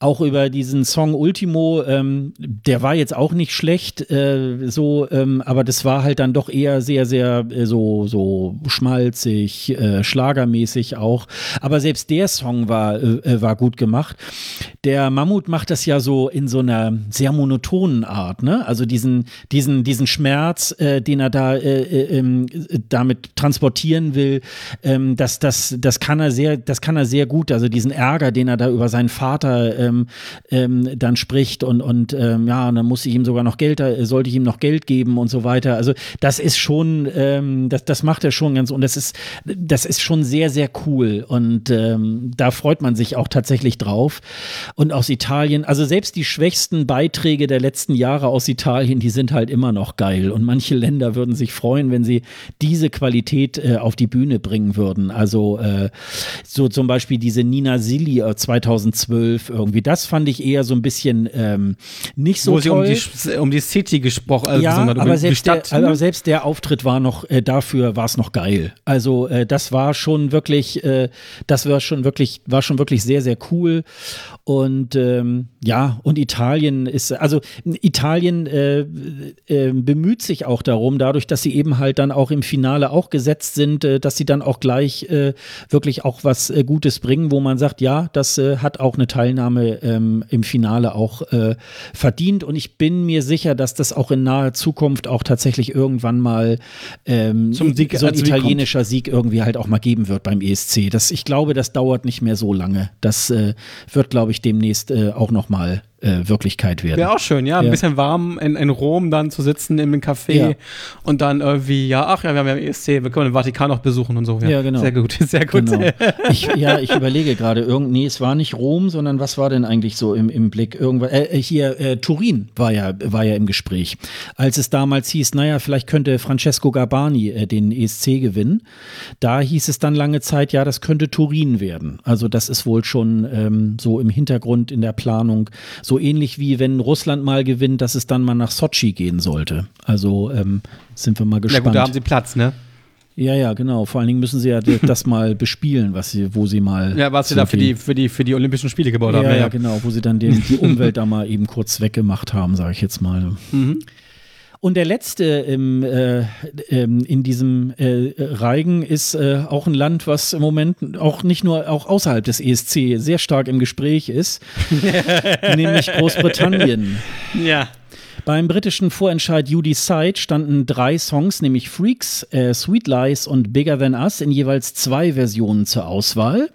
auch über diesen Song Ultimo, ähm, der war jetzt auch nicht schlecht, äh, so, ähm, aber das war halt dann doch eher sehr, sehr äh, so, so schmalzig, äh, schlagermäßig auch. Aber selbst der Song war, äh, äh, war gut gemacht. Der Mammut macht das ja so in so einer sehr monotonen Art, ne? Also diesen, diesen, diesen Schmerz, äh, den er da ähm, damit transportieren will, ähm, das, das, das kann er sehr, das kann er sehr gut. Also diesen Ärger, den er da über seinen Vater ähm, ähm, dann spricht und, und ähm, ja, und dann muss ich ihm sogar noch Geld, äh, sollte ich ihm noch Geld geben und so weiter. Also das ist schon, ähm, das, das macht er schon ganz und das ist, das ist schon sehr, sehr cool und ähm, da freut man sich auch tatsächlich drauf. Und aus Italien, also selbst die schwächsten Beiträge der letzten Jahre aus Italien, die sind halt immer noch geil und manche Länder würden sich freuen, wenn sie diese Qualität äh, auf die Bühne bringen würden. Also äh, so zum Beispiel diese Nina Silli 2012 äh, irgendwie irgendwie. Das fand ich eher so ein bisschen ähm, nicht so Wo toll. sie um die, um die City gesprochen also ja, aber selbst, der, aber selbst der Auftritt war noch, äh, dafür war es noch geil. Also äh, das war schon wirklich, äh, das war schon wirklich, war schon wirklich sehr, sehr cool. Und ähm, ja, und Italien ist, also Italien äh, äh, bemüht sich auch darum, dadurch, dass sie eben halt dann auch im Finale auch gesetzt sind, äh, dass sie dann auch gleich äh, wirklich auch was äh, Gutes bringen, wo man sagt, ja, das äh, hat auch eine Teilnahme ähm, im Finale auch verdient. Und ich bin mir sicher, dass das auch in naher Zukunft auch tatsächlich irgendwann mal ähm, Zum Sieg, so ein italienischer Sieg irgendwie halt auch mal geben wird beim ESC. Das, ich glaube, das dauert nicht mehr so lange. Das wird, glaube ich, demnächst äh, auch noch mal äh, Wirklichkeit werden. Wäre auch schön, ja. Ein ja. bisschen warm in, in Rom dann zu sitzen in einem Café ja. und dann irgendwie, ja, ach ja, wir haben ja ESC, wir können den Vatikan noch besuchen und so. Ja, ja genau. Sehr gut, [LAUGHS] sehr gut. Genau. Ich, ja, ich überlege gerade, irgend, nee, es war nicht Rom, sondern was war denn eigentlich so im, im Blick? Irgendwas, äh, äh, hier, äh, Turin war ja, war ja im Gespräch. Als es damals hieß, naja, vielleicht könnte Francesco Garbani äh, den ESC gewinnen, da hieß es dann lange Zeit, ja, das könnte Turin werden. Also das ist wohl schon ähm, so im Hintergrund in der Planung so ähnlich wie wenn Russland mal gewinnt, dass es dann mal nach Sochi gehen sollte. Also ähm, sind wir mal gespannt. Ja gut, da haben sie Platz, ne? Ja, ja, genau. Vor allen Dingen müssen sie ja [LAUGHS] das mal bespielen, was sie, wo sie mal. Ja, was sie da für die, für, die, für die Olympischen Spiele gebaut ja, haben. Ja, ja, genau, wo sie dann den, die Umwelt da mal eben kurz weggemacht haben, sage ich jetzt mal. Mhm. Und der letzte im, äh, ähm, in diesem äh, Reigen ist äh, auch ein Land, was im Moment auch nicht nur auch außerhalb des ESC sehr stark im Gespräch ist, [LAUGHS] nämlich Großbritannien. Ja. Beim britischen Vorentscheid You Decide standen drei Songs, nämlich Freaks, äh, Sweet Lies und Bigger Than Us in jeweils zwei Versionen zur Auswahl.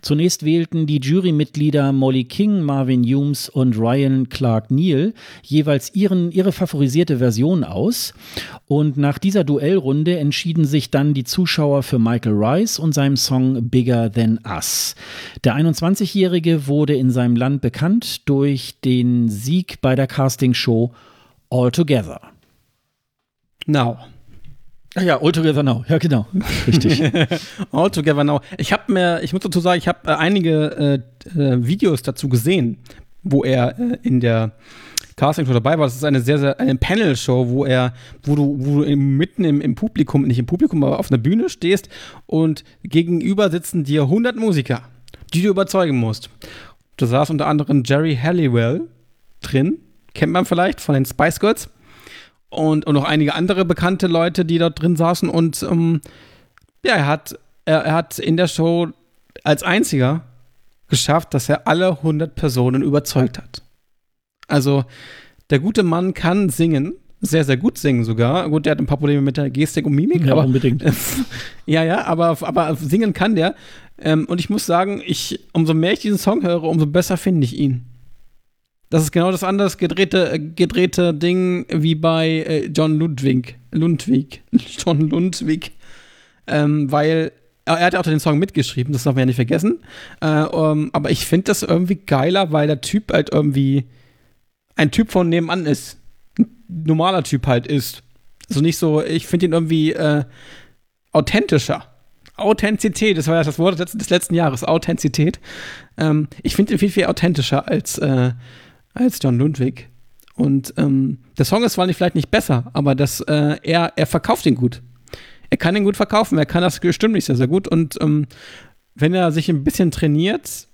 Zunächst wählten die Jurymitglieder Molly King, Marvin Humes und Ryan Clark Neal jeweils ihren, ihre favorisierte Version aus. Und nach dieser Duellrunde entschieden sich dann die Zuschauer für Michael Rice und seinem Song Bigger Than Us. Der 21-Jährige wurde in seinem Land bekannt durch den Sieg bei der Castingshow All Together. Now. Ach ja, All Together Now. Ja, genau. Richtig. [LAUGHS] All Together Now. Ich habe mir, ich muss dazu sagen, ich habe äh, einige äh, äh, Videos dazu gesehen wo er äh, in der Castingshow dabei war. Das ist eine sehr, sehr eine Panel-Show, wo er, wo du, wo du mitten im, im Publikum, nicht im Publikum, aber auf einer Bühne stehst und gegenüber sitzen dir 100 Musiker, die du überzeugen musst. Da saß unter anderem Jerry Halliwell drin, kennt man vielleicht von den Spice Girls. Und, und noch einige andere bekannte Leute, die dort drin saßen. Und ähm, ja, er hat, er, er hat in der Show als einziger geschafft, dass er alle 100 Personen überzeugt hat. Also, der gute Mann kann singen, sehr, sehr gut singen sogar. Gut, der hat ein paar Probleme mit der Gestik und Mimik, Ja, aber unbedingt. [LAUGHS] ja, ja, aber, aber singen kann der. Ähm, und ich muss sagen, ich, umso mehr ich diesen Song höre, umso besser finde ich ihn. Das ist genau das anders gedrehte, äh, gedrehte Ding wie bei äh, John Ludwig. Lundwig. [LAUGHS] John Lundwig. Ähm, weil er er hat ja auch den Song mitgeschrieben, das darf man ja nicht vergessen. Äh, um, aber ich finde das irgendwie geiler, weil der Typ halt irgendwie ein Typ von nebenan ist. Ein normaler Typ halt ist. Also nicht so, ich finde ihn irgendwie äh, authentischer. Authentizität, das war ja das Wort des letzten, des letzten Jahres, Authentizität. Ähm, ich finde ihn viel, viel authentischer als, äh, als John Ludwig. Und ähm, der Song ist zwar nicht, vielleicht nicht besser, aber das, äh, er, er verkauft ihn gut. Er kann ihn gut verkaufen, er kann das stimmlich sehr, sehr gut. Und ähm, wenn er sich ein bisschen trainiert,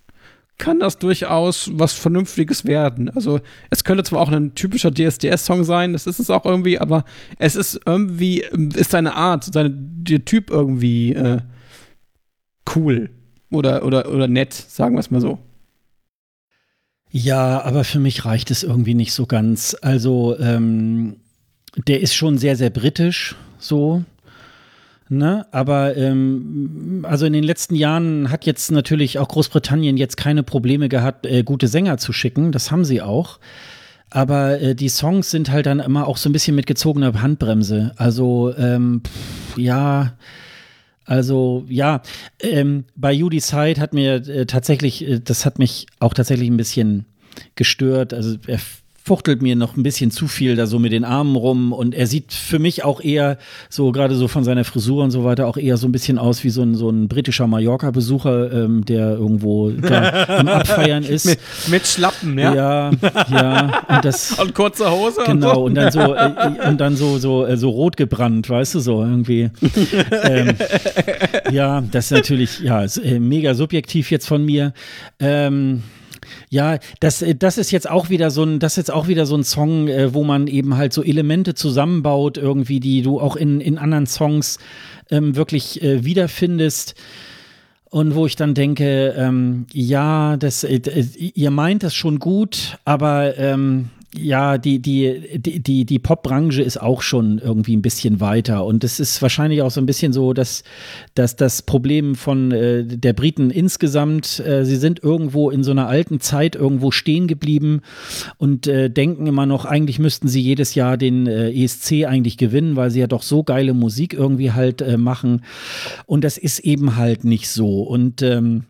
kann das durchaus was Vernünftiges werden. Also es könnte zwar auch ein typischer DSDS-Song sein, das ist es auch irgendwie, aber es ist irgendwie, ist seine Art, seine, der Typ irgendwie äh, cool oder, oder, oder nett, sagen wir es mal so. Ja, aber für mich reicht es irgendwie nicht so ganz. Also, ähm, der ist schon sehr, sehr britisch, so. Ne? Aber ähm, also in den letzten Jahren hat jetzt natürlich auch Großbritannien jetzt keine Probleme gehabt, äh, gute Sänger zu schicken. Das haben sie auch. Aber äh, die Songs sind halt dann immer auch so ein bisschen mit gezogener Handbremse. Also, ähm, pff, ja. Also ja, ähm, bei You Decide hat mir äh, tatsächlich, äh, das hat mich auch tatsächlich ein bisschen gestört. Also er fuchtelt mir noch ein bisschen zu viel da so mit den Armen rum und er sieht für mich auch eher so gerade so von seiner Frisur und so weiter auch eher so ein bisschen aus wie so ein, so ein britischer Mallorca-Besucher, ähm, der irgendwo da [LAUGHS] am Abfeiern ist. Mit, mit Schlappen, ja? Ja, ja. Und das, [LAUGHS] Und kurze Hose Genau, und und dann so, [LAUGHS] äh, und dann so, so, äh, so rot gebrannt, weißt du, so irgendwie. ähm, ja, das ist natürlich, ja, ist, äh, mega subjektiv jetzt von mir. Ähm, ja, das, äh, das ist jetzt auch wieder so ein, das ist jetzt auch wieder so ein Song, äh, wo man eben halt so Elemente zusammenbaut, irgendwie, die du auch in, in anderen Songs ähm, wirklich äh, wiederfindest. Und wo ich dann denke, ähm, ja, das, äh, äh, ihr meint das schon gut, aber ähm, ja, die, die, die, die, die Popbranche ist auch schon irgendwie ein bisschen weiter. Und es ist wahrscheinlich auch so ein bisschen so, dass, dass das Problem von äh, der Briten insgesamt, äh, sie sind irgendwo in so einer alten Zeit irgendwo stehen geblieben und äh, denken immer noch, eigentlich müssten sie jedes Jahr den äh, ESC eigentlich gewinnen, weil sie ja doch so geile Musik irgendwie halt äh, machen. Und das ist eben halt nicht so. Und ähm,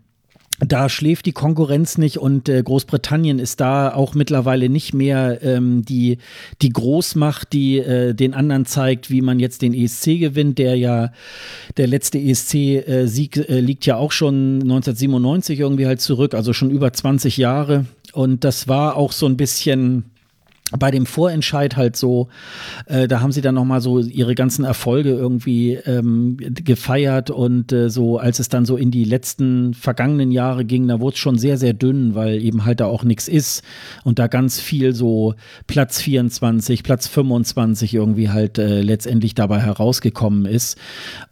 da schläft die Konkurrenz nicht und äh, Großbritannien ist da auch mittlerweile nicht mehr ähm, die, die Großmacht, die äh, den anderen zeigt, wie man jetzt den ESC gewinnt, der ja, der letzte ESC-Sieg äh, liegt ja auch schon 1997 irgendwie halt zurück, also schon über 20 Jahre. Und das war auch so ein bisschen bei dem Vorentscheid halt so, äh, da haben sie dann nochmal so ihre ganzen Erfolge irgendwie ähm, gefeiert und äh, so, als es dann so in die letzten vergangenen Jahre ging, da wurde es schon sehr, sehr dünn, weil eben halt da auch nichts ist und da ganz viel so Platz 24, Platz 25 irgendwie halt äh, letztendlich dabei herausgekommen ist.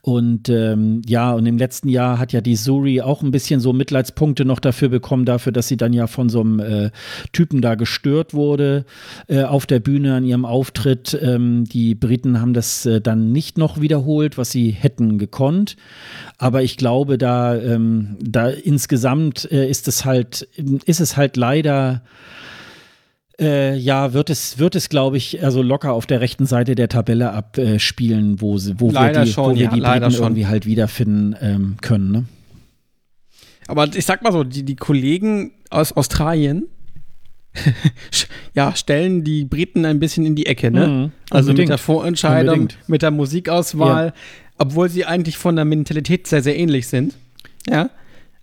Und ähm, ja, und im letzten Jahr hat ja die Suri auch ein bisschen so Mitleidspunkte noch dafür bekommen, dafür, dass sie dann ja von so einem äh, Typen da gestört wurde äh, auf der Bühne an ihrem Auftritt. Ähm, die Briten haben das äh, dann nicht noch wiederholt, was sie hätten gekonnt. Aber ich glaube, da, ähm, da insgesamt äh, ist es halt, ist es halt leider. Äh, ja, wird es, wird es, glaube ich, also locker auf der rechten Seite der Tabelle abspielen, wo, wo Leider wir die, schon, wo wir ja, die Briten schon. irgendwie halt wiederfinden ähm, können. Ne? Aber ich sag mal so, die, die Kollegen aus Australien ja, stellen die Briten ein bisschen in die Ecke, ne? Mhm, also mit unbedingt. der Vorentscheidung, Unbedingt. mit der Musikauswahl, obwohl sie eigentlich von der Mentalität sehr, sehr ähnlich sind. Ja.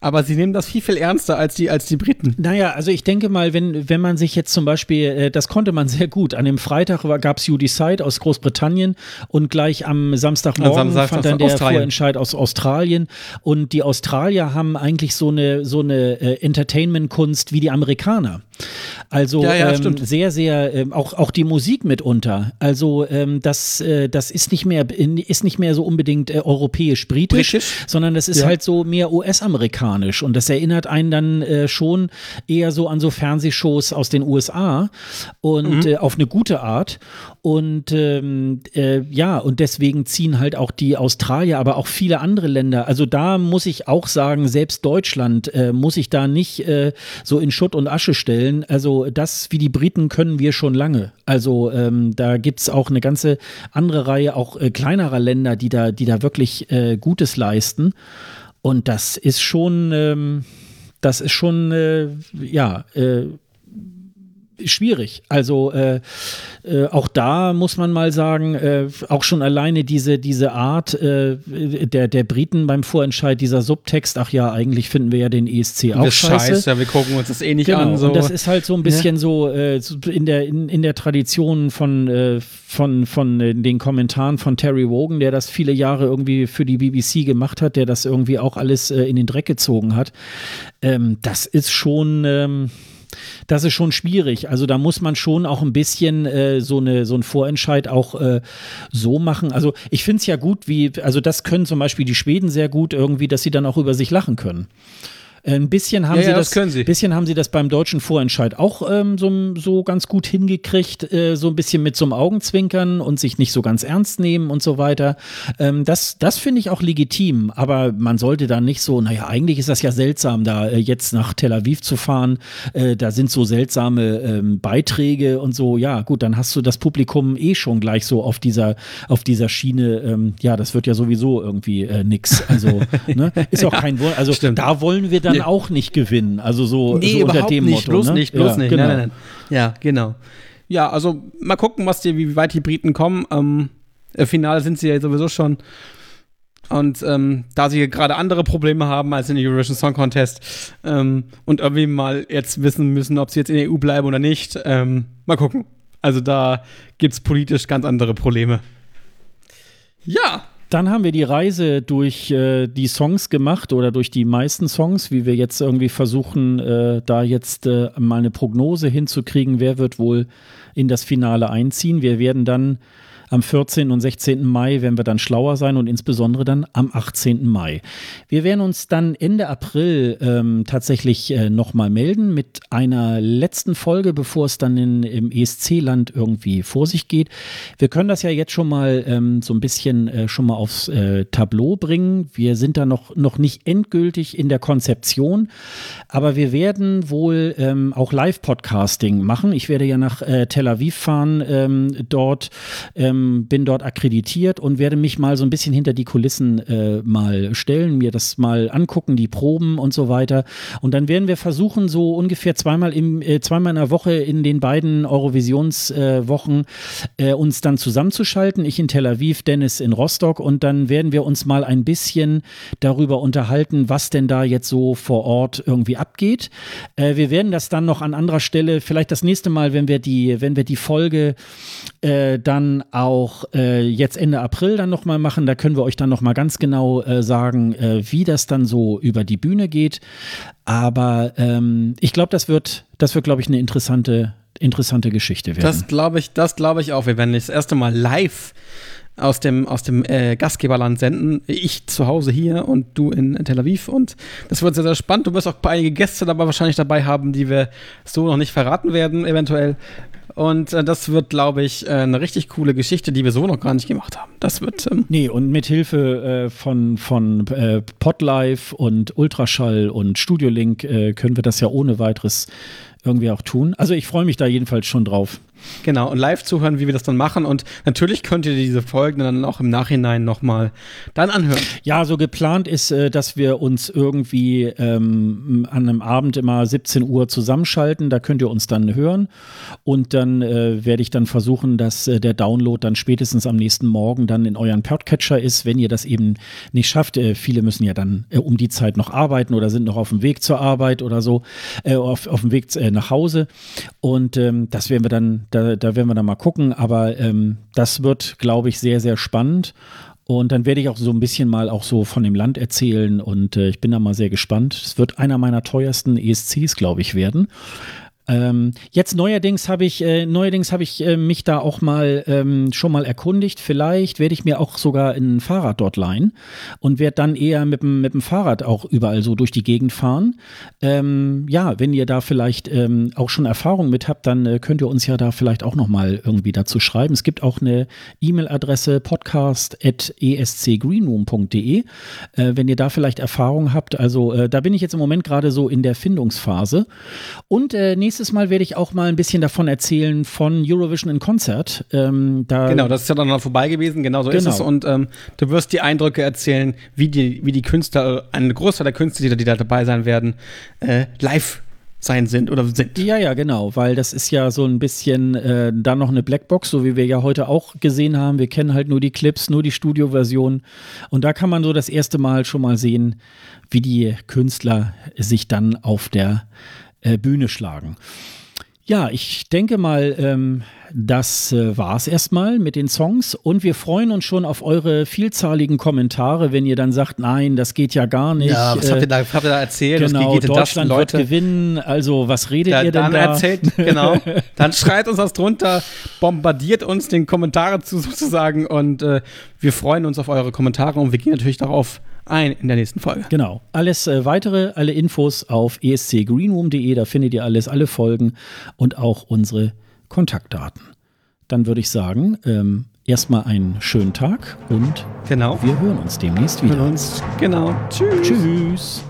Aber sie nehmen das viel, viel ernster als die, als die Briten. Naja, also ich denke mal, wenn, wenn man sich jetzt zum Beispiel, äh, das konnte man sehr gut, an dem Freitag gab es You Decide aus Großbritannien und gleich am Samstagmorgen Samstag, fand dann der Australien. Vorentscheid aus Australien und die Australier haben eigentlich so eine, so eine äh, Entertainment-Kunst wie die Amerikaner. Also Ja, ja, ähm, sehr, sehr, ähm, auch, auch die Musik mitunter. Also ähm, das, äh, das ist nicht mehr, ist nicht mehr so unbedingt äh, europäisch-britisch, Britisch? sondern das ist Ja. halt so mehr US-amerikanisch und das erinnert einen dann äh, schon eher so an so Fernsehshows aus den USA und äh, auf eine gute Art. Und ähm, äh, ja, und deswegen ziehen halt auch die Australier, aber auch viele andere Länder. Also da muss ich auch sagen, selbst Deutschland äh, muss ich da nicht äh, so in Schutt und Asche stellen. Also das, wie die Briten, können wir schon lange. Also ähm, da gibt's auch eine ganze andere Reihe, auch äh, kleinerer Länder, die da, die da wirklich Gutes leisten. Und das ist schon, ähm, das ist schon, äh, ja, äh, schwierig. Also äh, äh, auch da muss man mal sagen, äh, auch schon alleine diese, diese Art äh, der, der Briten beim Vorentscheid, dieser Subtext, ach ja, eigentlich finden wir ja den ESC auch das scheiße. Scheiß, ja, wir gucken uns das eh nicht Genau, an. So. und das ist halt so ein bisschen so, äh, so in, der, in, in der Tradition von, äh, von, von den Kommentaren von Terry Wogan, der das viele Jahre irgendwie für die BBC gemacht hat, der das irgendwie auch alles in den Dreck gezogen hat. Ähm, das ist schon. Ähm, das ist schon schwierig. Also da muss man schon auch ein bisschen äh, so, eine, so einen Vorentscheid auch äh, so machen. Also ich finde es ja gut, wie, also das können zum Beispiel die Schweden sehr gut irgendwie, dass sie dann auch über sich lachen können. Äh, Ein bisschen haben Ja, sie ja, das, das sie. bisschen haben sie das beim deutschen Vorentscheid auch ähm, so, so ganz gut hingekriegt, äh, so ein bisschen mit so einem Augenzwinkern und sich nicht so ganz ernst nehmen und so weiter. Ähm, das das finde ich auch legitim, aber man sollte da nicht so, naja, eigentlich ist das ja seltsam, da äh, jetzt nach Tel Aviv zu fahren. Äh, da sind so seltsame ähm, Beiträge und so. Ja, gut, dann hast du das Publikum eh schon gleich so auf dieser, auf dieser Schiene. Ähm, ja, das wird ja sowieso irgendwie äh, nix. Also ne? [LAUGHS] ist auch kein Wunsch. Also Stimmt. da wollen wir dann Nee. auch nicht gewinnen. Also so, Nee, so unter dem nicht, Motto. bloß ne? nicht, bloß ja, nicht. Genau. Nein, nein, nein. Ja, genau. Ja, also mal gucken, was die, wie weit die Briten kommen. Ähm, Im Finale sind sie ja sowieso schon. Und ähm, da sie gerade andere Probleme haben als in der Eurovision Song Contest ähm, und irgendwie mal jetzt wissen müssen, ob sie jetzt in der EU bleiben oder nicht, ähm, mal gucken. Also da gibt es politisch ganz andere Probleme. Ja, Dann haben wir die Reise durch äh, die Songs gemacht oder durch die meisten Songs, wie wir jetzt irgendwie versuchen, äh, da jetzt äh, mal eine Prognose hinzukriegen, wer wird wohl in das Finale einziehen. Wir werden dann am 14. und 16. Mai werden wir dann schlauer sein und insbesondere dann am 18. Mai. Wir werden uns dann Ende April ähm, tatsächlich äh, nochmal melden mit einer letzten Folge, bevor es dann in, im ESC-Land irgendwie vor sich geht. Wir können das ja jetzt schon mal ähm, so ein bisschen äh, schon mal aufs äh, Tableau bringen. Wir sind da noch, noch nicht endgültig in der Konzeption, aber wir werden wohl ähm, auch Live-Podcasting machen. Ich werde ja nach äh, Tel Aviv fahren, ähm, dort ähm, bin dort akkreditiert und werde mich mal so ein bisschen hinter die Kulissen äh, mal stellen, mir das mal angucken, die Proben und so weiter. Und dann werden wir versuchen, so ungefähr zweimal im äh, zweimal in der Woche in den beiden Eurovisionswochen äh, äh, uns dann zusammenzuschalten. Ich in Tel Aviv, Dennis in Rostock und dann werden wir uns mal ein bisschen darüber unterhalten, was denn da jetzt so vor Ort irgendwie abgeht. Äh, wir werden das dann noch an anderer Stelle, vielleicht das nächste Mal, wenn wir die, wenn wir die Folge äh, dann auch äh, jetzt Ende April dann nochmal machen. Da können wir euch dann nochmal ganz genau äh, sagen, äh, wie das dann so über die Bühne geht. Aber ähm, ich glaube, das wird, das wird, glaube ich, eine interessante, interessante Geschichte werden. Das glaube ich, das glaube ich auch. Wir werden das erste Mal live aus dem, aus dem äh, Gastgeberland senden. Ich zu Hause hier und du in, Tel Aviv. Und das wird sehr, sehr spannend. Du wirst auch einige Gäste dabei wahrscheinlich dabei haben, die wir so noch nicht verraten werden, eventuell. Und äh, das wird, glaube ich, äh, eine richtig coole Geschichte, die wir so noch gar nicht gemacht haben. Das wird. Ähm, Nee, und mit Hilfe äh, von, von äh, Podlife und Ultraschall und Studiolink äh, können wir das ja ohne weiteres irgendwie auch tun. Also ich freue mich da jedenfalls schon drauf. Genau, und live zuhören, wie wir das dann machen. Und natürlich könnt ihr diese Folgen dann auch im Nachhinein nochmal dann anhören. Ja, so geplant ist, äh, dass wir uns irgendwie ähm, an einem Abend immer 17 Uhr zusammenschalten. Da könnt ihr uns dann hören. Und dann äh, werde ich dann versuchen, dass äh, der Download dann spätestens am nächsten Morgen dann in euren Podcatcher ist, wenn ihr das eben nicht schafft. Äh, viele müssen ja dann äh, um die Zeit noch arbeiten oder sind noch auf dem Weg zur Arbeit oder so, äh, auf, auf dem Weg nach Hause. Und ähm, das werden wir dann, da, da werden wir dann mal gucken. Aber ähm, das wird, glaube ich, sehr, sehr spannend. Und dann werde ich auch so ein bisschen mal auch so von dem Land erzählen und äh, ich bin da mal sehr gespannt. Es wird einer meiner teuersten ESCs, glaube ich, werden. Ähm, jetzt neuerdings habe ich, äh, neuerdings habe ich äh, mich da auch mal ähm, schon mal erkundigt. Vielleicht werde ich mir auch sogar ein Fahrrad dort leihen und werde dann eher mit dem, mit dem Fahrrad auch überall so durch die Gegend fahren. Ähm, ja, wenn ihr da vielleicht ähm, auch schon Erfahrung mit habt, dann äh, könnt ihr uns ja da vielleicht auch noch mal irgendwie dazu schreiben. Es gibt auch eine E-Mail-Adresse podcast.escgreenroom.de, äh, wenn ihr da vielleicht Erfahrung habt. Also äh, da bin ich jetzt im Moment gerade so in der Findungsphase. Und äh, nächstes Mal werde ich auch mal ein bisschen davon erzählen von Eurovision in Konzert. Ähm, da genau, das ist ja dann noch vorbei gewesen, genau so genau. ist es. Und ähm, du wirst die Eindrücke erzählen, wie die, wie die Künstler, ein Großteil der Künstler, die da dabei sein werden, äh, live sein sind oder sind. Ja, ja, genau, weil das ist ja so ein bisschen äh, dann noch eine Blackbox, so wie wir ja heute auch gesehen haben. Wir kennen halt nur die Clips, nur die Studioversion. Und da kann man so das erste Mal schon mal sehen, wie die Künstler sich dann auf der äh, Bühne schlagen. Ja, ich denke mal, ähm, das äh, war es erstmal mit den Songs und wir freuen uns schon auf eure vielzahligen Kommentare, wenn ihr dann sagt, nein, das geht ja gar nicht. Ja, was habt ihr da, habt ihr da erzählt? Genau, Deutschland das, wird gewinnen. Also was redet da, ihr denn dann da? Erzählt, genau. [LAUGHS] Dann schreit uns was drunter, bombardiert uns den Kommentare zu [LAUGHS] sozusagen und äh, wir freuen uns auf eure Kommentare und wir gehen natürlich darauf ein in der nächsten Folge. Genau. Alles äh, weitere, alle Infos auf escgreenroom.de, da findet ihr alles, alle Folgen und auch unsere Kontaktdaten. Dann würde ich sagen, ähm, erstmal einen schönen Tag und genau. wir hören uns demnächst wieder. Wir hören uns, genau. Tschüss. Tschüss.